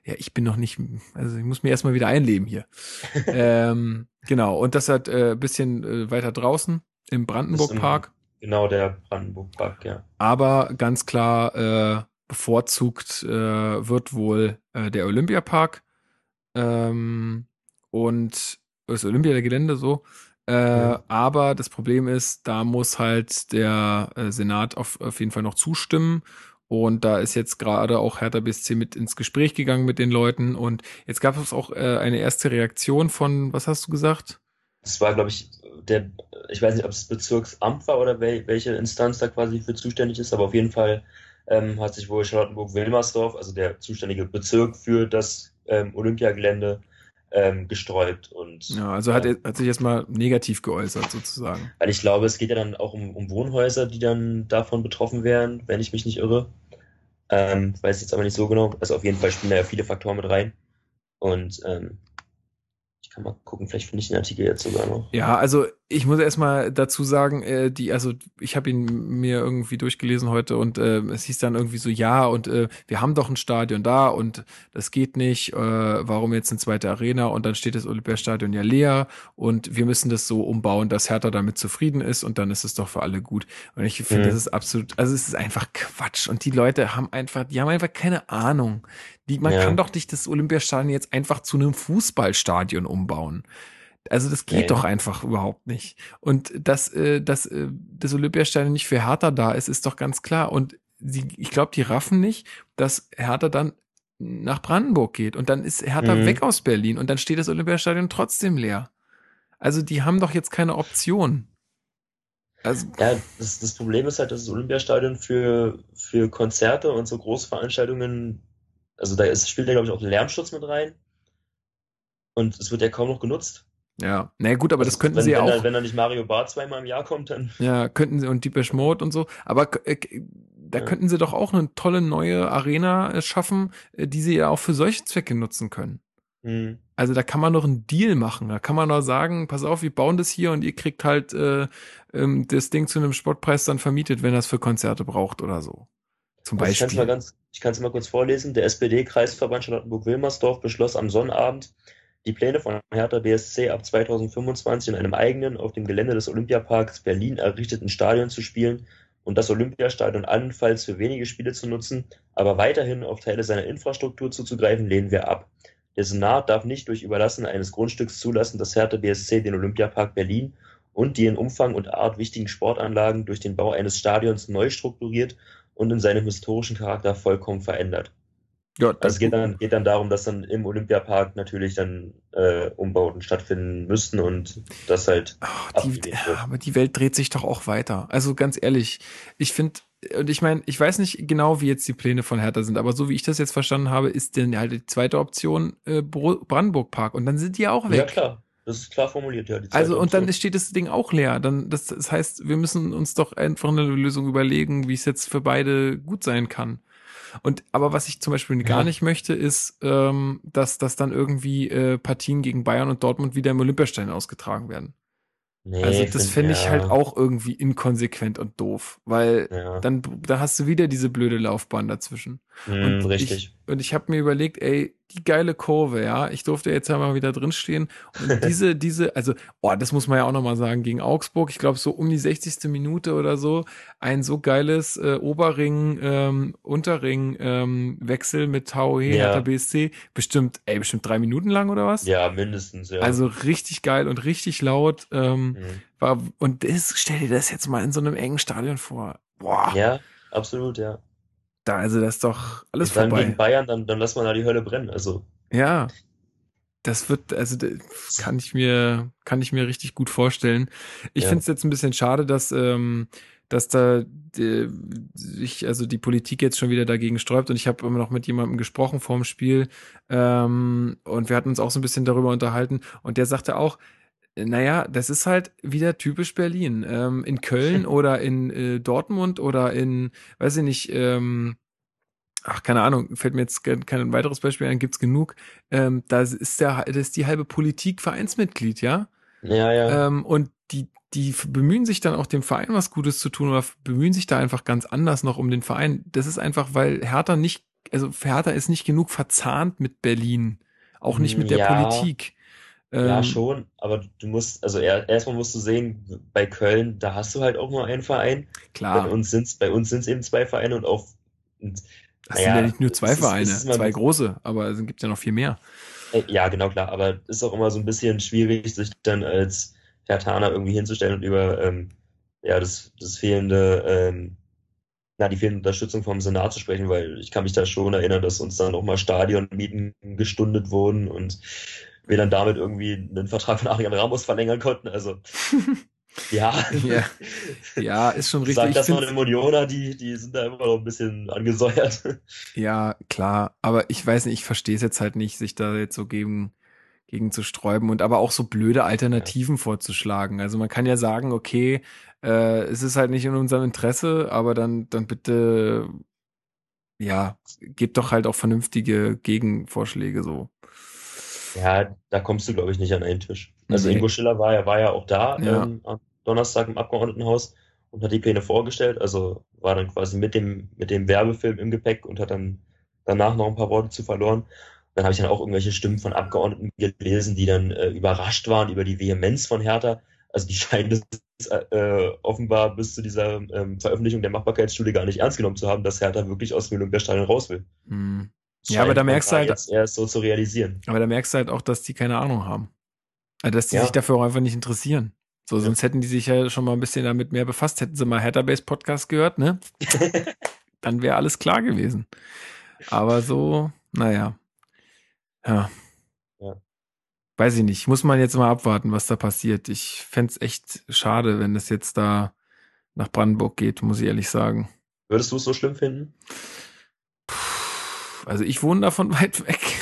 Ja. ja. ich bin noch nicht, also ich muss mir erstmal wieder einleben hier. ähm, genau, und das hat äh, bisschen äh, weiter draußen im Brandenburg-Park. Genau, der Brandenburg-Park, ja. Aber ganz klar äh, bevorzugt äh, wird wohl äh, der Olympiapark ähm, und das Olympiagelände so. Äh, mhm. Aber das Problem ist, da muss halt der äh, Senat auf, auf jeden Fall noch zustimmen Und da ist jetzt gerade auch Hertha BSC mit ins Gespräch gegangen mit den Leuten. Und jetzt gab es auch äh, eine erste Reaktion von, was hast du gesagt? Das war, glaube ich, der, ich weiß nicht, ob es Bezirksamt war oder wel, welche Instanz da quasi für zuständig ist, aber auf jeden Fall ähm, hat sich wohl Charlottenburg-Wilmersdorf, also der zuständige Bezirk für das ähm, Olympiagelände, ähm, gesträubt. Und, ja, also hat, er, hat sich erstmal negativ geäußert sozusagen. Weil ich glaube, es geht ja dann auch um, um Wohnhäuser, die dann davon betroffen wären, wenn ich mich nicht irre. Ähm, weiß jetzt aber nicht so genau. Also auf jeden Fall spielen da ja viele Faktoren mit rein. Und ähm, ich kann mal gucken, vielleicht finde ich den Artikel jetzt sogar noch. Ja, also ich muss erstmal dazu sagen, äh, die, also ich habe ihn mir irgendwie durchgelesen heute und äh, es hieß dann irgendwie so, ja, und äh, wir haben doch ein Stadion da und das geht nicht, äh, warum jetzt eine zweite Arena und dann steht das Olympiastadion ja leer und wir müssen das so umbauen, dass Hertha damit zufrieden ist und dann ist es doch für alle gut. Und ich finde, mhm. das ist absolut, also es ist einfach Quatsch und die Leute haben einfach, die haben einfach keine Ahnung. Die, man ja. kann doch nicht das Olympiastadion jetzt einfach zu einem Fußballstadion umbauen. Also das geht nee. doch einfach überhaupt nicht. Und dass, äh, dass äh, das Olympiastadion nicht für Hertha da ist, ist doch ganz klar. Und sie, ich glaube, die raffen nicht, dass Hertha dann nach Brandenburg geht und dann ist Hertha mhm. weg aus Berlin und dann steht das Olympiastadion trotzdem leer. Also die haben doch jetzt keine Option. Also, ja, das, das Problem ist halt, dass das Olympiastadion für, für Konzerte und so Großveranstaltungen, also da ist, spielt ja, glaube ich, auch Lärmschutz mit rein. Und es wird ja kaum noch genutzt. Ja, na gut, aber also, das könnten wenn, sie wenn auch. Da, wenn da nicht Mario Barth zweimal im Jahr kommt, dann. Ja, könnten sie und Deepesh Mode und so. Aber äh, da ja. könnten sie doch auch eine tolle neue Arena äh, schaffen, äh, die sie ja auch für solche Zwecke nutzen können. Mhm. Also da kann man doch einen Deal machen. Da kann man doch sagen, pass auf, wir bauen das hier und ihr kriegt halt äh, ähm, das Ding zu einem Sportpreis dann vermietet, wenn das für Konzerte braucht oder so. Zum Beispiel. Also ich kann es mal kurz vorlesen. Der SPD-Kreisverband Charlottenburg-Wilmersdorf beschloss am Sonnabend, die Pläne von Hertha BSC ab 2025 in einem eigenen, auf dem Gelände des Olympiaparks Berlin errichteten Stadion zu spielen und das Olympiastadion allenfalls für wenige Spiele zu nutzen, aber weiterhin auf Teile seiner Infrastruktur zuzugreifen, lehnen wir ab. Der Senat darf nicht durch Überlassen eines Grundstücks zulassen, dass Hertha BSC den Olympiapark Berlin und die in Umfang und Art wichtigen Sportanlagen durch den Bau eines Stadions neu strukturiert und in seinem historischen Charakter vollkommen verändert. Ja, also es geht dann, geht dann darum, dass dann im Olympiapark natürlich dann äh, Umbauten stattfinden müssten und das halt. Oh, die, aber die Welt dreht sich doch auch weiter. Also ganz ehrlich, ich finde, und ich meine, ich weiß nicht genau, wie jetzt die Pläne von Hertha sind, aber so wie ich das jetzt verstanden habe, ist denn halt die zweite Option äh, Brandenburg Park und dann sind die auch weg. Ja, klar. Das ist klar formuliert, ja. also, und dann steht das Ding auch leer. Dann, das, das heißt, wir müssen uns doch einfach eine Lösung überlegen, wie es jetzt für beide gut sein kann. Und aber was ich zum Beispiel ja. gar nicht möchte, ist, ähm, dass, dass dann irgendwie äh, Partien gegen Bayern und Dortmund wieder im Olympiastadion ausgetragen werden. Nee, also das fände ich halt auch irgendwie inkonsequent und doof, weil ja. dann da hast du wieder diese blöde Laufbahn dazwischen. Mm, und richtig. Ich, und ich habe mir überlegt, ey, die geile Kurve, ja. Ich durfte jetzt ja mal wieder drinstehen. Und diese, diese, also, oh, das muss man ja auch nochmal sagen, gegen Augsburg, ich glaube, so um die 60. Minute oder so, ein so geiles äh, Oberring, ähm, Unterring ähm, Wechsel mit Tau He, ja. BSC. Bestimmt, ey, bestimmt drei Minuten lang oder was? Ja, mindestens, ja. Also richtig geil und richtig laut. Ähm, mhm. war, und das, stell dir das jetzt mal in so einem engen Stadion vor. Boah. Ja, absolut, ja da, also das ist doch alles dann vorbei. gegen Bayern, dann, dann lass man da die Hölle brennen. Also. Ja. Das wird, also das kann ich mir, kann ich mir richtig gut vorstellen. Ich ja. finde es jetzt ein bisschen schade, dass, ähm, dass da sich, also die Politik jetzt schon wieder dagegen sträubt. Und ich habe immer noch mit jemandem gesprochen vorm Spiel ähm, und wir hatten uns auch so ein bisschen darüber unterhalten. Und der sagte auch, naja, das ist halt wieder typisch Berlin. Ähm, in Köln oder in äh, Dortmund oder in, weiß ich nicht, ähm, ach, keine Ahnung, fällt mir jetzt kein weiteres Beispiel ein, gibt's genug. Ähm, da ist der, das ist die halbe Politik Vereinsmitglied, ja? Ja, ja. Ähm, und die, die bemühen sich dann auch dem Verein was Gutes zu tun oder bemühen sich da einfach ganz anders noch um den Verein. Das ist einfach, weil Hertha nicht, also Hertha ist nicht genug verzahnt mit Berlin. Auch nicht mit der ja. Politik. Ja, ähm, schon, aber du musst, also erstmal musst du sehen, bei Köln, da hast du halt auch nur einen Verein. Klar. Bei uns sind bei uns sind's eben zwei Vereine und auch. Und, das naja, sind ja nicht nur zwei Vereine, ist, ist zwei große, aber es gibt ja noch viel mehr. Äh, ja, genau, klar, aber ist auch immer so ein bisschen schwierig, sich dann als Hertaner irgendwie hinzustellen und über ähm, ja, das, das fehlende ähm, na, die fehlende Unterstützung vom Senat zu sprechen, weil ich kann mich da schon erinnern, dass uns dann auch mal Stadionmieten gestundet wurden und wir dann damit irgendwie einen Vertrag von Adrian Ramos verlängern konnten. Also ja. ja. Ja, ist schon richtig. Sag das mal den Unioner, die, die sind da immer noch ein bisschen angesäuert. Ja, klar. Aber ich weiß nicht, ich verstehe es jetzt halt nicht, sich da jetzt so gegen, gegen zu sträuben und aber auch so blöde Alternativen ja. vorzuschlagen. Also man kann ja sagen, okay, äh, es ist halt nicht in unserem Interesse, aber dann, dann bitte, ja, gebt doch halt auch vernünftige Gegenvorschläge so. Ja, da kommst du, glaube ich, nicht an einen Tisch. Also nee. Ingo Schiller war ja, war ja auch da ja. Ähm, am Donnerstag im Abgeordnetenhaus und hat die Pläne vorgestellt. Also war dann quasi mit dem, mit dem Werbefilm im Gepäck und hat dann danach noch ein paar Worte zu verloren. Dann habe ich dann auch irgendwelche Stimmen von Abgeordneten gelesen, die dann äh, überrascht waren über die Vehemenz von Hertha. Also die scheinen das äh, offenbar bis zu dieser ähm, Veröffentlichung der Machbarkeitsstudie gar nicht ernst genommen zu haben, dass Hertha wirklich aus dem Olympiastadion raus will. Hm. Ja, aber da merkst du halt. Jetzt erst so zu realisieren. Aber da merkst du halt auch, dass die keine Ahnung haben. Also, dass die ja. sich dafür auch einfach nicht interessieren. So, ja. sonst hätten die sich ja schon mal ein bisschen damit mehr befasst. Hätten sie mal Hertha-Base Podcast gehört, ne? Dann wäre alles klar gewesen. Aber so, naja. Ja. ja. Weiß ich nicht. Muss man jetzt mal abwarten, was da passiert. Ich fände es echt schade, wenn es jetzt da nach Brandenburg geht, muss ich ehrlich sagen. Würdest du es so schlimm finden? Also ich wohne davon weit weg.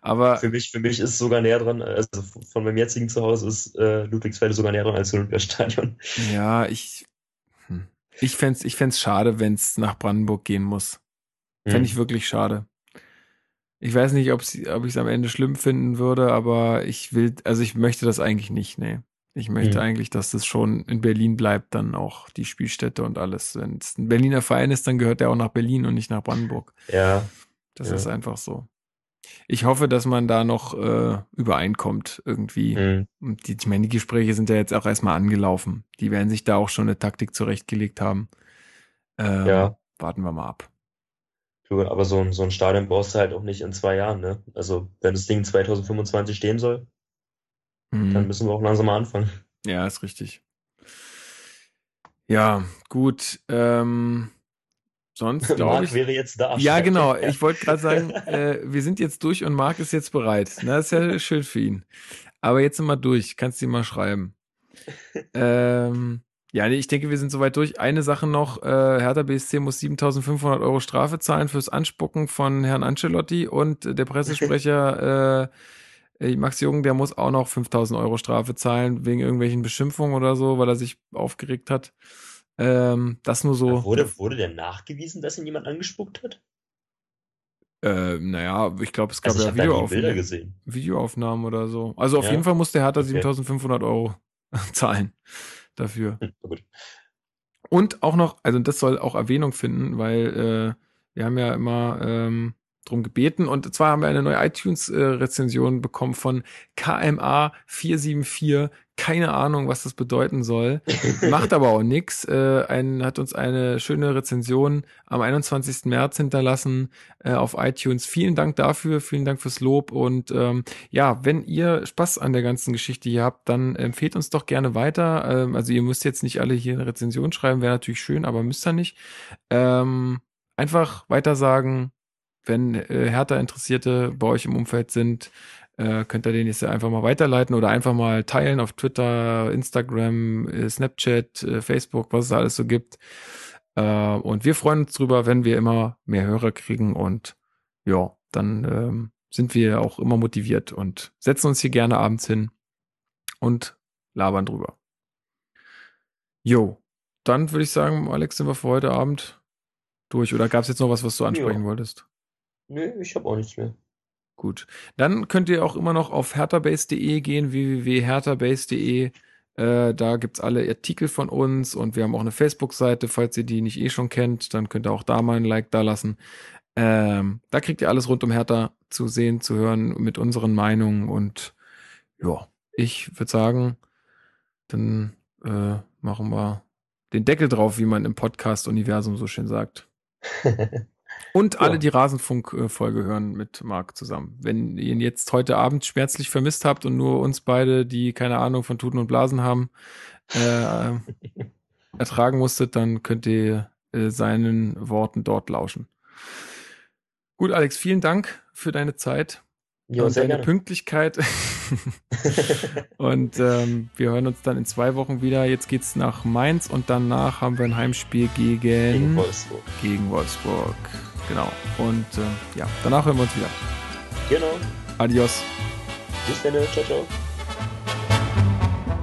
Aber für mich, für mich ist es sogar näher dran, also von meinem jetzigen Zuhause ist äh, Ludwigsfelde sogar näher dran als Olympiastadion. Ja, ich, hm. ich fände es ich fänd's schade, wenn es nach Brandenburg gehen muss. Fände hm. ich wirklich schade. Ich weiß nicht, ob ich es am Ende schlimm finden würde, aber ich will, also ich möchte das eigentlich nicht, nee. Ich möchte mhm. eigentlich, dass das schon in Berlin bleibt, dann auch die Spielstätte und alles. Wenn es ein Berliner Verein ist, dann gehört der auch nach Berlin und nicht nach Brandenburg. Ja. Das ja. ist einfach so. Ich hoffe, dass man da noch äh, übereinkommt irgendwie. Mhm. Und die, ich meine, die Gespräche sind ja jetzt auch erstmal angelaufen. Die werden sich da auch schon eine Taktik zurechtgelegt haben. Ähm, ja. Warten wir mal ab. Aber so ein, so ein Stadion brauchst du halt auch nicht in zwei Jahren, ne? Also, wenn das Ding 2025 stehen soll, Mhm. Dann müssen wir auch langsam mal anfangen. Ja, ist richtig. Ja, gut. Ähm, sonst glaube Marc ich. wäre jetzt da. Ja, genau. Ich wollte gerade sagen, äh, wir sind jetzt durch und Marc ist jetzt bereit. Na, das ist ja schön für ihn. Aber jetzt sind wir durch. Kannst du ihm mal schreiben. ähm, ja, nee, ich denke, wir sind soweit durch. Eine Sache noch, äh, Hertha BSC muss 7500 Euro Strafe zahlen fürs Anspucken von Herrn Ancelotti und der Pressesprecher äh, Max Jung, der muss auch noch 5000 Euro Strafe zahlen wegen irgendwelchen Beschimpfungen oder so, weil er sich aufgeregt hat. Ähm, das nur so. Wurde, wurde denn nachgewiesen, dass ihn jemand angespuckt hat? Äh, naja, ich glaube, es gab also ja Videoaufnahmen, Videoaufnahmen oder so. Also auf ja. jeden Fall muss der Hertha okay. 7500 Euro zahlen dafür. Hm. Und auch noch, also das soll auch Erwähnung finden, weil äh, wir haben ja immer ähm, drum gebeten. Und zwar haben wir eine neue iTunes-Rezension bekommen von KMA474. Keine Ahnung, was das bedeuten soll. Macht aber auch nix. Äh, ein, hat uns eine schöne Rezension am 21. März hinterlassen äh, auf iTunes. Vielen Dank dafür, vielen Dank fürs Lob. Und ähm, ja, wenn ihr Spaß an der ganzen Geschichte hier habt, dann empfehlt uns doch gerne weiter. Ähm, also ihr müsst jetzt nicht alle hier eine Rezension schreiben, wäre natürlich schön, aber müsst ihr nicht. Ähm, einfach weiter sagen, wenn äh, Hertha-Interessierte bei euch im Umfeld sind, äh, könnt ihr den jetzt einfach mal weiterleiten oder einfach mal teilen auf Twitter, Instagram, äh, Snapchat, äh, Facebook, was es da alles so gibt. Äh, und wir freuen uns drüber, wenn wir immer mehr Hörer kriegen und ja, dann ähm, sind wir auch immer motiviert und setzen uns hier gerne abends hin und labern drüber. Jo, dann würde ich sagen, Alex, sind wir für heute Abend durch. Oder gab es jetzt noch was, was du ansprechen jo. wolltest? Nö, ich habe auch nichts mehr. Gut. Dann könnt ihr auch immer noch auf herterbase.de gehen, www.herterbase.de. Äh, da gibt's alle Artikel von uns und wir haben auch eine Facebook-Seite. Falls ihr die nicht eh schon kennt, dann könnt ihr auch da mal ein Like da lassen. Ähm, da kriegt ihr alles rund um Hertha zu sehen, zu hören mit unseren Meinungen und ja, ich würde sagen, dann äh, machen wir den Deckel drauf, wie man im Podcast-Universum so schön sagt. Und alle, die Rasenfunk-Folge hören mit Marc zusammen. Wenn ihr ihn jetzt heute Abend schmerzlich vermisst habt und nur uns beide, die keine Ahnung von Tuten und Blasen haben, äh, ertragen musstet, dann könnt ihr äh, seinen Worten dort lauschen. Gut, Alex, vielen Dank für deine Zeit ja, und deine gerne. Pünktlichkeit. und ähm, wir hören uns dann in zwei Wochen wieder. Jetzt geht's nach Mainz und danach haben wir ein Heimspiel gegen, Gegen Wolfsburg. gegen Wolfsburg. Genau. Und äh, ja, danach hören wir uns wieder. Genau. Adios. Bis dann. Ciao, ciao.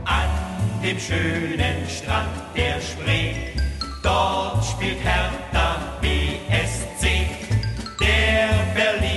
An dem schönen Strand der Spree, dort spielt Hertha BSC. Der Berliner